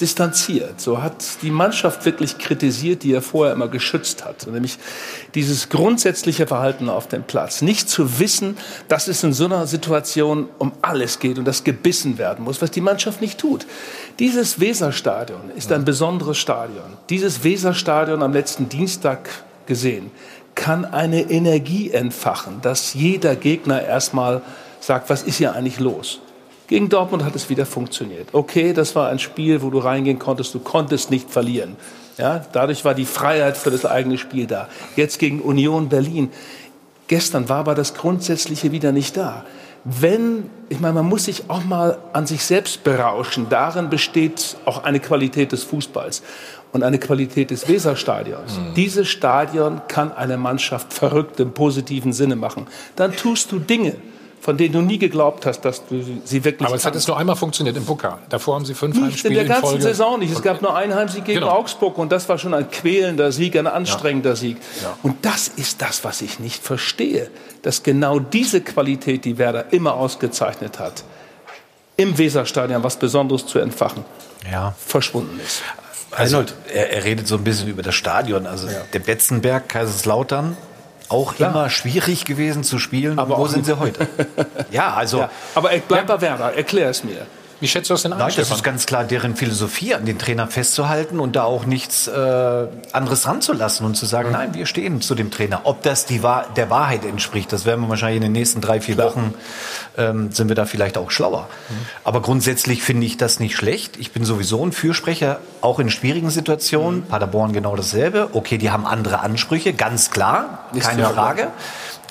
distanziert. So hat die Mannschaft wirklich kritisiert, die er vorher immer geschützt hat. Nämlich dieses grundsätzliche Verhalten auf dem Platz. Nicht zu wissen, dass es in so einer Situation um alles geht und das gebissen werden muss, was die Mannschaft nicht tut. Dieses Weserstadion ist ein besonderes Stadion. Dieses Weserstadion am letzten Dienstag gesehen kann eine Energie entfachen, dass jeder Gegner erstmal sagt, was ist hier eigentlich los? Gegen Dortmund hat es wieder funktioniert. Okay, das war ein Spiel, wo du reingehen konntest, du konntest nicht verlieren. Ja, dadurch war die Freiheit für das eigene Spiel da. Jetzt gegen Union Berlin. Gestern war aber das Grundsätzliche wieder nicht da. Wenn, ich meine, man muss sich auch mal an sich selbst berauschen. Darin besteht auch eine Qualität des Fußballs und eine Qualität des Weserstadions. Mhm. Dieses Stadion kann eine Mannschaft verrückt im positiven Sinne machen. Dann tust du Dinge, von denen du nie geglaubt hast, dass du sie wirklich Aber es hat jetzt nur einmal funktioniert im Pokal. Davor haben sie fünf nicht Heimspiele in der ganzen Folge. Saison nicht. Es gab nur einen Heimsieg gegen Genau. Augsburg und das war schon ein quälender Sieg, ein anstrengender Ja. Sieg. Ja. Und das ist das, was ich nicht verstehe, dass genau diese Qualität, die Werder immer ausgezeichnet hat, im Weserstadion was Besonderes zu entfachen, Ja. verschwunden ist. Also, er, er redet so ein bisschen über das Stadion. Also der Betzenberg, Kaiserslautern, auch immer schwierig gewesen zu spielen. Aber Wo sind sie heute? ja, also. Ja, aber er bleibt bei Werder, erklär es mir. Wie schätzt du das denn Nein, das ist ganz klar deren Philosophie, an den Trainer festzuhalten und da auch nichts äh, anderes ranzulassen und zu sagen, nein, wir stehen zu dem Trainer. Ob das die Wahr der Wahrheit entspricht, das werden wir wahrscheinlich in den nächsten drei, vier Wochen, ähm, sind wir da vielleicht auch schlauer. Aber grundsätzlich finde ich das nicht schlecht. Ich bin sowieso ein Fürsprecher, auch in schwierigen Situationen. Paderborn genau dasselbe. Okay, die haben andere Ansprüche, ganz klar, Ist keine Frage.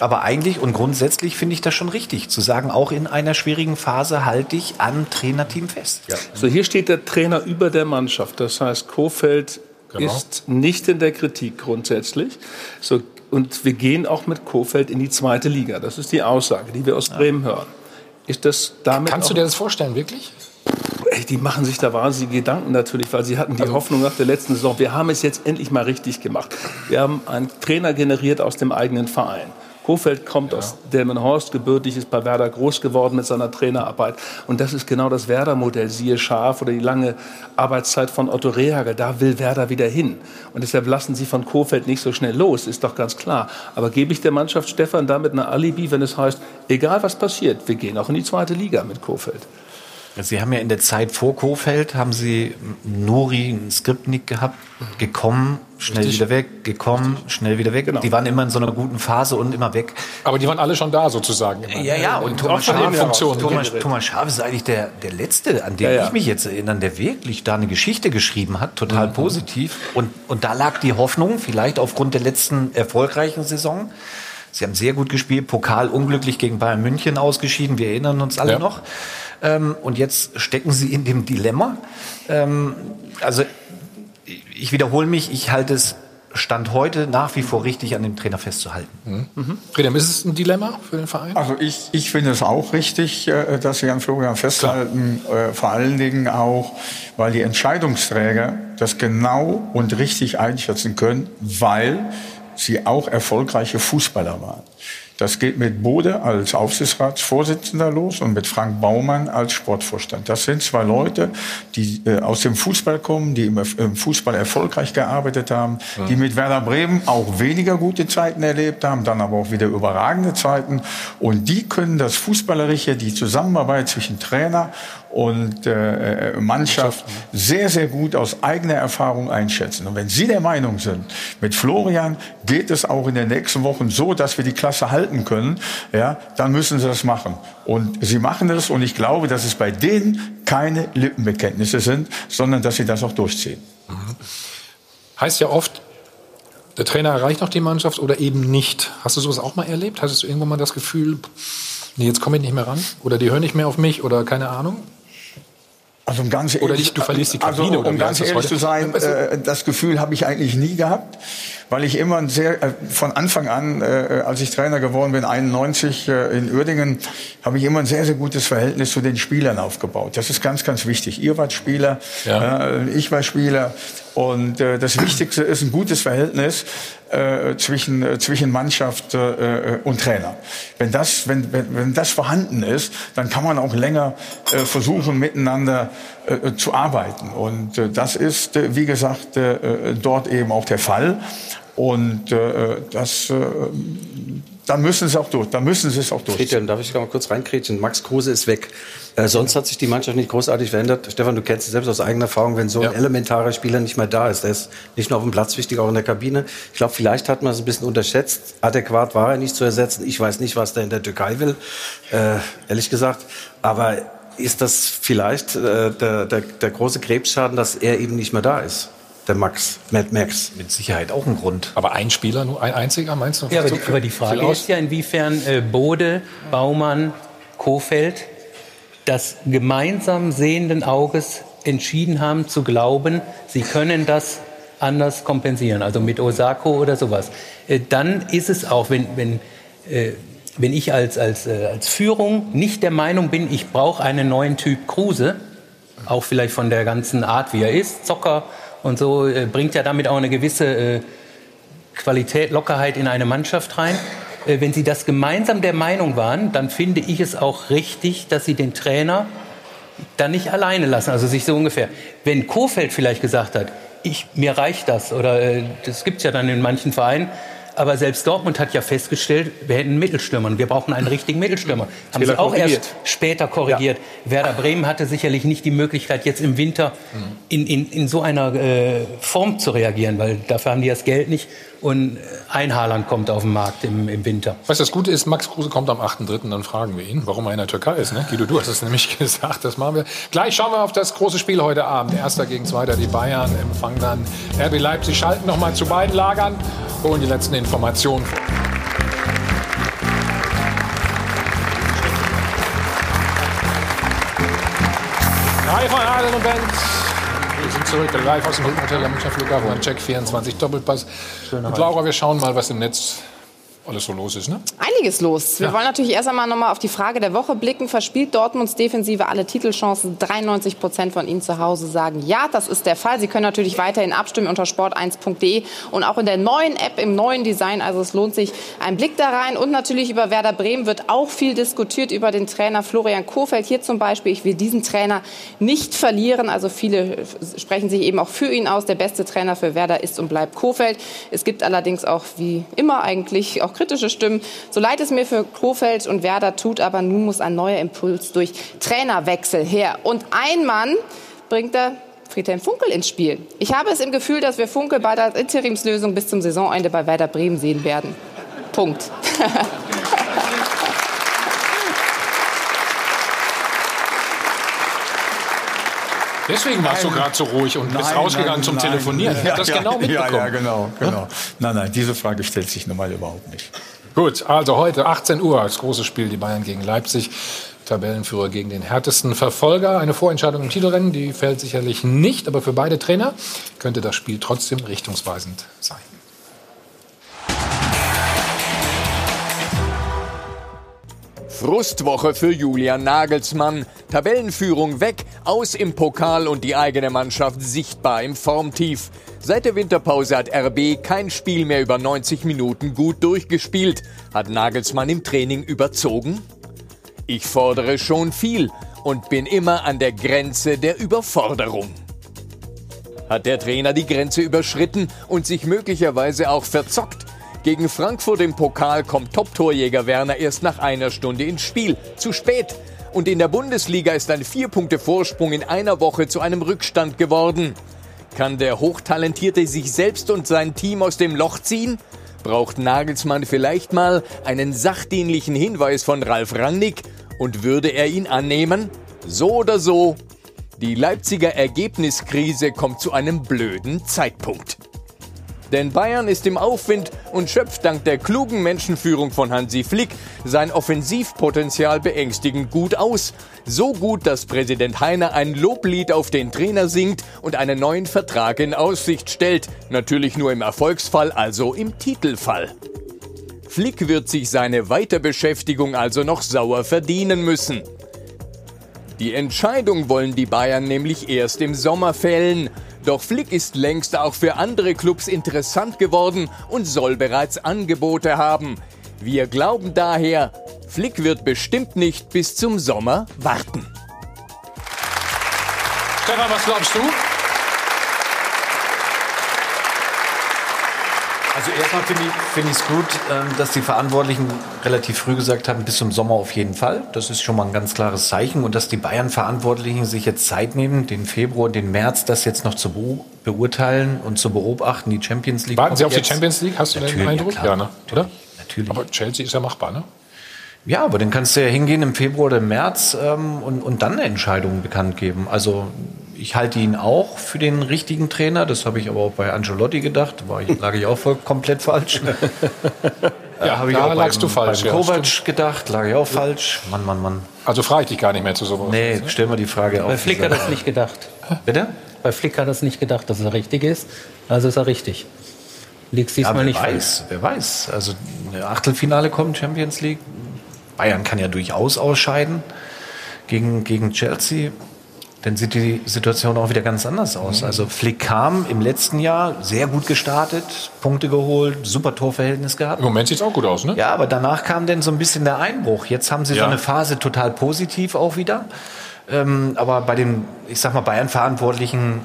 Aber eigentlich und grundsätzlich finde ich das schon richtig, zu sagen, auch in einer schwierigen Phase halte ich am Trainerteam fest. So, hier steht der Trainer über der Mannschaft. Das heißt, Kofeld Genau. ist nicht in der Kritik grundsätzlich. So, und wir gehen auch mit Kofeld in die zweite Liga. Das ist die Aussage, die wir aus Bremen hören. Ist das damit Kannst du dir das vorstellen, wirklich? Ey, die machen sich da wahnsinnige Gedanken natürlich, weil sie hatten die Hoffnung nach der letzten Saison, wir haben es jetzt endlich mal richtig gemacht. Wir haben einen Trainer generiert aus dem eigenen Verein. Kofeld kommt aus Delmenhorst, gebürtig ist bei Werder groß geworden mit seiner Trainerarbeit. Und das ist genau das Werder-Modell, siehe Schaf oder die lange Arbeitszeit von Otto Rehagel. Da will Werder wieder hin. Und deshalb lassen sie von Kofeld nicht so schnell los, ist doch ganz klar. Aber gebe ich der Mannschaft Stefan damit eine Alibi, wenn es heißt, egal was passiert, wir gehen auch in die zweite Liga mit Kofeld. Sie haben ja in der Zeit vor Kofeld, haben Sie Nuri, einen Skriptnik gehabt, gekommen, schnell Richtig. wieder weg, gekommen, schnell wieder weg. Die waren immer in so einer guten Phase und immer weg. Aber die waren alle schon da sozusagen. immer. Ja, ja, und Thomas Schaaf. Thomas, Thomas Schaaf ist eigentlich der, der Letzte, an den Ja, ja. ich mich jetzt erinnere, der wirklich da eine Geschichte geschrieben hat, Mhm. total positiv. Und, und da lag die Hoffnung, vielleicht aufgrund der letzten erfolgreichen Saison. Sie haben sehr gut gespielt, Pokal unglücklich gegen Bayern München ausgeschieden, wir erinnern uns alle Ja. noch. Ähm, und jetzt stecken sie in dem Dilemma. Ähm, also ich wiederhole mich, ich halte es Stand heute nach wie vor richtig, an dem Trainer festzuhalten. Mhm. Friedem, ist es ein Dilemma für den Verein? Also ich, ich finde es auch richtig, äh, dass Sie an Florian festhalten, äh, vor allen Dingen auch, weil die Entscheidungsträger das genau und richtig einschätzen können, weil sie auch erfolgreiche Fußballer waren. Das geht mit Bode als Aufsichtsratsvorsitzender los und mit Frank Baumann als Sportvorstand. Das sind zwei Leute, die äh, aus dem Fußball kommen, die im, im Fußball erfolgreich gearbeitet haben, die mit Werder Bremen auch weniger gute Zeiten erlebt haben, dann aber auch wieder überragende Zeiten. Und die können das Fußballerische, die Zusammenarbeit zwischen Trainer und äh, Mannschaft sehr, sehr gut aus eigener Erfahrung einschätzen. Und wenn Sie der Meinung sind, mit Florian geht es auch in den nächsten Wochen so, dass wir die Klasse halten können, ja, dann müssen Sie das machen. Und Sie machen es und ich glaube, dass es bei denen keine Lippenbekenntnisse sind, sondern dass Sie das auch durchziehen. Heißt ja oft, der Trainer erreicht noch die Mannschaft oder eben nicht. Hast du sowas auch mal erlebt? Hattest du irgendwann mal das Gefühl, nee, jetzt komme ich nicht mehr ran? Oder die hören nicht mehr auf mich oder keine Ahnung? Also um ganz Oder nicht, du verlierst die Kabine also, oder um ganz ehrlich zu sein, Also- äh, das Gefühl habe ich eigentlich nie gehabt, weil ich immer sehr, äh, von Anfang an, äh, als ich Trainer geworden bin, 91 äh, in Uerdingen, habe ich immer ein sehr, sehr gutes Verhältnis zu den Spielern aufgebaut. Das ist ganz, ganz wichtig. Ihr wart Spieler, Ja. ich war Spieler. Und äh, das Wichtigste ist ein gutes Verhältnis äh, zwischen, äh, zwischen Mannschaft äh, und Trainer. Wenn das, wenn, wenn, wenn das vorhanden ist, dann kann man auch länger äh, versuchen, miteinander äh, zu arbeiten. Und äh, das ist, äh, wie gesagt, äh, dort eben auch der Fall. Und äh, das, äh, da müssen sie auch durch. Da müssen sie es auch durch. Friedhelm, darf ich mal kurz reinkrätschen? Max Kruse ist weg. Äh, sonst hat sich die Mannschaft nicht großartig verändert. Stefan, du kennst es selbst aus eigener Erfahrung, wenn so ein elementarer Spieler nicht mehr da ist. Der ist nicht nur auf dem Platz wichtig, auch in der Kabine. Ich glaube, vielleicht hat man es ein bisschen unterschätzt. Adäquat war er nicht zu ersetzen. Ich weiß nicht, was der in der Türkei will, äh, ehrlich gesagt. Aber ist das vielleicht äh, der, der, der große Krebsschaden, dass er eben nicht mehr da ist? Der Max, Mad Max. Mit Sicherheit auch ein Grund. Aber ein Spieler, nur ein einziger, meinst du? Ja, aber So die, aber die Frage ist ja, inwiefern äh, Bode, Baumann, Kofeld das gemeinsam sehenden Auges entschieden haben zu glauben, sie können das anders kompensieren, also mit Osako oder sowas. Äh, dann ist es auch, wenn, wenn, äh, wenn ich als, als, äh, als Führung nicht der Meinung bin, ich brauche einen neuen Typ Kruse, auch vielleicht von der ganzen Art, wie er ist, Zocker und so, äh, bringt ja damit auch eine gewisse äh, Qualität, Lockerheit in eine Mannschaft rein. Äh, Wenn Sie das gemeinsam der Meinung waren, dann finde ich es auch richtig, dass Sie den Trainer dann nicht alleine lassen. Also sich so ungefähr. Wenn Kofeld vielleicht gesagt hat, ich, mir reicht das, oder äh, das gibt es ja dann in manchen Vereinen, aber selbst Dortmund hat ja festgestellt, wir hätten einen Mittelstürmer und wir brauchen einen richtigen Mittelstürmer. Haben Fehler sie auch korrigiert. erst später korrigiert. Werder Bremen hatte sicherlich nicht die Möglichkeit, jetzt im Winter in, in, in so einer äh, Form zu reagieren, weil dafür haben die das Geld nicht. Und äh, ein Haaland kommt auf den Markt im, im Winter. Du, das Gute ist, Max Kruse kommt am 8.3., dann fragen wir ihn, warum er in der Türkei ist. Ne? Guido, du hast es nämlich gesagt, das machen wir. Gleich schauen wir auf das große Spiel heute Abend. Erster gegen Zweiter, die Bayern empfangen dann RB Leipzig, schalten nochmal zu beiden Lagern, holen die letzten Informationen. Hi von Adel und Band. Wir sind zurück live aus dem Hilton Hotel am Münchner Flughafen am Check 24 Doppelpass. Und Laura, wir schauen mal, was im Netz alles so los ist. Ne? Einiges los. Wir Ja. wollen natürlich erst einmal noch mal auf die Frage der Woche blicken. Verspielt Dortmunds Defensive alle Titelchancen? 93 Prozent von Ihnen zu Hause sagen ja, das ist der Fall. Sie können natürlich weiterhin abstimmen unter sport1.de und auch in der neuen App im neuen Design. Also es lohnt sich ein Blick da rein. Und natürlich über Werder Bremen wird auch viel diskutiert über den Trainer Florian Kohfeldt. Hier zum Beispiel, ich will diesen Trainer nicht verlieren. Also viele sprechen sich eben auch für ihn aus. Der beste Trainer für Werder ist und bleibt Kohfeldt. Es gibt allerdings auch wie immer eigentlich auch kritische Stimmen. So leid es mir für Kohfeldt und Werder tut, aber nun muss ein neuer Impuls durch Trainerwechsel her. Und ein Mann bringt da Friedhelm Funkel ins Spiel. Ich habe es im Gefühl, dass wir Funkel bald als Interimslösung bis zum Saisonende bei Werder Bremen sehen werden. Punkt. Deswegen warst du gerade so ruhig und bist Nein, rausgegangen nein, zum. Telefonieren. Ich Ja, das ja, genau mitbekommen. Ja, ja, genau, genau. Nein, nein, diese Frage stellt sich normal überhaupt nicht. Gut, also heute 18 Uhr das große Spiel, die Bayern gegen Leipzig. Tabellenführer gegen den härtesten Verfolger. Eine Vorentscheidung im Titelrennen, die fällt sicherlich nicht, aber für beide Trainer könnte das Spiel trotzdem richtungsweisend sein. Frustwoche für Julian Nagelsmann. Tabellenführung weg, aus im Pokal und die eigene Mannschaft sichtbar im Formtief. Seit der Winterpause hat RB kein Spiel mehr über 90 Minuten gut durchgespielt. Hat Nagelsmann im Training überzogen? Ich fordere schon viel und bin immer an der Grenze der Überforderung. Hat der Trainer die Grenze überschritten und sich möglicherweise auch verzockt? Gegen Frankfurt im Pokal kommt Top-Torjäger Werner erst nach einer Stunde ins Spiel. Zu spät. Und in der Bundesliga ist ein Vier-Punkte-Vorsprung in einer Woche zu einem Rückstand geworden. Kann der Hochtalentierte sich selbst und sein Team aus dem Loch ziehen? Braucht Nagelsmann vielleicht mal einen sachdienlichen Hinweis von Ralf Rangnick? Und würde er ihn annehmen? So oder so, die Leipziger Ergebniskrise kommt zu einem blöden Zeitpunkt. Denn Bayern ist im Aufwind und schöpft dank der klugen Menschenführung von Hansi Flick sein Offensivpotenzial beängstigend gut aus. So gut, dass Präsident Heiner ein Loblied auf den Trainer singt und einen neuen Vertrag in Aussicht stellt. Natürlich nur im Erfolgsfall, also im Titelfall. Flick wird sich seine Weiterbeschäftigung also noch sauer verdienen müssen. Die Entscheidung wollen die Bayern nämlich erst im Sommer fällen. Doch Flick ist längst auch für andere Clubs interessant geworden und soll bereits Angebote haben. Wir glauben daher, Flick wird bestimmt nicht bis zum Sommer warten. Stefan, was glaubst du? Also erstmal finde ich es find gut, ähm, dass die Verantwortlichen relativ früh gesagt haben, bis zum Sommer auf jeden Fall. Das ist schon mal ein ganz klares Zeichen. Und dass die Bayern-Verantwortlichen sich jetzt Zeit nehmen, den Februar den März das jetzt noch zu beurteilen und zu beobachten, die Champions League. Warten Sie auf die jetzt. Champions League? Hast du den Natürlich, Eindruck? ja, Ja, klar. ne? oder? Natürlich. Aber Chelsea ist ja machbar, ne? Ja, aber dann kannst du ja hingehen im Februar oder im März ähm, und, und dann eine Entscheidung bekannt geben. Also ich halte ihn auch für den richtigen Trainer. Das habe ich aber auch bei Ancelotti gedacht. War ich, lag ich auch voll komplett falsch. Ja, habe ich da auch lagst beim, du falsch, Beim ja, Kovac gedacht, lag ich auch falsch. Mann, Mann, Mann. Also frage ich dich gar nicht mehr zu sowas. Nee, stell mal die Frage auf. Bei Flick hat er das nicht gedacht. Bitte? Bei Flick hat er es nicht gedacht, dass er richtig ist. Also ist er richtig. Liegt's Ja, diesmal wer nicht weiß, wer weiß. Also eine Achtelfinale kommt, Champions League. Bayern kann ja durchaus ausscheiden gegen, gegen Chelsea. Dann sieht die Situation auch wieder ganz anders aus. Also Flick kam im letzten Jahr sehr gut gestartet, Punkte geholt, super Torverhältnis gehabt. Im Moment sieht es auch gut aus, ne? Ja, aber danach kam dann so ein bisschen der Einbruch. Jetzt haben sie Ja. so eine Phase total positiv auch wieder. Ähm, aber bei den, ich sag mal, Bayern-Verantwortlichen,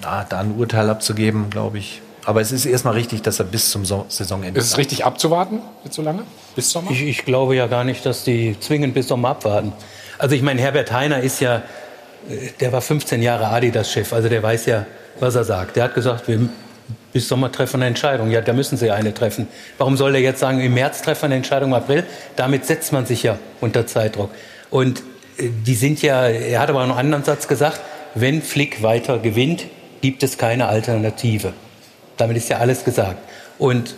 da ein Urteil abzugeben, glaube ich. Aber es ist erstmal richtig, dass er bis zum so Saisonende. Ist es richtig abzuwarten, jetzt so lange? Bis Sommer? Ich, ich glaube ja gar nicht, dass die zwingend bis Sommer abwarten. Also ich meine, Herbert Heiner ist ja, der war 15 Jahre Adidas-Chef, also der weiß ja, was er sagt. Der hat gesagt, wir bis Sommer treffen wir eine Entscheidung. Ja, da müssen sie eine treffen. Warum soll er jetzt sagen, im März treffen wir eine Entscheidung, im April? Damit setzt man sich ja unter Zeitdruck. Und äh, die sind ja, er hat aber noch einen anderen Satz gesagt, wenn Flick weiter gewinnt, gibt es keine Alternative. Damit ist ja alles gesagt. Und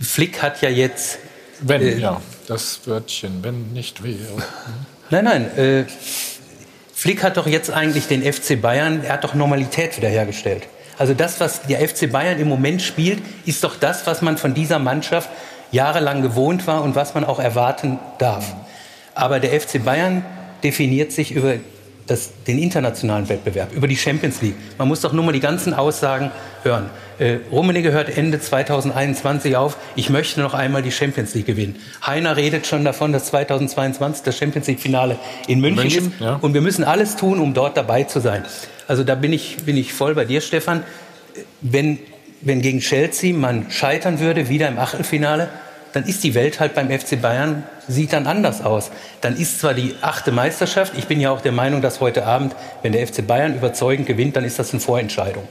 Flick hat ja jetzt Wenn, äh, ja. Das Wörtchen, wenn nicht wäre. Nein, nein. Äh, Flick hat doch jetzt eigentlich den FC Bayern, er hat doch Normalität wiederhergestellt. Also das, was der FC Bayern im Moment spielt, ist doch das, was man von dieser Mannschaft jahrelang gewohnt war und was man auch erwarten darf. Aber der FC Bayern definiert sich über das, den internationalen Wettbewerb, über die Champions League. Man muss doch nur mal die ganzen Aussagen hören. Äh, Rummenigge hört Ende 2021 auf, ich möchte noch einmal die Champions League gewinnen. Heiner redet schon davon, dass 2022 das Champions League-Finale in München, München, ist. ja. Und wir müssen alles tun, um dort dabei zu sein. Also da bin ich, bin ich voll bei dir, Stefan. Wenn, wenn gegen Chelsea man scheitern würde, wieder im Achtelfinale, dann ist die Welt halt beim FC Bayern, sieht dann anders aus. Dann ist zwar die achte Meisterschaft, ich bin ja auch der Meinung, dass heute Abend, wenn der FC Bayern überzeugend gewinnt, dann ist das eine Vorentscheidung.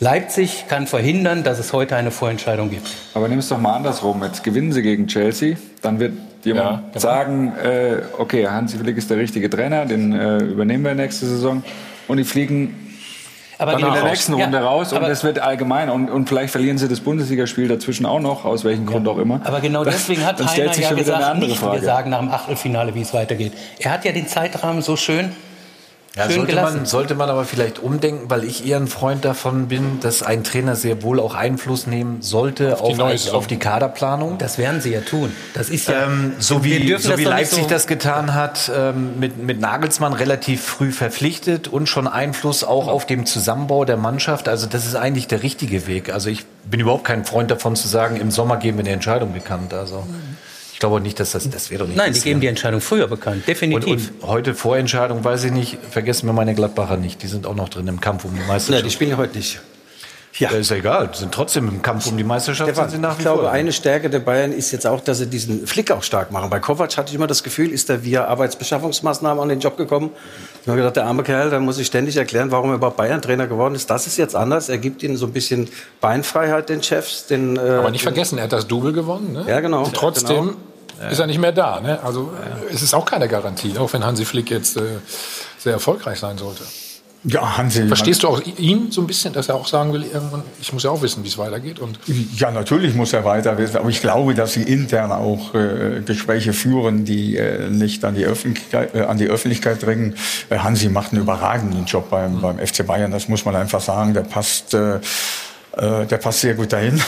Leipzig kann verhindern, dass es heute eine Vorentscheidung gibt. Aber nimm es doch mal andersrum. Jetzt gewinnen sie gegen Chelsea. Dann wird jemand Ja, sagen, äh, okay, Hansi Flick ist der richtige Trainer, den äh, übernehmen wir nächste Saison. Und die fliegen Aber dann in genau der raus. nächsten Ja, Runde raus und es wird allgemein. Und, und vielleicht verlieren sie das Bundesligaspiel dazwischen auch noch, aus welchem Grund auch immer. Aber genau deswegen hat Heiner ja gesagt, nicht Frage. wir sagen nach dem Achtelfinale, wie es weitergeht. Er hat ja den Zeitrahmen so schön, Ja, schön sollte, gelassen. man, sollte man aber vielleicht umdenken, weil ich eher ein Freund davon bin, dass ein Trainer sehr wohl auch Einfluss nehmen sollte Auf die auf, die Kaderplanung. Das werden sie ja tun. Das ist ja, Ähm, so wie, so wie Leipzig so- das getan hat, ähm, mit, mit Nagelsmann relativ früh verpflichtet und schon Einfluss auch auf den Zusammenbau der Mannschaft. Also das ist eigentlich der richtige Weg. Also ich bin überhaupt kein Freund davon zu sagen, im Sommer geben wir eine Entscheidung bekannt. Also ich glaube nicht, dass das, das wäre doch nicht Nein, die geben die Entscheidung früher bekannt, definitiv. Und, und heute Vorentscheidung, weiß ich nicht, vergessen wir meine Gladbacher nicht. Die sind auch noch drin im Kampf um die Meisterschaft. Nee, die spielen ja heute nicht. Ja. ist ja egal, sind trotzdem im Kampf um die Meisterschaft. Stefan, sind sie nach ich glaube, vor. eine Stärke der Bayern ist jetzt auch, dass sie diesen Flick auch stark machen. Bei Kovac hatte ich immer das Gefühl, ist er via Arbeitsbeschaffungsmaßnahmen an den Job gekommen. Ich habe gedacht, der arme Kerl, da muss ich ständig erklären, warum er überhaupt Bayern-Trainer geworden ist. Das ist jetzt anders. Er gibt ihnen so ein bisschen Beinfreiheit, den Chefs. Den, äh, Aber nicht vergessen, er hat das Double gewonnen. Ne? Ja, genau. Und trotzdem Genau. ist er nicht mehr da. Ne? Also äh, es ist auch keine Garantie, auch wenn Hansi Flick jetzt äh, sehr erfolgreich sein sollte. Ja, Hansi. Verstehst du auch ihn so ein bisschen, dass er auch sagen will, irgendwann, ich muss ja auch wissen, wie es weitergeht? Und Ja, natürlich muss er weiter wissen, aber ich glaube, dass sie intern auch äh, Gespräche führen, die äh, nicht an die Öffentlichkeit, äh, an die Öffentlichkeit dringen. Äh, Hansi macht einen überragenden Job beim, beim FC Bayern, das muss man einfach sagen. Der passt, äh, äh, der passt sehr gut dahin.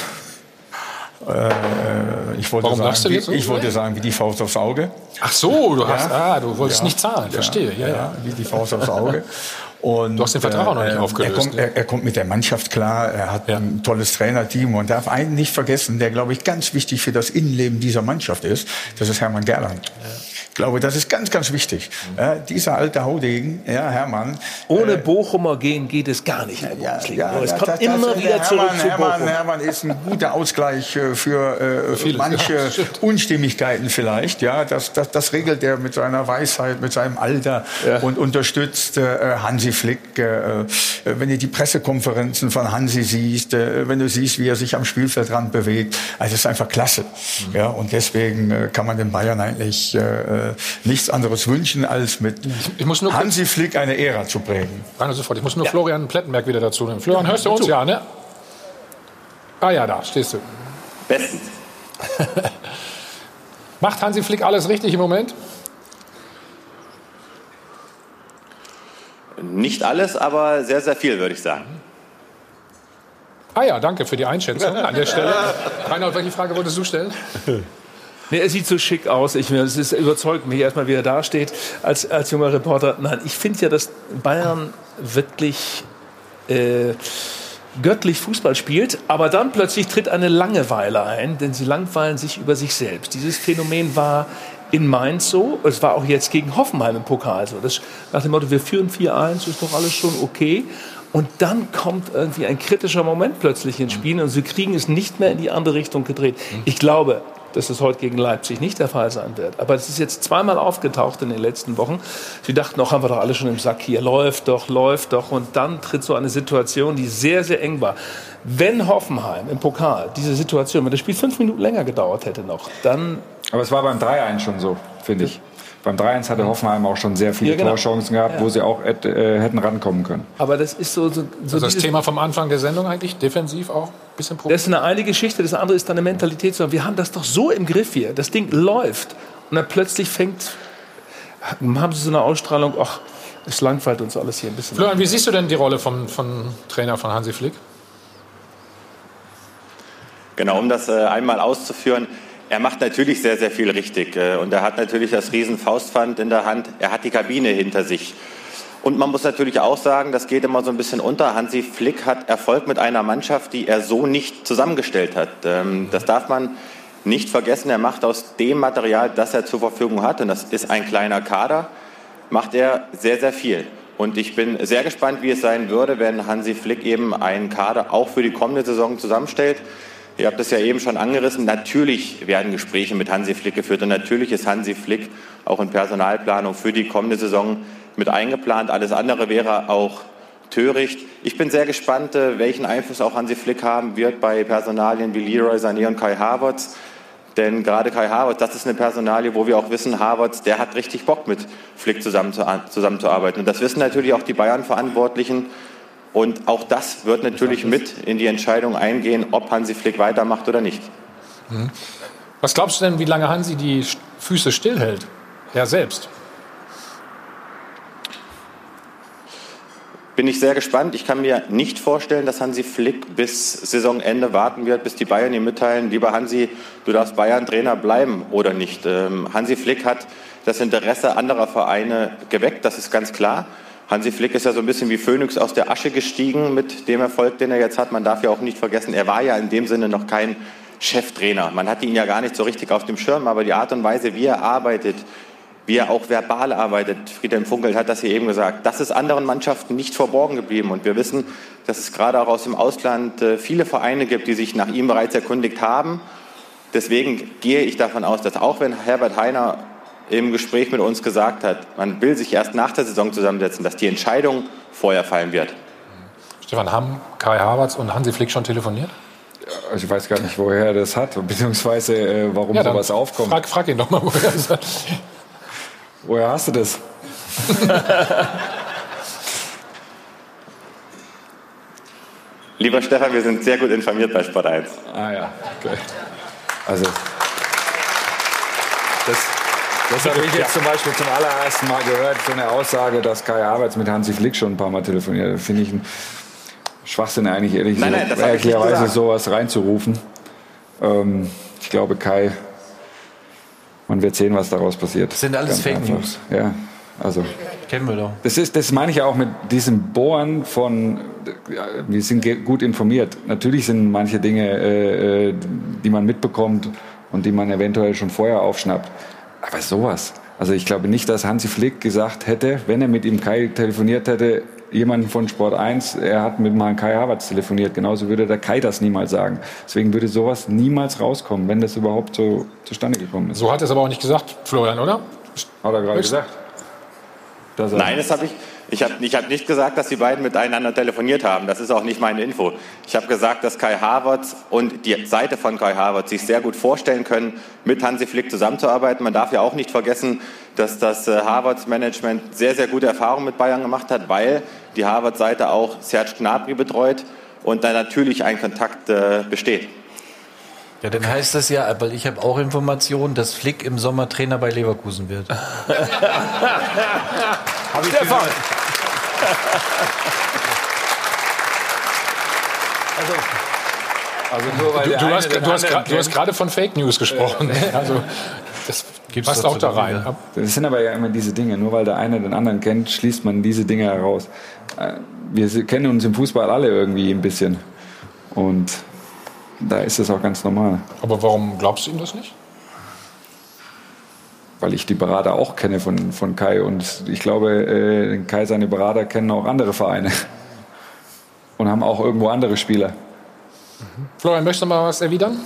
Ich wollte, Warum sagen, du wie, jetzt so? ich wollte sagen, wie die Faust aufs Auge. Ach so, du hast, ah, du wolltest nicht zahlen, verstehe, ja, ja. wie die Faust aufs Auge. Und, Du hast den Vertrag auch noch nicht äh, aufgelöst, Er kommt, ne? er, er kommt mit der Mannschaft klar, er hat ein tolles Trainerteam und darf einen nicht vergessen, der, glaube ich, ganz wichtig für das Innenleben dieser Mannschaft ist. Das ist Hermann Gerland. Ich glaube, das ist ganz, ganz wichtig. Ja, dieser alte Haudegen, ja, Hermann. Ohne Bochumer gehen geht es gar nicht Bundesliga. Ja, es kommt das- immer das- wieder der zurück Hermann, zu Hermann, Bochum. Hermann ist ein guter Ausgleich äh, für, äh, manche Unstimmigkeiten vielleicht. Ja, das, das, das regelt er mit seiner Weisheit, mit seinem Alter und unterstützt äh, Hansi Flick. Äh, äh, wenn du die Pressekonferenzen von Hansi siehst, äh, wenn du siehst, wie er sich am Spielfeldrand bewegt, also das ist einfach klasse. Ja, und deswegen äh, kann man den Bayern eigentlich äh, äh, nichts anderes wünschen, als mit ich muss nur kurz- Hansi Flick eine Ära zu prägen. Rein sofort. Ich muss nur Florian Plettenberg wieder dazu nehmen. Florian, hörst du uns? Ja, ne? Ah ja, da stehst du. Bestens. Macht Hansi Flick alles richtig im Moment? Nicht alles, aber sehr, sehr viel, würde ich sagen. Ah ja, danke für die Einschätzung an der Stelle. Reinhold, welche Frage wolltest du stellen? Nee, er sieht so schick aus. Ich, es ist, überzeugt mich erstmal, wie er da steht als, als junger Reporter. Nein, ich finde ja, dass Bayern wirklich äh, göttlich Fußball spielt, aber dann plötzlich tritt eine Langeweile ein, denn sie langweilen sich über sich selbst. Dieses Phänomen war in Mainz so, es war auch jetzt gegen Hoffenheim im Pokal so. Das, nach dem Motto, wir führen 4-1, ist doch alles schon okay. Und dann kommt irgendwie ein kritischer Moment plötzlich ins Spiel und sie kriegen es nicht mehr in die andere Richtung gedreht. Ich glaube, dass es heute gegen Leipzig nicht der Fall sein wird. Aber es ist jetzt zweimal aufgetaucht in den letzten Wochen. Sie dachten noch, haben wir doch alle schon im Sack hier. Läuft doch, läuft doch. Und dann tritt so eine Situation, die sehr, sehr eng war. Wenn Hoffenheim im Pokal diese Situation, wenn das Spiel fünf Minuten länger gedauert hätte noch, dann Aber es war beim 3-1 schon so, finde ich. Beim 3-1 hatte Hoffenheim auch schon sehr viele Ja, genau. Torchancen gehabt, Ja. wo sie auch hätt- äh, hätten rankommen können. Aber das ist so, so, so Also das Thema vom Anfang der Sendung eigentlich, defensiv auch ein bisschen Problem. Das ist eine eine Geschichte, das andere ist dann eine Mentalität. Wir haben das doch so im Griff hier. Das Ding läuft. Und dann plötzlich fängt, haben sie so eine Ausstrahlung, ach, es langweilt uns alles hier ein bisschen. Florian, wie siehst du denn die Rolle vom, vom Trainer von Hansi Flick? Genau, um das äh, einmal auszuführen. Er macht natürlich sehr, sehr viel richtig. Äh, und er hat natürlich das riesen Faustpfand in der Hand. Er hat die Kabine hinter sich. Und man muss natürlich auch sagen, das geht immer so ein bisschen unter. Hansi Flick hat Erfolg mit einer Mannschaft, die er so nicht zusammengestellt hat. Ähm, das darf man nicht vergessen. Er macht aus dem Material, das er zur Verfügung hat, und das ist ein kleiner Kader, macht er sehr, sehr viel. Und ich bin sehr gespannt, wie es sein würde, wenn Hansi Flick eben einen Kader auch für die kommende Saison zusammenstellt. Ihr habt es ja eben schon angerissen. Natürlich werden Gespräche mit Hansi Flick geführt und natürlich ist Hansi Flick auch in Personalplanung für die kommende Saison mit eingeplant. Alles andere wäre auch töricht. Ich bin sehr gespannt, äh, welchen Einfluss auch Hansi Flick haben wird bei Personalien wie Leroy Sané und Kai Havertz. Denn gerade Kai Havertz, das ist eine Personalie, wo wir auch wissen, Havertz, der hat richtig Bock mit Flick zusammenzu zusammenzuarbeiten. Und das wissen natürlich auch die Bayern-Verantwortlichen. Und auch das wird natürlich mit in die Entscheidung eingehen, ob Hansi Flick weitermacht oder nicht. Mhm. Was glaubst du denn, wie lange Hansi die Füße stillhält? Er selbst. Bin ich sehr gespannt. Ich kann mir nicht vorstellen, dass Hansi Flick bis Saisonende warten wird, bis die Bayern ihm mitteilen, lieber Hansi, du darfst Bayern-Trainer bleiben oder nicht. Ähm, Hansi Flick hat das Interesse anderer Vereine geweckt, das ist ganz klar. Hansi Flick ist ja so ein bisschen wie Phönix aus der Asche gestiegen mit dem Erfolg, den er jetzt hat. Man darf ja auch nicht vergessen, er war ja in dem Sinne noch kein Cheftrainer. Man hatte ihn ja gar nicht so richtig auf dem Schirm, aber die Art und Weise, wie er arbeitet, wie er auch verbal arbeitet. Friedhelm Funkel hat das hier eben gesagt. Das ist anderen Mannschaften nicht verborgen geblieben. Und wir wissen, dass es gerade auch aus dem Ausland äh, viele Vereine gibt, die sich nach ihm bereits erkundigt haben. Deswegen gehe ich davon aus, dass auch wenn Herbert Heiner im Gespräch mit uns gesagt hat, man will sich erst nach der Saison zusammensetzen, dass die Entscheidung vorher fallen wird. Stefan, haben Kai Havertz und Hansi Flick schon telefoniert? Also ich weiß gar nicht, woher er das hat, beziehungsweise äh, warum Ja, sowas aufkommt. Frag, frag ihn doch mal, woher er das hat. Woher hast du das? Lieber Stefan, wir sind sehr gut informiert bei Sport 1. Ah ja, okay. Also, das, das habe ich jetzt zum Beispiel zum allerersten Mal gehört, so eine Aussage, dass Kai Havertz mit Hansi Flick schon ein paar Mal telefoniert. Das finde ich ein Schwachsinn eigentlich, ehrlich Nein, nein, ehrlicherweise gesagt. sowas reinzurufen. Ähm, ich glaube, Kai, man wird sehen, was daraus passiert. Das sind alles Ganz Fake einfach. News. Ja, also. Kennen wir doch. Das, ist, das meine ich ja auch mit diesem Bohren von, ja, wir sind gut informiert. Natürlich sind manche Dinge, äh, äh, die man mitbekommt und die man eventuell schon vorher aufschnappt. Aber sowas. Also ich glaube nicht, dass Hansi Flick gesagt hätte, wenn er mit ihm Kai telefoniert hätte, jemanden von Sport 1, er hat mit mal Kai Havertz telefoniert. Genauso würde der Kai das niemals sagen. Deswegen würde sowas niemals rauskommen, wenn das überhaupt so zustande gekommen ist. So hat er es aber auch nicht gesagt, Florian, oder? Hat er gerade gesagt. Dass er- Nein, das habe ich. Ich habe ich hab nicht gesagt, dass die beiden miteinander telefoniert haben. Das ist auch nicht meine Info. Ich habe gesagt, dass Kai Havertz und die Seite von Kai Havertz sich sehr gut vorstellen können, mit Hansi Flick zusammenzuarbeiten. Man darf ja auch nicht vergessen, dass das äh, Havertz-Management sehr, sehr gute Erfahrungen mit Bayern gemacht hat, weil die Havertz-Seite auch Serge Gnabry betreut und da natürlich ein Kontakt äh, besteht. Ja, dann heißt das ja, weil ich habe auch Informationen, dass Flick im Sommer Trainer bei Leverkusen wird. Hab ich Stefan. Also nur weil Du, du, hast, du, hast, du hast gerade von Fake News gesprochen. Also, das passt auch da rein. Das sind aber ja immer diese Dinge. Nur weil der eine den anderen kennt, schließt man diese Dinge heraus. Äh, Wir kennen uns im Fußball alle irgendwie ein bisschen. Und da ist es auch ganz normal. Aber warum glaubst du ihm das nicht? Weil ich die Berater auch kenne von, von Kai. Und ich glaube, äh, Kai, seine Berater kennen auch andere Vereine. Und haben auch irgendwo andere Spieler. Florian, möchtest du mal was erwidern?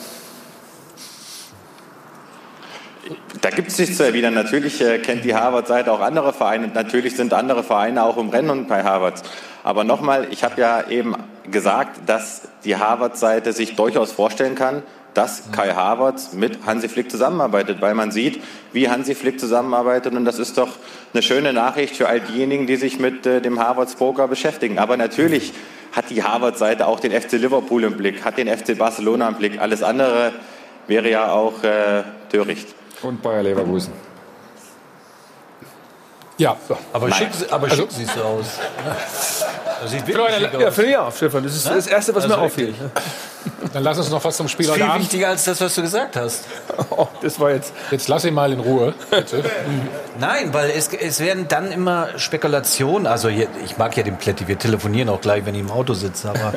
Da gibt es nichts zu erwidern. Natürlich äh, kennt die Harvard-Seite auch andere Vereine. und Natürlich sind andere Vereine auch im Rennen bei Harvard. Aber nochmal, ich habe ja eben gesagt, dass die Harvard-Seite sich durchaus vorstellen kann, dass Kai Havertz mit Hansi Flick zusammenarbeitet, weil man sieht, wie Hansi Flick zusammenarbeitet und das ist doch eine schöne Nachricht für all diejenigen, die sich mit äh, dem Harvards Poker beschäftigen. Aber natürlich hat die Harvard-Seite auch den FC Liverpool im Blick, hat den FC Barcelona im Blick. Alles andere wäre ja auch äh, töricht. Und Bayer Leverkusen. Ja. Aber Nein. schick, aber Also- schick siehst du aus. Das sieht wirklich Florian, schick ja, aus. finde ich auch, Stefan. Das ist das Erste, was Also mir auffiel. Dann lass uns noch was zum Spiel Das ist viel Abend. wichtiger als das, was du gesagt hast. Oh, das war jetzt. Jetzt lass ihn mal in Ruhe, bitte. Nein, weil es, es werden dann immer Spekulationen. Also hier, ich mag ja den Plätti, wir telefonieren auch gleich, wenn ich im Auto sitze. Aber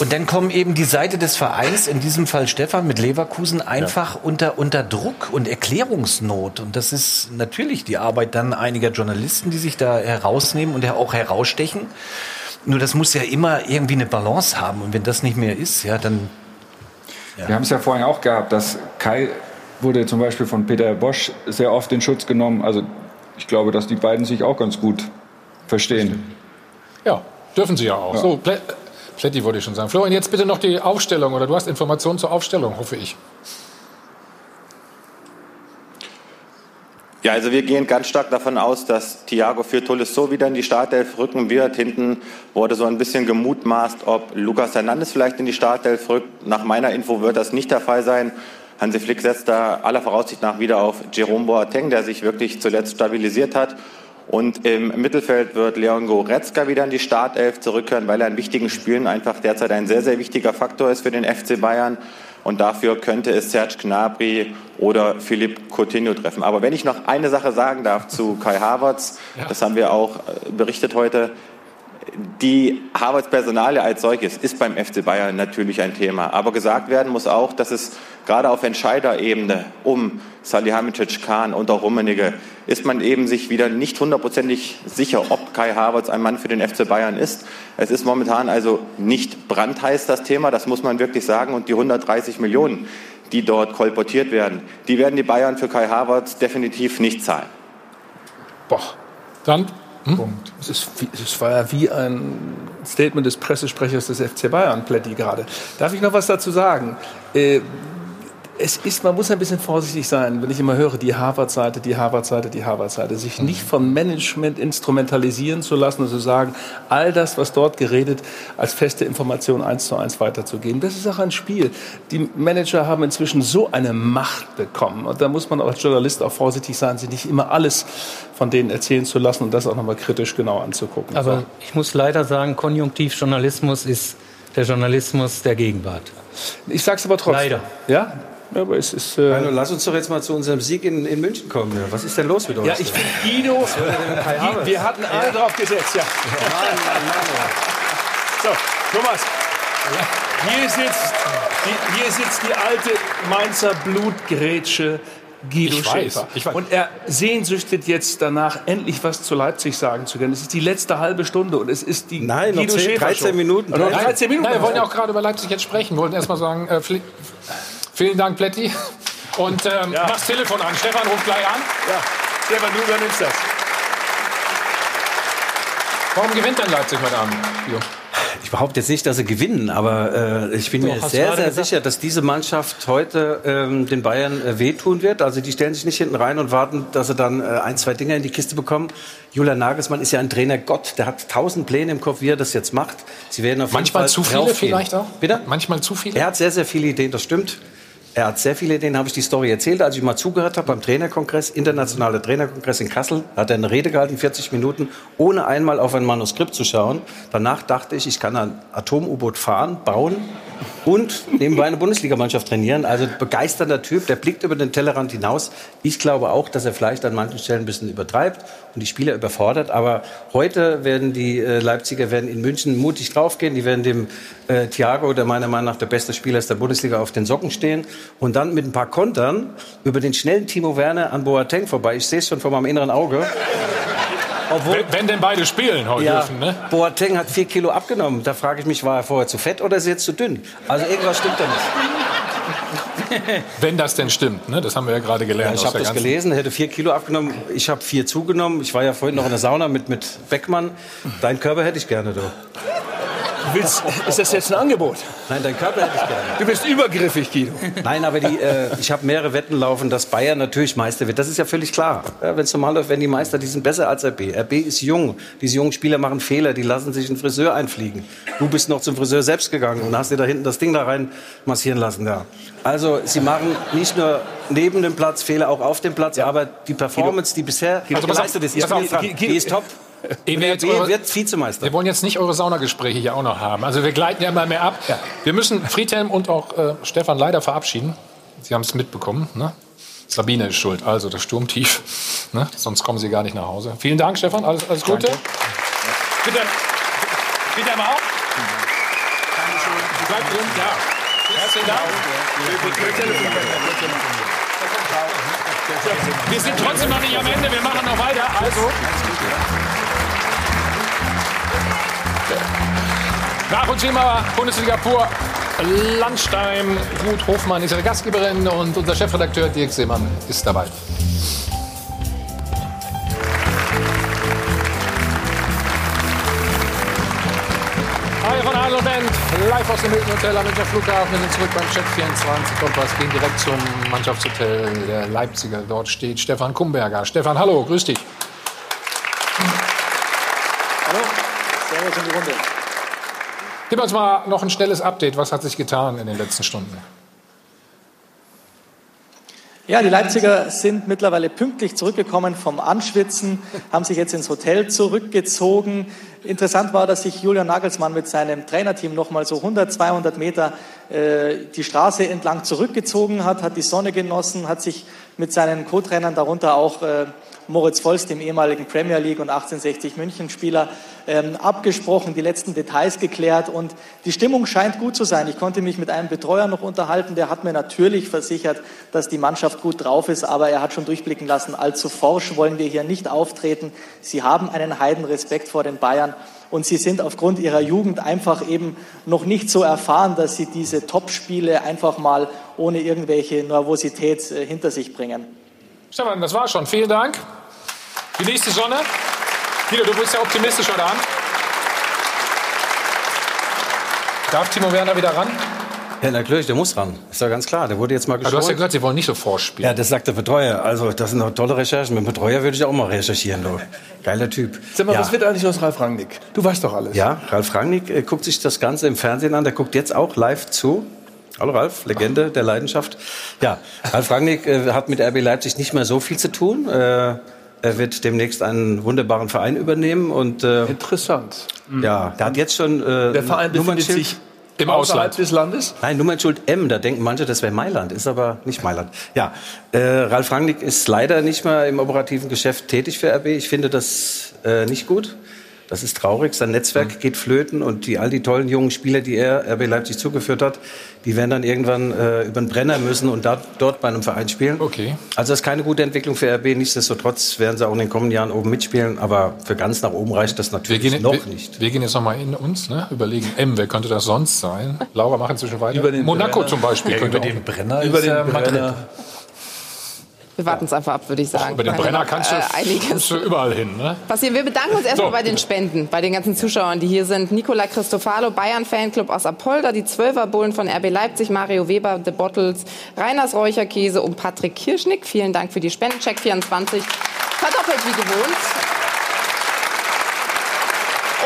und dann kommen eben die Seite des Vereins, in diesem Fall Stefan mit Leverkusen, einfach unter, unter Druck und Erklärungsnot. Und das ist natürlich die Arbeit dann einiger Journalisten, die sich da herausnehmen und auch herausstechen. Nur das muss ja immer irgendwie eine Balance haben. Und wenn das nicht mehr ist, ja, dann Wir haben es ja vorhin auch gehabt, dass Kai wurde zum Beispiel von Peter Bosch sehr oft in Schutz genommen. Also ich glaube, dass die beiden sich auch ganz gut verstehen. Ja, dürfen sie ja auch. Ja. So, Plä Plätti wollte ich schon sagen. Florian, jetzt bitte noch die Aufstellung oder du hast Informationen zur Aufstellung, hoffe ich. Ja, also wir gehen ganz stark davon aus, dass Thiago Fürtulis so wieder in die Startelf rücken wird. Hinten wurde so ein bisschen gemutmaßt, ob Lucas Hernandez vielleicht in die Startelf rückt. Nach meiner Info wird das nicht der Fall sein. Hansi Flick setzt da aller Voraussicht nach wieder auf Jerome Boateng, der sich wirklich zuletzt stabilisiert hat. Und im Mittelfeld wird Leon Goretzka wieder in die Startelf zurückkehren, weil er in wichtigen Spielen einfach derzeit ein sehr, sehr wichtiger Faktor ist für den FC Bayern. Und dafür könnte es Serge Gnabry oder Philipp Coutinho treffen. Aber wenn ich noch eine Sache sagen darf zu Kai Havertz, das haben wir auch äh, berichtet heute, die Harvards Personalie als solches ist beim FC Bayern natürlich ein Thema. Aber gesagt werden muss auch, dass es gerade auf Entscheiderebene um Salihamidzic, Kahn und auch Rummenigge ist man eben sich wieder nicht hundertprozentig sicher, ob Kai Havertz ein Mann für den FC Bayern ist. Es ist momentan also nicht brandheiß das Thema, das muss man wirklich sagen. Und die 130 Millionen, die dort kolportiert werden, die werden die Bayern für Kai Havertz definitiv nicht zahlen. Boah. Dann Punkt. Es, ist es war ja wie ein Statement des Pressesprechers des FC Bayern, Plätti gerade. Darf ich noch was dazu sagen? Äh, es ist, man muss ein bisschen vorsichtig sein, wenn ich immer höre, die Harvard-Seite, die Harvard-Seite, die Harvard-Seite, sich nicht vom Management instrumentalisieren zu lassen und zu sagen, all das, was dort geredet, als feste Information eins zu eins weiterzugeben. Das ist auch ein Spiel. Die Manager haben inzwischen so eine Macht bekommen und da muss man als Journalist auch vorsichtig sein, sich nicht immer alles von denen erzählen zu lassen und das auch nochmal kritisch genau anzugucken. Aber ich muss leider sagen, Konjunktivjournalismus ist der Journalismus der Gegenwart. Ich sag's aber trotzdem. Leider. Ja? Aber es ist. Äh Heino, lass uns doch jetzt mal zu unserem Sieg in, in München kommen. Ja, Was ist denn los mit uns? Ja, ich finde Guido. Wir hatten alle drauf gesetzt, ja. So, Thomas. Hier sitzt, die, hier sitzt die alte Mainzer Blutgrätsche Guido Ich weiß, Schäfer. ich weiß. Und er sehnsüchtet jetzt danach, endlich was zu Leipzig sagen zu können. Es ist die letzte halbe Stunde und es ist die Nein, noch Guido 10, Schäfer 13 Show. Minuten. Noch 13 Minuten. Nein, wir wollen ja auch gerade über Leipzig jetzt sprechen. Wir wollten erst mal sagen, äh, vielen Dank, Pletti. Und ähm, Ja. mach's Telefon an. Stefan ruft gleich an. Ja, Stefan, du übernimmst das. Warum gewinnt denn Leipzig heute Abend? Guido? Ich behaupte jetzt nicht, dass sie gewinnen, aber äh, ich bin Doch, mir sehr, sehr gesagt. sicher, dass diese Mannschaft heute ähm, den Bayern äh, wehtun wird. Also die stellen sich nicht hinten rein und warten, dass sie dann äh, ein, zwei Dinger in die Kiste bekommen. Julian Nagelsmann ist ja ein Trainer Gott, der hat tausend Pläne im Kopf, wie er das jetzt macht. Sie werden auf jeden Manchmal Fall zu viele vielleicht auch? Bitte? Manchmal zu viele? Er hat sehr, sehr viele Ideen, das stimmt. Er hat sehr viele Ideen, habe ich die Story erzählt, als ich mal zugehört habe beim Trainerkongress, internationaler Trainerkongress in Kassel, hat er eine Rede gehalten, 40 Minuten, ohne einmal auf ein Manuskript zu schauen. Danach dachte ich, ich kann ein Atom-U-Boot fahren, bauen und nebenbei eine Bundesligamannschaft trainieren. Also begeisternder Typ, der blickt über den Tellerrand hinaus. Ich glaube auch, dass er vielleicht an manchen Stellen ein bisschen übertreibt und die Spieler überfordert. Aber heute werden die äh, Leipziger werden in München mutig draufgehen. Die werden dem äh, Thiago, der meiner Meinung nach der beste Spieler ist der Bundesliga, auf den Socken stehen und dann mit ein paar Kontern über den schnellen Timo Werner an Boateng vorbei. Ich sehe es schon vor meinem inneren Auge. Wenn, wenn denn beide spielen heute Ja, dürfen, ne? Boateng hat vier Kilo abgenommen. Da frage ich mich, war er vorher zu fett oder ist er jetzt zu dünn? Also irgendwas stimmt da nicht. Wenn das denn stimmt, ne? Das haben wir ja gerade gelernt. Ja, ich habe das gelesen, er hätte vier Kilo abgenommen. Ich habe vier zugenommen. Ich war ja vorhin noch in der Sauna mit, mit Beckmann. Deinen Körper hätte ich gerne, du. Willst, ist das jetzt ein Angebot? Nein, deinen Körper hätte ich gerne. Du bist übergriffig, Guido. Nein, aber die, äh, ich habe mehrere Wetten laufen, dass Bayern natürlich Meister wird. Das ist ja völlig klar. Ja, Wenn es normal läuft, werden die Meister, die sind besser als RB. RB ist jung. Diese jungen Spieler machen Fehler, die lassen sich einen Friseur einfliegen. Du bist noch zum Friseur selbst gegangen und hast dir da hinten das Ding da rein massieren lassen. Da. Also sie machen nicht nur neben dem Platz Fehler, auch auf dem Platz, aber die Performance, die bisher Also geleistet ist, die ist top. RB eure- wird Vizemeister. Wir wollen jetzt nicht eure Saunagespräche hier auch noch haben. Also wir gleiten ja immer mehr ab. Wir müssen Friedhelm und auch äh, Stefan leider verabschieden. Sie haben es mitbekommen. Ne? Sabine ist schuld, also das Sturmtief. Ne? Sonst kommen sie gar nicht nach Hause. Vielen Dank, Stefan. Alles, alles Gute. Bitte, bitte mal auf. Bleibt drin, ja. Herzlichen Dank. Wir sind trotzdem noch nicht am Ende. Wir machen noch weiter. Also. Nach und Thema Bundesliga pur. Landstein, Ruth Hofmann ist ihre Gastgeberin und unser Chefredakteur Dirk Seemann ist dabei. Hi von Adel und Band, live aus dem Hilton Hotel am Münchner Flughafen. Wir sind zurück beim Check 24 Kompass, gehen direkt zum Mannschaftshotel der Leipziger. Dort steht Stefan Kumberger. Stefan, hallo, grüß dich. In die Runde. Gib uns mal noch ein schnelles Update. Was hat sich getan in den letzten Stunden? Ja, die Leipziger sind mittlerweile pünktlich zurückgekommen vom Anschwitzen, haben sich jetzt ins Hotel zurückgezogen. Interessant war, dass sich Julian Nagelsmann mit seinem Trainerteam noch mal so 100, 200 Meter äh, die Straße entlang zurückgezogen hat, hat die Sonne genossen, hat sich mit seinen Co-Trainern, darunter auch äh, Moritz Volz, dem ehemaligen Premier League und 1860 München Spieler, ähm, abgesprochen, die letzten Details geklärt und die Stimmung scheint gut zu sein. Ich konnte mich mit einem Betreuer noch unterhalten, der hat mir natürlich versichert, dass die Mannschaft gut drauf ist, aber er hat schon durchblicken lassen, allzu forsch wollen wir hier nicht auftreten. Sie haben einen Heidenrespekt vor den Bayern und sie sind aufgrund ihrer Jugend einfach eben noch nicht so erfahren, dass sie diese Topspiele einfach mal ohne irgendwelche Nervosität äh, hinter sich bringen. Stefan, das war schon. Vielen Dank. Die nächste Sonne. Guido, du bist ja optimistisch heute Abend. Darf Timo Werner wieder ran? Ja, natürlich, der muss ran. Ist ja ganz klar. Der wurde jetzt mal Aber geschont. du hast ja gehört, sie wollen nicht so vorspielen. Ja, das sagt der Betreuer. Also, das sind doch tolle Recherchen. Mit dem Betreuer würde ich auch mal recherchieren. Du. Geiler Typ. Sag mal, ja. was wird eigentlich aus Ralf Rangnick? Du weißt doch alles. Ja, Ralf Rangnick äh, guckt sich das Ganze im Fernsehen an. Der guckt jetzt auch live zu. Hallo Ralf, Legende der Leidenschaft. Ja, Ralf Rangnick äh, hat mit RB Leipzig nicht mehr so viel zu tun. Äh, er wird demnächst einen wunderbaren Verein übernehmen und äh, interessant. Ja, der hat jetzt schon äh, Der Verein befindet sich Im außerhalb des Landes? Nein, Nummernschild M, da denken manche, das wäre Mailand, ist aber nicht Mailand. Ja, äh, Ralf Rangnick ist leider nicht mehr im operativen Geschäft tätig für RB. Ich finde das äh, nicht gut. Das ist traurig. Sein Netzwerk Mhm. geht flöten und die, all die tollen jungen Spieler, die er RB Leipzig zugeführt hat, die werden dann irgendwann äh, über den Brenner müssen und da, dort bei einem Verein spielen. Okay. Also das ist keine gute Entwicklung für RB. Nichtsdestotrotz werden sie auch in den kommenden Jahren oben mitspielen. Aber für ganz nach oben reicht das Wir natürlich gehen, noch wir, nicht. wir gehen jetzt nochmal in uns, ne? überlegen, M, wer könnte das sonst sein? Laura, mach inzwischen weiter. Über den Monaco Brenner. zum Beispiel. Ja, über den Brenner Über ist den ja Madrid. Wir warten es einfach ab, würde ich sagen. Über den Brenner kannst du, äh, kannst du überall hin. Ne? passieren. Wir bedanken uns erstmal So, bei den Spenden, bei den ganzen Zuschauern, die hier sind. Nicola Christofalo, Bayern Fanclub aus Apolda, die Zwölferbullen von RB Leipzig, Mario Weber, The Bottles, Reiners Räucherkäse und Patrick Kirschnick. Vielen Dank für die Spenden. Check 24 verdoppelt wie gewohnt.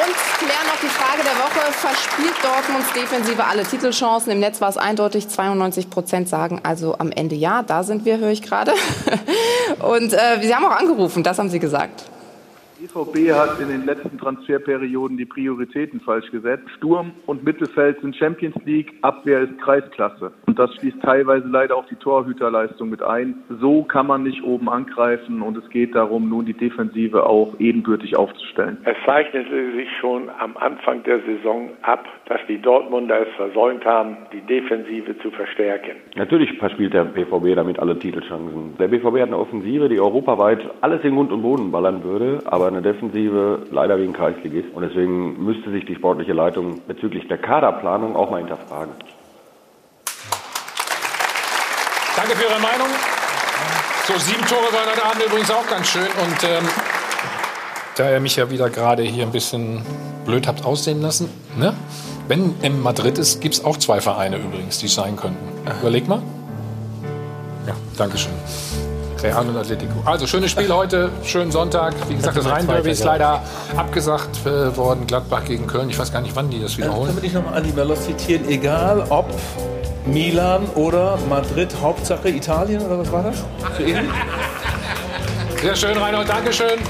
Und klären noch die Frage der Woche. Verspielt Dortmunds Defensive alle Titelchancen? Im Netz war es eindeutig. 92 Prozent sagen also am Ende ja. Da sind wir, höre ich gerade. Und äh, Sie haben auch angerufen. Das haben Sie gesagt. BVB hat in den letzten Transferperioden die Prioritäten falsch gesetzt. Sturm und Mittelfeld sind Champions League, Abwehr ist Kreisklasse. Und das schließt teilweise leider auch die Torhüterleistung mit ein. So kann man nicht oben angreifen und es geht darum, nun die Defensive auch ebenbürtig aufzustellen. Es zeichnete sich schon am Anfang der Saison ab, dass die Dortmunder es versäumt haben, die Defensive zu verstärken. Natürlich verspielt der BVB damit alle Titelchancen. Der BVB hat eine Offensive, die europaweit alles in Grund und Boden ballern würde, aber eine Defensive leider wie ein Kreisligist. Und deswegen müsste sich die sportliche Leitung bezüglich der Kaderplanung auch mal hinterfragen. Danke für Ihre Meinung. So, sieben Tore waren heute Abend übrigens auch ganz schön. Und ähm, da ihr mich ja wieder gerade hier ein bisschen blöd habt aussehen lassen, ne? Wenn M Madrid ist, gibt es auch zwei Vereine übrigens, die es sein könnten. Überleg mal. Ja, Dankeschön. Real und Atletico. Also, schönes Spiel heute, schönen Sonntag. Wie gesagt, das Rhein-Derby ist leider abgesagt äh, worden. Gladbach gegen Köln. Ich weiß gar nicht, wann die das wiederholen. Können wir dich nochmal Andi Merlos zitieren? Egal ob Milan oder Madrid, Hauptsache Italien oder was war das? So ähnlich? Sehr schön, Reinhold. Dankeschön.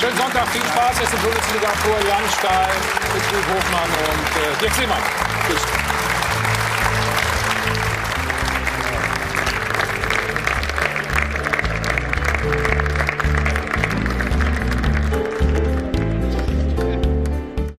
Schönen Sonntag, viel Spaß. Jetzt in Bundesliga vor Jan Stahl, Betrieb Hofmann und äh, Dirk Seemann. Tschüss.